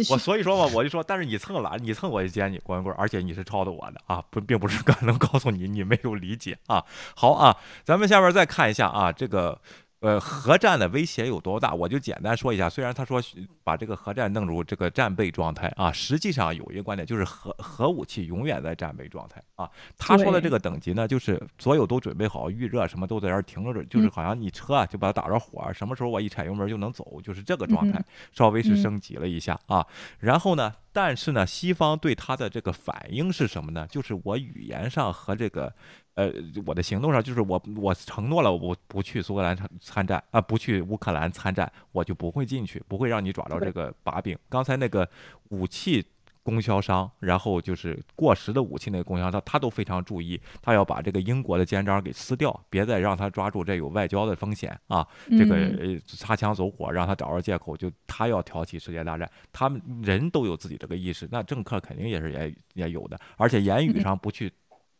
我所以说嘛，我就说，但是你蹭了，你蹭我就接你郭文贵，而且你是抄的我的啊，不，并不是刚 能告诉你你没有理解啊。好啊，咱们下边再看一下啊，这个。呃，核战的威胁有多大？我就简单说一下。虽然他说把这个核战弄入这个战备状态啊，实际上有一个观点就是核核武器永远在战备状态啊。他说的这个等级呢，就是所有都准备好预热，什么都在这儿停着，就是好像你车啊就把它打着火，什么时候我一踩油门就能走，就是这个状态，稍微是升级了一下啊。然后呢，但是呢，西方对他的这个反应是什么呢？就是我语言上和这个。呃，我的行动上就是我，我承诺了，我不去苏格兰参参战啊，不去乌克兰参战，我就不会进去，不会让你抓着这个把柄。刚才那个武器供销商，然后就是过时的武器那个供销商，他都非常注意，他要把这个英国的肩章给撕掉，别再让他抓住，这有外交的风险啊。这个擦枪走火，让他找着借口，就他要挑起世界大战。他们人都有自己这个意识，那政客肯定也是也也有的，而且言语上不去。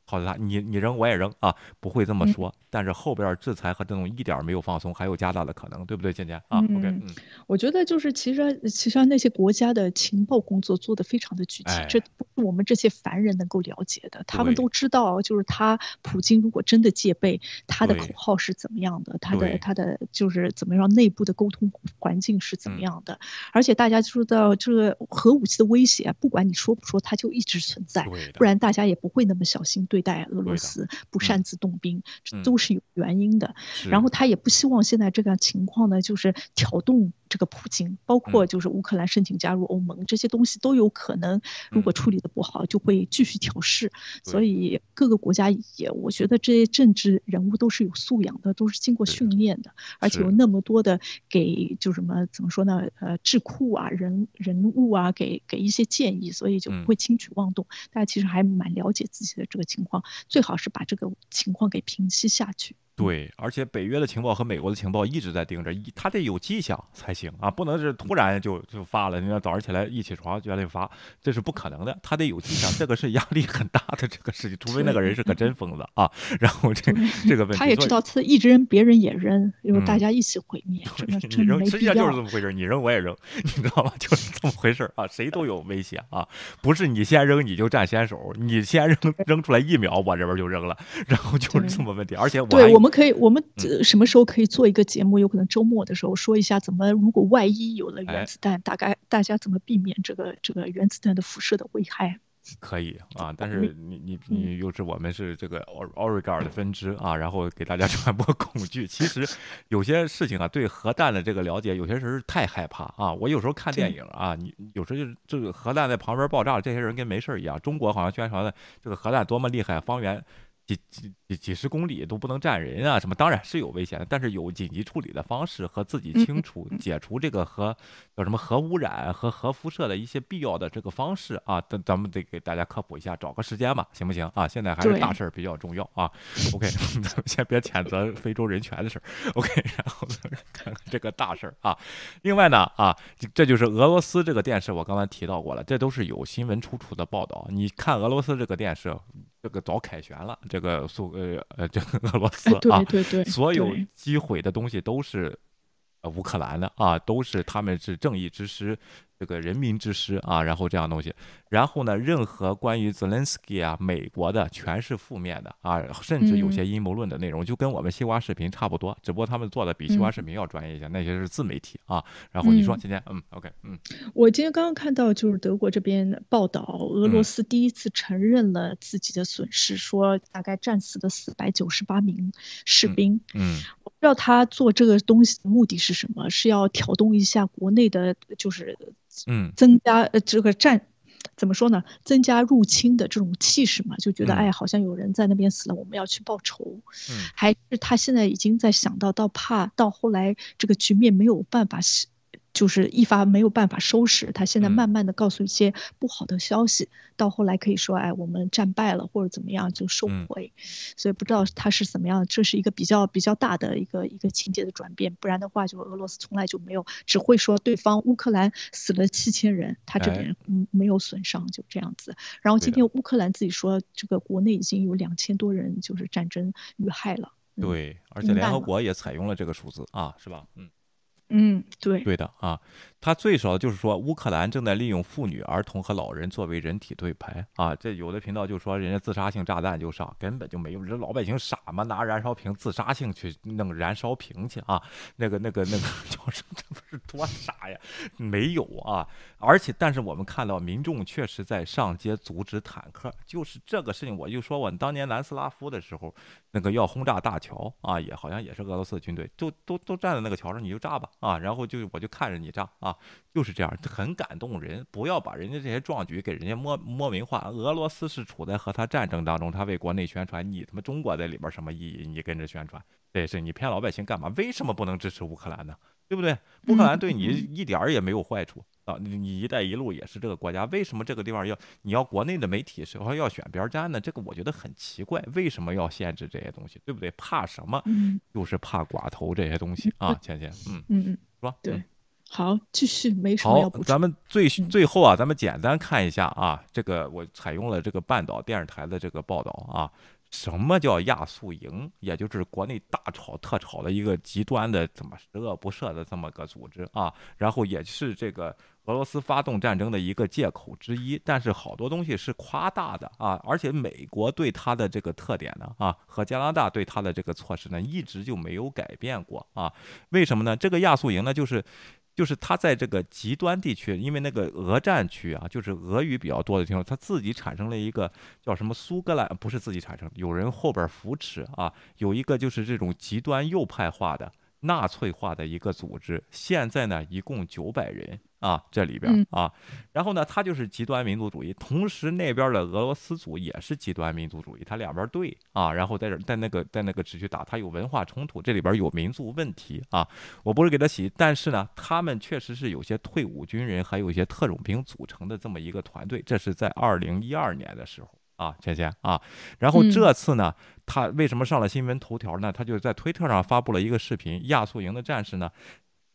好的，你你扔我也扔啊，不会这么说。但是后边制裁和这种一点没有放松，还有加大的可能，对不对，倩倩啊？OK，嗯，我觉得就是其实其实那些国家的情报工作做得非常的具体，这不是我们这些凡人能够了解的。他们都知道，就是他普京如果真的戒备，他的口号是怎么样的，他的他的就是怎么样内部的沟通环境是怎么样的。而且大家知道，这个核武器的威胁，不管你说不说，它就一直存在，不然大家也不会那么小心。对待俄罗斯不擅自动兵，这都是有原因的。然后他也不希望现在这个情况呢，就是挑动这个普京，包括就是乌克兰申请加入欧盟这些东西都有可能，如果处理的不好，就会继续挑事。所以各个国家也，我觉得这些政治人物都是有素养的，都是经过训练的，而且有那么多的给就什么怎么说呢？呃，智库啊，人人物啊，给给一些建议，所以就不会轻举妄动。大家其实还蛮了解自己的这个情。况最好是把这个情况给平息下去。对，而且北约的情报和美国的情报一直在盯着，他得有迹象才行啊，不能是突然就就发了。你要早上起来一起床就得发，这是不可能的。他得有迹象，这个是压力很大的这个事情，除非那个人是个真疯子啊。然后这这个问题，他也知道他一直扔，别人也扔，因为大家一起毁灭。你扔，实际上就是这么回事，你扔我也扔，你知道吗？就是这么回事啊，谁都有危险啊，不是你先扔你就占先手，你先扔扔出来一秒，我这边就扔了，然后就是这么问题。而且我对。我们可以，我们什么时候可以做一个节目？有可能周末的时候说一下，怎么如果万一有了原子弹，大概大家怎么避免这个这个原子弹的辐射的危害？可以啊，但是你你你又是我们是这个奥奥瑞盖尔的分支啊，然后给大家 传播恐惧。其实有些事情啊，对核弹的这个了解，有些时候太害怕啊。我有时候看电影啊，你有时候就是这个核弹在旁边爆炸，这些人跟没事一样。中国好像宣传的这个核弹多么厉害，方圆。几几几几十公里都不能站人啊，什么当然是有危险的，但是有紧急处理的方式和自己清除解除这个核叫什么核污染和核辐射的一些必要的这个方式啊，咱咱们得给大家科普一下，找个时间吧，行不行啊？现在还是大事儿比较重要啊。OK，咱 们先别谴责非洲人权的事儿，OK，然后看看这个大事儿啊。另外呢啊，这就是俄罗斯这个电视，我刚才提到过了，这都是有新闻出处的报道。你看俄罗斯这个电视。这个早凯旋了，这个苏呃呃，这个俄罗斯啊，对对对，所有击毁的东西都是呃乌克兰的啊，都是他们是正义之师。这个人民之师啊，然后这样东西，然后呢，任何关于泽连斯基啊，美国的全是负面的啊，甚至有些阴谋论的内容，就跟我们西瓜视频差不多，只不过他们做的比西瓜视频要专业一些，那些是自媒体啊。然后你说今天，嗯，OK，嗯，我今天刚刚看到就是德国这边报道，俄罗斯第一次承认了自己的损失，说大概战死的四百九十八名士兵。嗯，我不知道他做这个东西的目的是什么，是要挑动一下国内的，就是。嗯，增加呃这个战，怎么说呢？增加入侵的这种气势嘛，就觉得哎，好像有人在那边死了，我们要去报仇。嗯，还是他现在已经在想到，到怕到后来这个局面没有办法就是一发没有办法收拾，他现在慢慢的告诉一些不好的消息，到后来可以说，哎，我们战败了或者怎么样就收回，所以不知道他是怎么样，这是一个比较比较大的一个一个情节的转变，不然的话，就俄罗斯从来就没有只会说对方乌克兰死了七千人，他这边嗯没有损伤，就这样子。然后今天乌克兰自己说，这个国内已经有两千多人就是战争遇害了。对，而且联合国也采用了这个数字啊，是吧？嗯。嗯，对，对的啊，他最少就是说，乌克兰正在利用妇女、儿童和老人作为人体盾牌啊。这有的频道就说，人家自杀性炸弹就上，根本就没有。这老百姓傻吗？拿燃烧瓶自杀性去弄燃烧瓶去啊？那个、那个、那个叫什么？这不是多傻呀？没有啊！而且，但是我们看到民众确实在上街阻止坦克，就是这个事情。我就说我当年南斯拉夫的时候，那个要轰炸大桥啊，也好像也是俄罗斯的军队，就都都站在那个桥上，你就炸吧。啊，然后就我就看着你炸啊，就是这样，很感动人。不要把人家这些壮举给人家摸摸名化。俄罗斯是处在和他战争当中，他为国内宣传，你他妈中国在里边什么意义？你跟着宣传，这是你骗老百姓干嘛？为什么不能支持乌克兰呢？对不对？乌克兰对你一点儿也没有坏处啊！你一带一路也是这个国家，为什么这个地方要你要国内的媒体时候要选边站呢？这个我觉得很奇怪，为什么要限制这些东西？对不对？怕什么？就是怕寡头这些东西啊！倩倩，嗯嗯嗯，是吧？对，好，继续，没什么要好，咱们最最后啊，咱们简单看一下啊，这个我采用了这个半岛电视台的这个报道啊。什么叫亚速营？也就是国内大炒特炒的一个极端的、怎么十恶不赦的这么个组织啊。然后也是这个俄罗斯发动战争的一个借口之一。但是好多东西是夸大的啊。而且美国对它的这个特点呢啊，和加拿大对它的这个措施呢，一直就没有改变过啊。为什么呢？这个亚速营呢，就是。就是他在这个极端地区，因为那个俄战区啊，就是俄语比较多的地方，他自己产生了一个叫什么苏格兰，不是自己产生，有人后边扶持啊，有一个就是这种极端右派化的。纳粹化的一个组织，现在呢一共九百人啊，这里边啊，然后呢，他就是极端民族主义，同时那边的俄罗斯组也是极端民族主义，他两边对啊，然后在这在那个在那个持续打，他有文化冲突，这里边有民族问题啊，我不是给他洗，但是呢，他们确实是有些退伍军人，还有一些特种兵组成的这么一个团队，这是在二零一二年的时候。啊，倩倩啊，然后这次呢，他为什么上了新闻头条呢？他就在推特上发布了一个视频，亚速营的战士呢，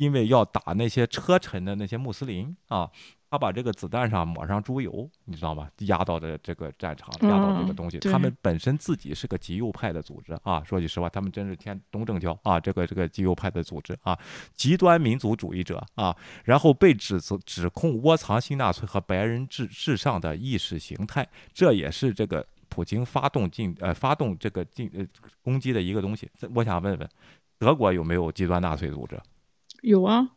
因为要打那些车臣的那些穆斯林啊。他把这个子弹上抹上猪油，你知道吗？压到的这个战场，压到这个东西。他们本身自己是个极右派的组织啊，说句实话，他们真是天东正教啊，这个这个极右派的组织啊，极端民族主义者啊，然后被指责指控窝藏新纳粹和白人至至上的意识形态，这也是这个普京发动进呃发动这个进呃攻击的一个东西。我想问问，德国有没有极端纳粹组织？有啊。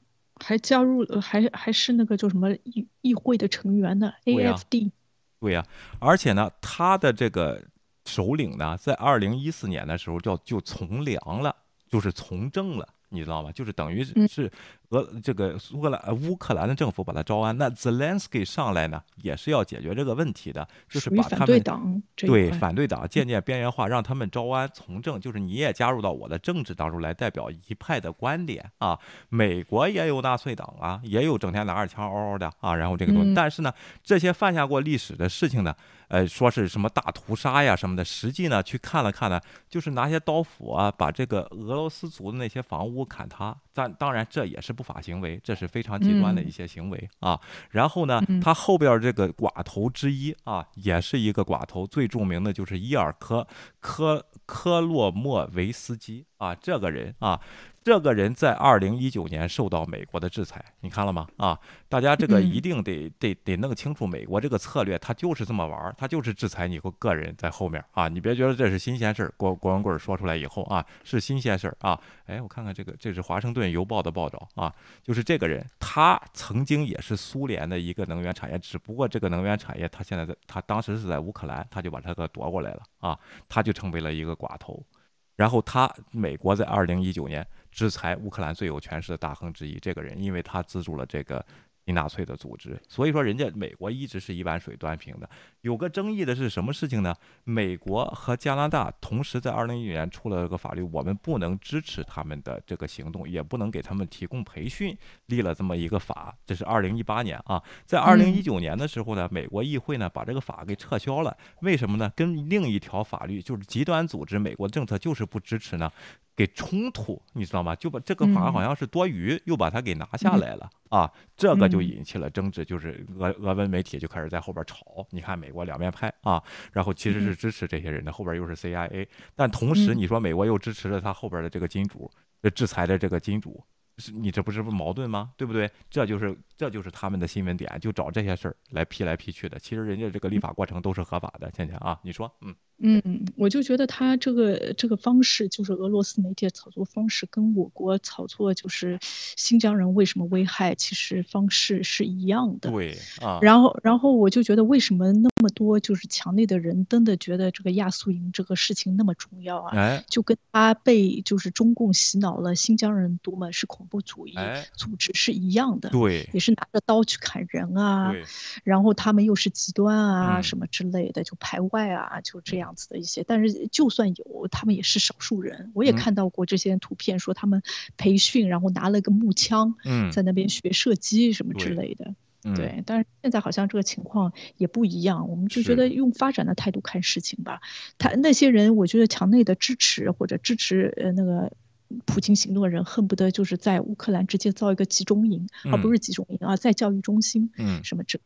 还加入了，还还是那个叫什么议议会的成员呢？AFD。对呀，而且呢，他的这个首领呢，在二零一四年的时候叫就从良了，就是从政了，你知道吗？就是等于是俄这个苏格兰、呃乌克兰的政府把他招安，那 Zelensky 上来呢，也是要解决这个问题的，就是把他们对反对党渐渐边缘化，让他们招安从政，就是你也加入到我的政治当中来，代表一派的观点啊。美国也有纳粹党啊，也有整天拿着枪嗷嗷的啊，然后这个东西，嗯但是呢，这些犯下过历史的事情呢，呃，说是什么大屠杀呀什么的，实际呢去看了看呢，就是拿些刀斧啊，把这个俄罗斯族的那些房屋砍塌。但当然这也是不法行为，这是非常极端的一些行为啊。然后呢，他后边这个寡头之一啊，也是一个寡头，最著名的就是伊尔科科科洛莫维斯基啊，这个人啊。这个人在二零一九年受到美国的制裁，你看了吗？啊，大家这个嗯一定得得得弄清楚，美国这个策略，他就是这么玩儿，他就是制裁你个个人在后面啊，你别觉得这是新鲜事儿。郭郭文贵说出来以后啊，是新鲜事儿啊。哎，我看看这个，这是华盛顿邮报的报道啊，就是这个人，他曾经也是苏联的一个能源产业，只不过这个能源产业他现在在，他当时是在乌克兰，他就把这个夺过来了啊，他就成为了一个寡头。然后他，美国在二零一九年制裁乌克兰最有权势的大亨之一这个人，因为他资助了这个新纳粹的组织，所以说人家美国一直是一碗水端平的。有个争议的是什么事情呢？美国和加拿大同时在二零一九年出了个法律，我们不能支持他们的这个行动，也不能给他们提供培训，立了这么一个法。这是二零一八年啊，在二零一九年的时候呢，美国议会呢把这个法给撤销了。为什么呢？跟另一条法律就是极端组织，美国政策就是不支持呢。给冲突，你知道吗？就把这个法好像是多余，又把它给拿下来了啊！这个就引起了争执，就是俄俄文媒体就开始在后边吵。你看美国两面派啊，然后其实是支持这些人的，后边又是 CIA，但同时你说美国又支持了他后边的这个金主，制裁的这个金主。是你这不是不矛盾吗？对不对？这就是这就是他们的新闻点，就找这些事儿来批来批去的。其实人家这个立法过程都是合法的。倩倩啊，你说，嗯嗯，我就觉得他这个这个方式，就是俄罗斯媒体的炒作方式，跟我国炒作就是新疆人为什么危害，其实方式是一样的。对啊。然后，然后我就觉得为什么那么多就是墙内的人真的觉得这个亚速营这个事情那么重要啊？哎，就跟他被就是中共洗脑了，新疆人多么是恐怖主义哎组织是一样的。对也是拿着刀去砍人啊对，然后他们又是极端啊、嗯什么之类的，就排外啊，就这样子的一些。但是就算有，他们也是少数人。我也嗯看到过这些图片，说他们培训，然后拿了个木枪，嗯在那边学射击什么之类的。嗯对，但是现在好像这个情况也不一样，我们就觉得用发展的态度看事情吧。他那些人，我觉得墙内的支持或者支持呃那个普京行动的人，恨不得就是在乌克兰直接造一个集中营，而不嗯是集中营啊，在教育中心，嗯什么之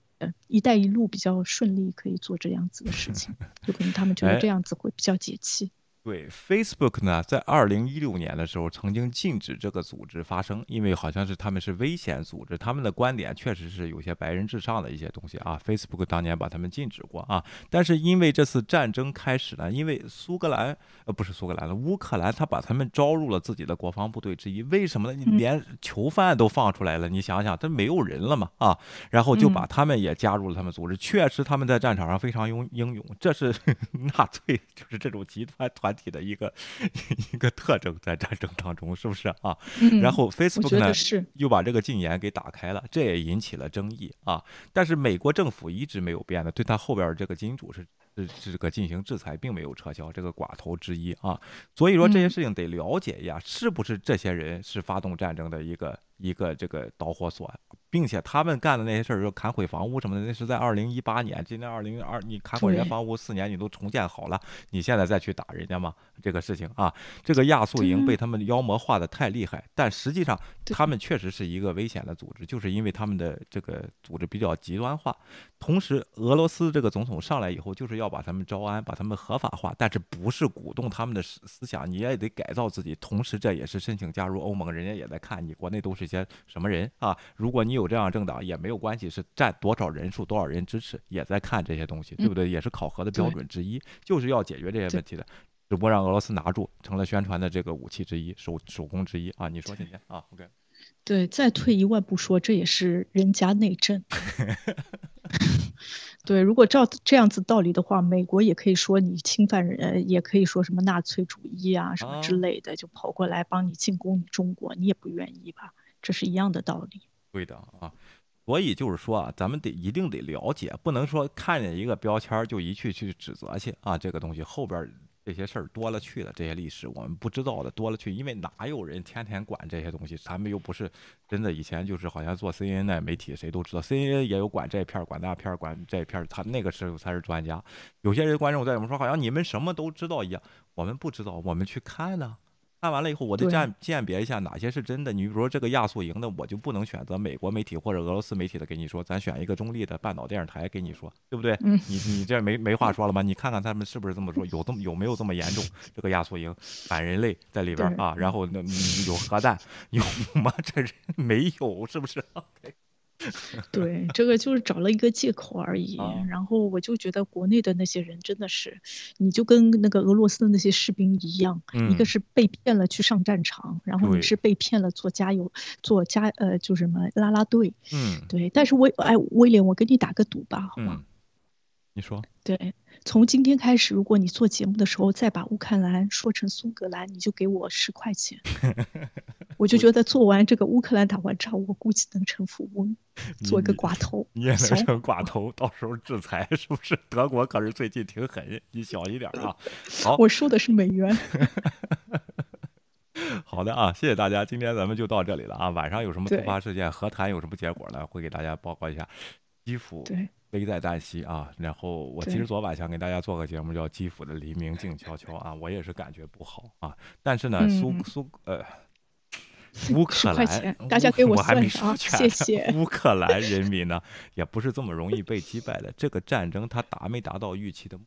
一带一路比较顺利，可以做这样子的事情，有可能他们觉哎得这样子会比较解气。对，Facebook 呢，在二零一六年的时候曾经禁止这个组织发声，因为好像是他们是危险组织，他们的观点确实是有些白人至上的一些东西啊。Facebook 当年把他们禁止过啊，但是因为这次战争开始呢，因为苏格兰呃不是苏格兰了，乌克兰他把他们招入了自己的国防部队之一，为什么呢？你连囚犯都放出来了，你想想，这没有人了嘛啊，然后就把他们也加入了他们组织，确实他们在战场上非常英英勇，这是 纳粹就是这种集团团体的一个 一个特征，在战争当中是不是啊？嗯然后 Facebook 呢又把这个禁言给打开了，这也引起了争议啊。但是美国政府一直没有变的，对他后边这个金主是是是这个进行制裁，并没有撤销这个寡头之一啊。所以说这些嗯事情得了解一下，是不是这些人是发动战争的一个一个这个导火索，并且他们干的那些事儿，就砍毁房屋什么的，那是在二零一八年，今年二零二，你砍毁人家房屋四年，你都重建好了，你现在再去打人家吗？这个事情啊，这个亚速营被他们妖魔化的太厉害，但实际上他们确实是一个危险的组织，就是因为他们的这个组织比较极端化。同时，俄罗斯这个总统上来以后，就是要把他们招安，把他们合法化，但是不是鼓动他们的思思想，你也得改造自己。同时，这也是申请加入欧盟，人家也在看你国内都是些什么人啊。如果你有这样政党也没有关系，是占多少人数、多少人支持，也在看这些东西，对不对？也是考核的标准之一，就是要解决这些问题的。只不过让俄罗斯拿住，成了宣传的这个武器之一、手手工之一啊！你说，今天啊，OK，对，再退一万步说，这也是人家内政。对，如果照这样子道理的话，美国也可以说你侵犯人，呃也可以说什么纳粹主义啊什么之哦类的，就跑过来帮你进攻你中国，你也不愿意吧？这是一样的道理。对的啊，所以就是说啊，咱们得一定得了解，不能说看见一个标签就一去去指责去啊，这个东西后边。这些事儿多了去了，这些历史我们不知道的多了去，因为哪有人天天管这些东西？咱们又不是真的。以前就是好像做 CNN 的媒体，谁都知道，CNN 也有管这片、管那片、管这片，他那个时候才是专家。有些人观众在我们说，好像你们什么都知道一样，我们不知道，我们去看呢。看完了以后，我得鉴鉴别一下哪些是真的。你比如说这个亚速营的，我就不能选择美国媒体或者俄罗斯媒体的给你说，咱选一个中立的半岛电视台给你说，对不对？嗯，你你这没没话说了吗？你看看他们是不是这么说，有这么有没有这么严重？这个亚速营反人类在里边啊，然后那有核弹有吗？这人没有，是不是？OK。对，这个就是找了一个借口而已。然后我就觉得国内的那些人真的是，你就跟那个俄罗斯的那些士兵一样，一个是被骗了去上战场，然后你是被骗了做加油、做加呃，就什么拉拉队。嗯，对。但是我哎，威廉，我给你打个赌吧，好吗？你说。对。从今天开始，如果你做节目的时候再把乌克兰说成苏格兰，你就给我十块钱。我就觉得做完这个乌克兰打完仗，我估计能成富翁，做一个寡头。你也能成寡头，到时候制裁 是不是？德国可是最近挺狠，你小心点啊。好，我说的是美元。好的啊，谢谢大家，今天咱们就到这里了啊。晚上有什么突发事件，和谈有什么结果呢？会给大家报告一下。基辅。对。危在旦夕啊！然后我其实昨晚想给大家做个节目，叫《基辅的黎明静悄悄》啊，我也是感觉不好啊。但是呢，苏苏呃，乌克兰，大家给我算啊，谢谢。乌克兰人民呢，也不是这么容易被击败的。这个战争它达没达到预期的？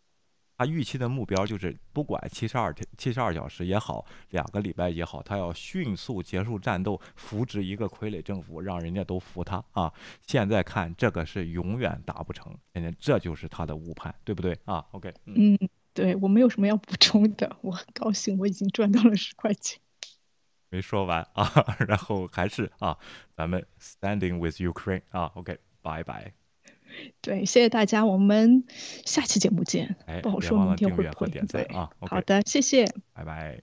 他预期的目标就是，不管七十二天、七十二小时也好，两个礼拜也好，他要迅速结束战斗，扶植一个傀儡政府，让人家都服他啊！现在看这个是永远达不成，现在这就是他的误判，对不对啊？OK，嗯，对我没有什么要补充的，我很高兴，我已经赚到了十块钱。没说完啊，然后还是啊，咱们 Standing with Ukraine 啊，OK，拜拜。对，谢谢大家，我们下期节目见。哎，不好说明天会不会点赞啊？好的，谢谢，拜拜。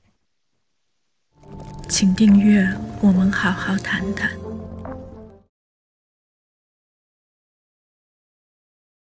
请订阅，我们好好谈谈。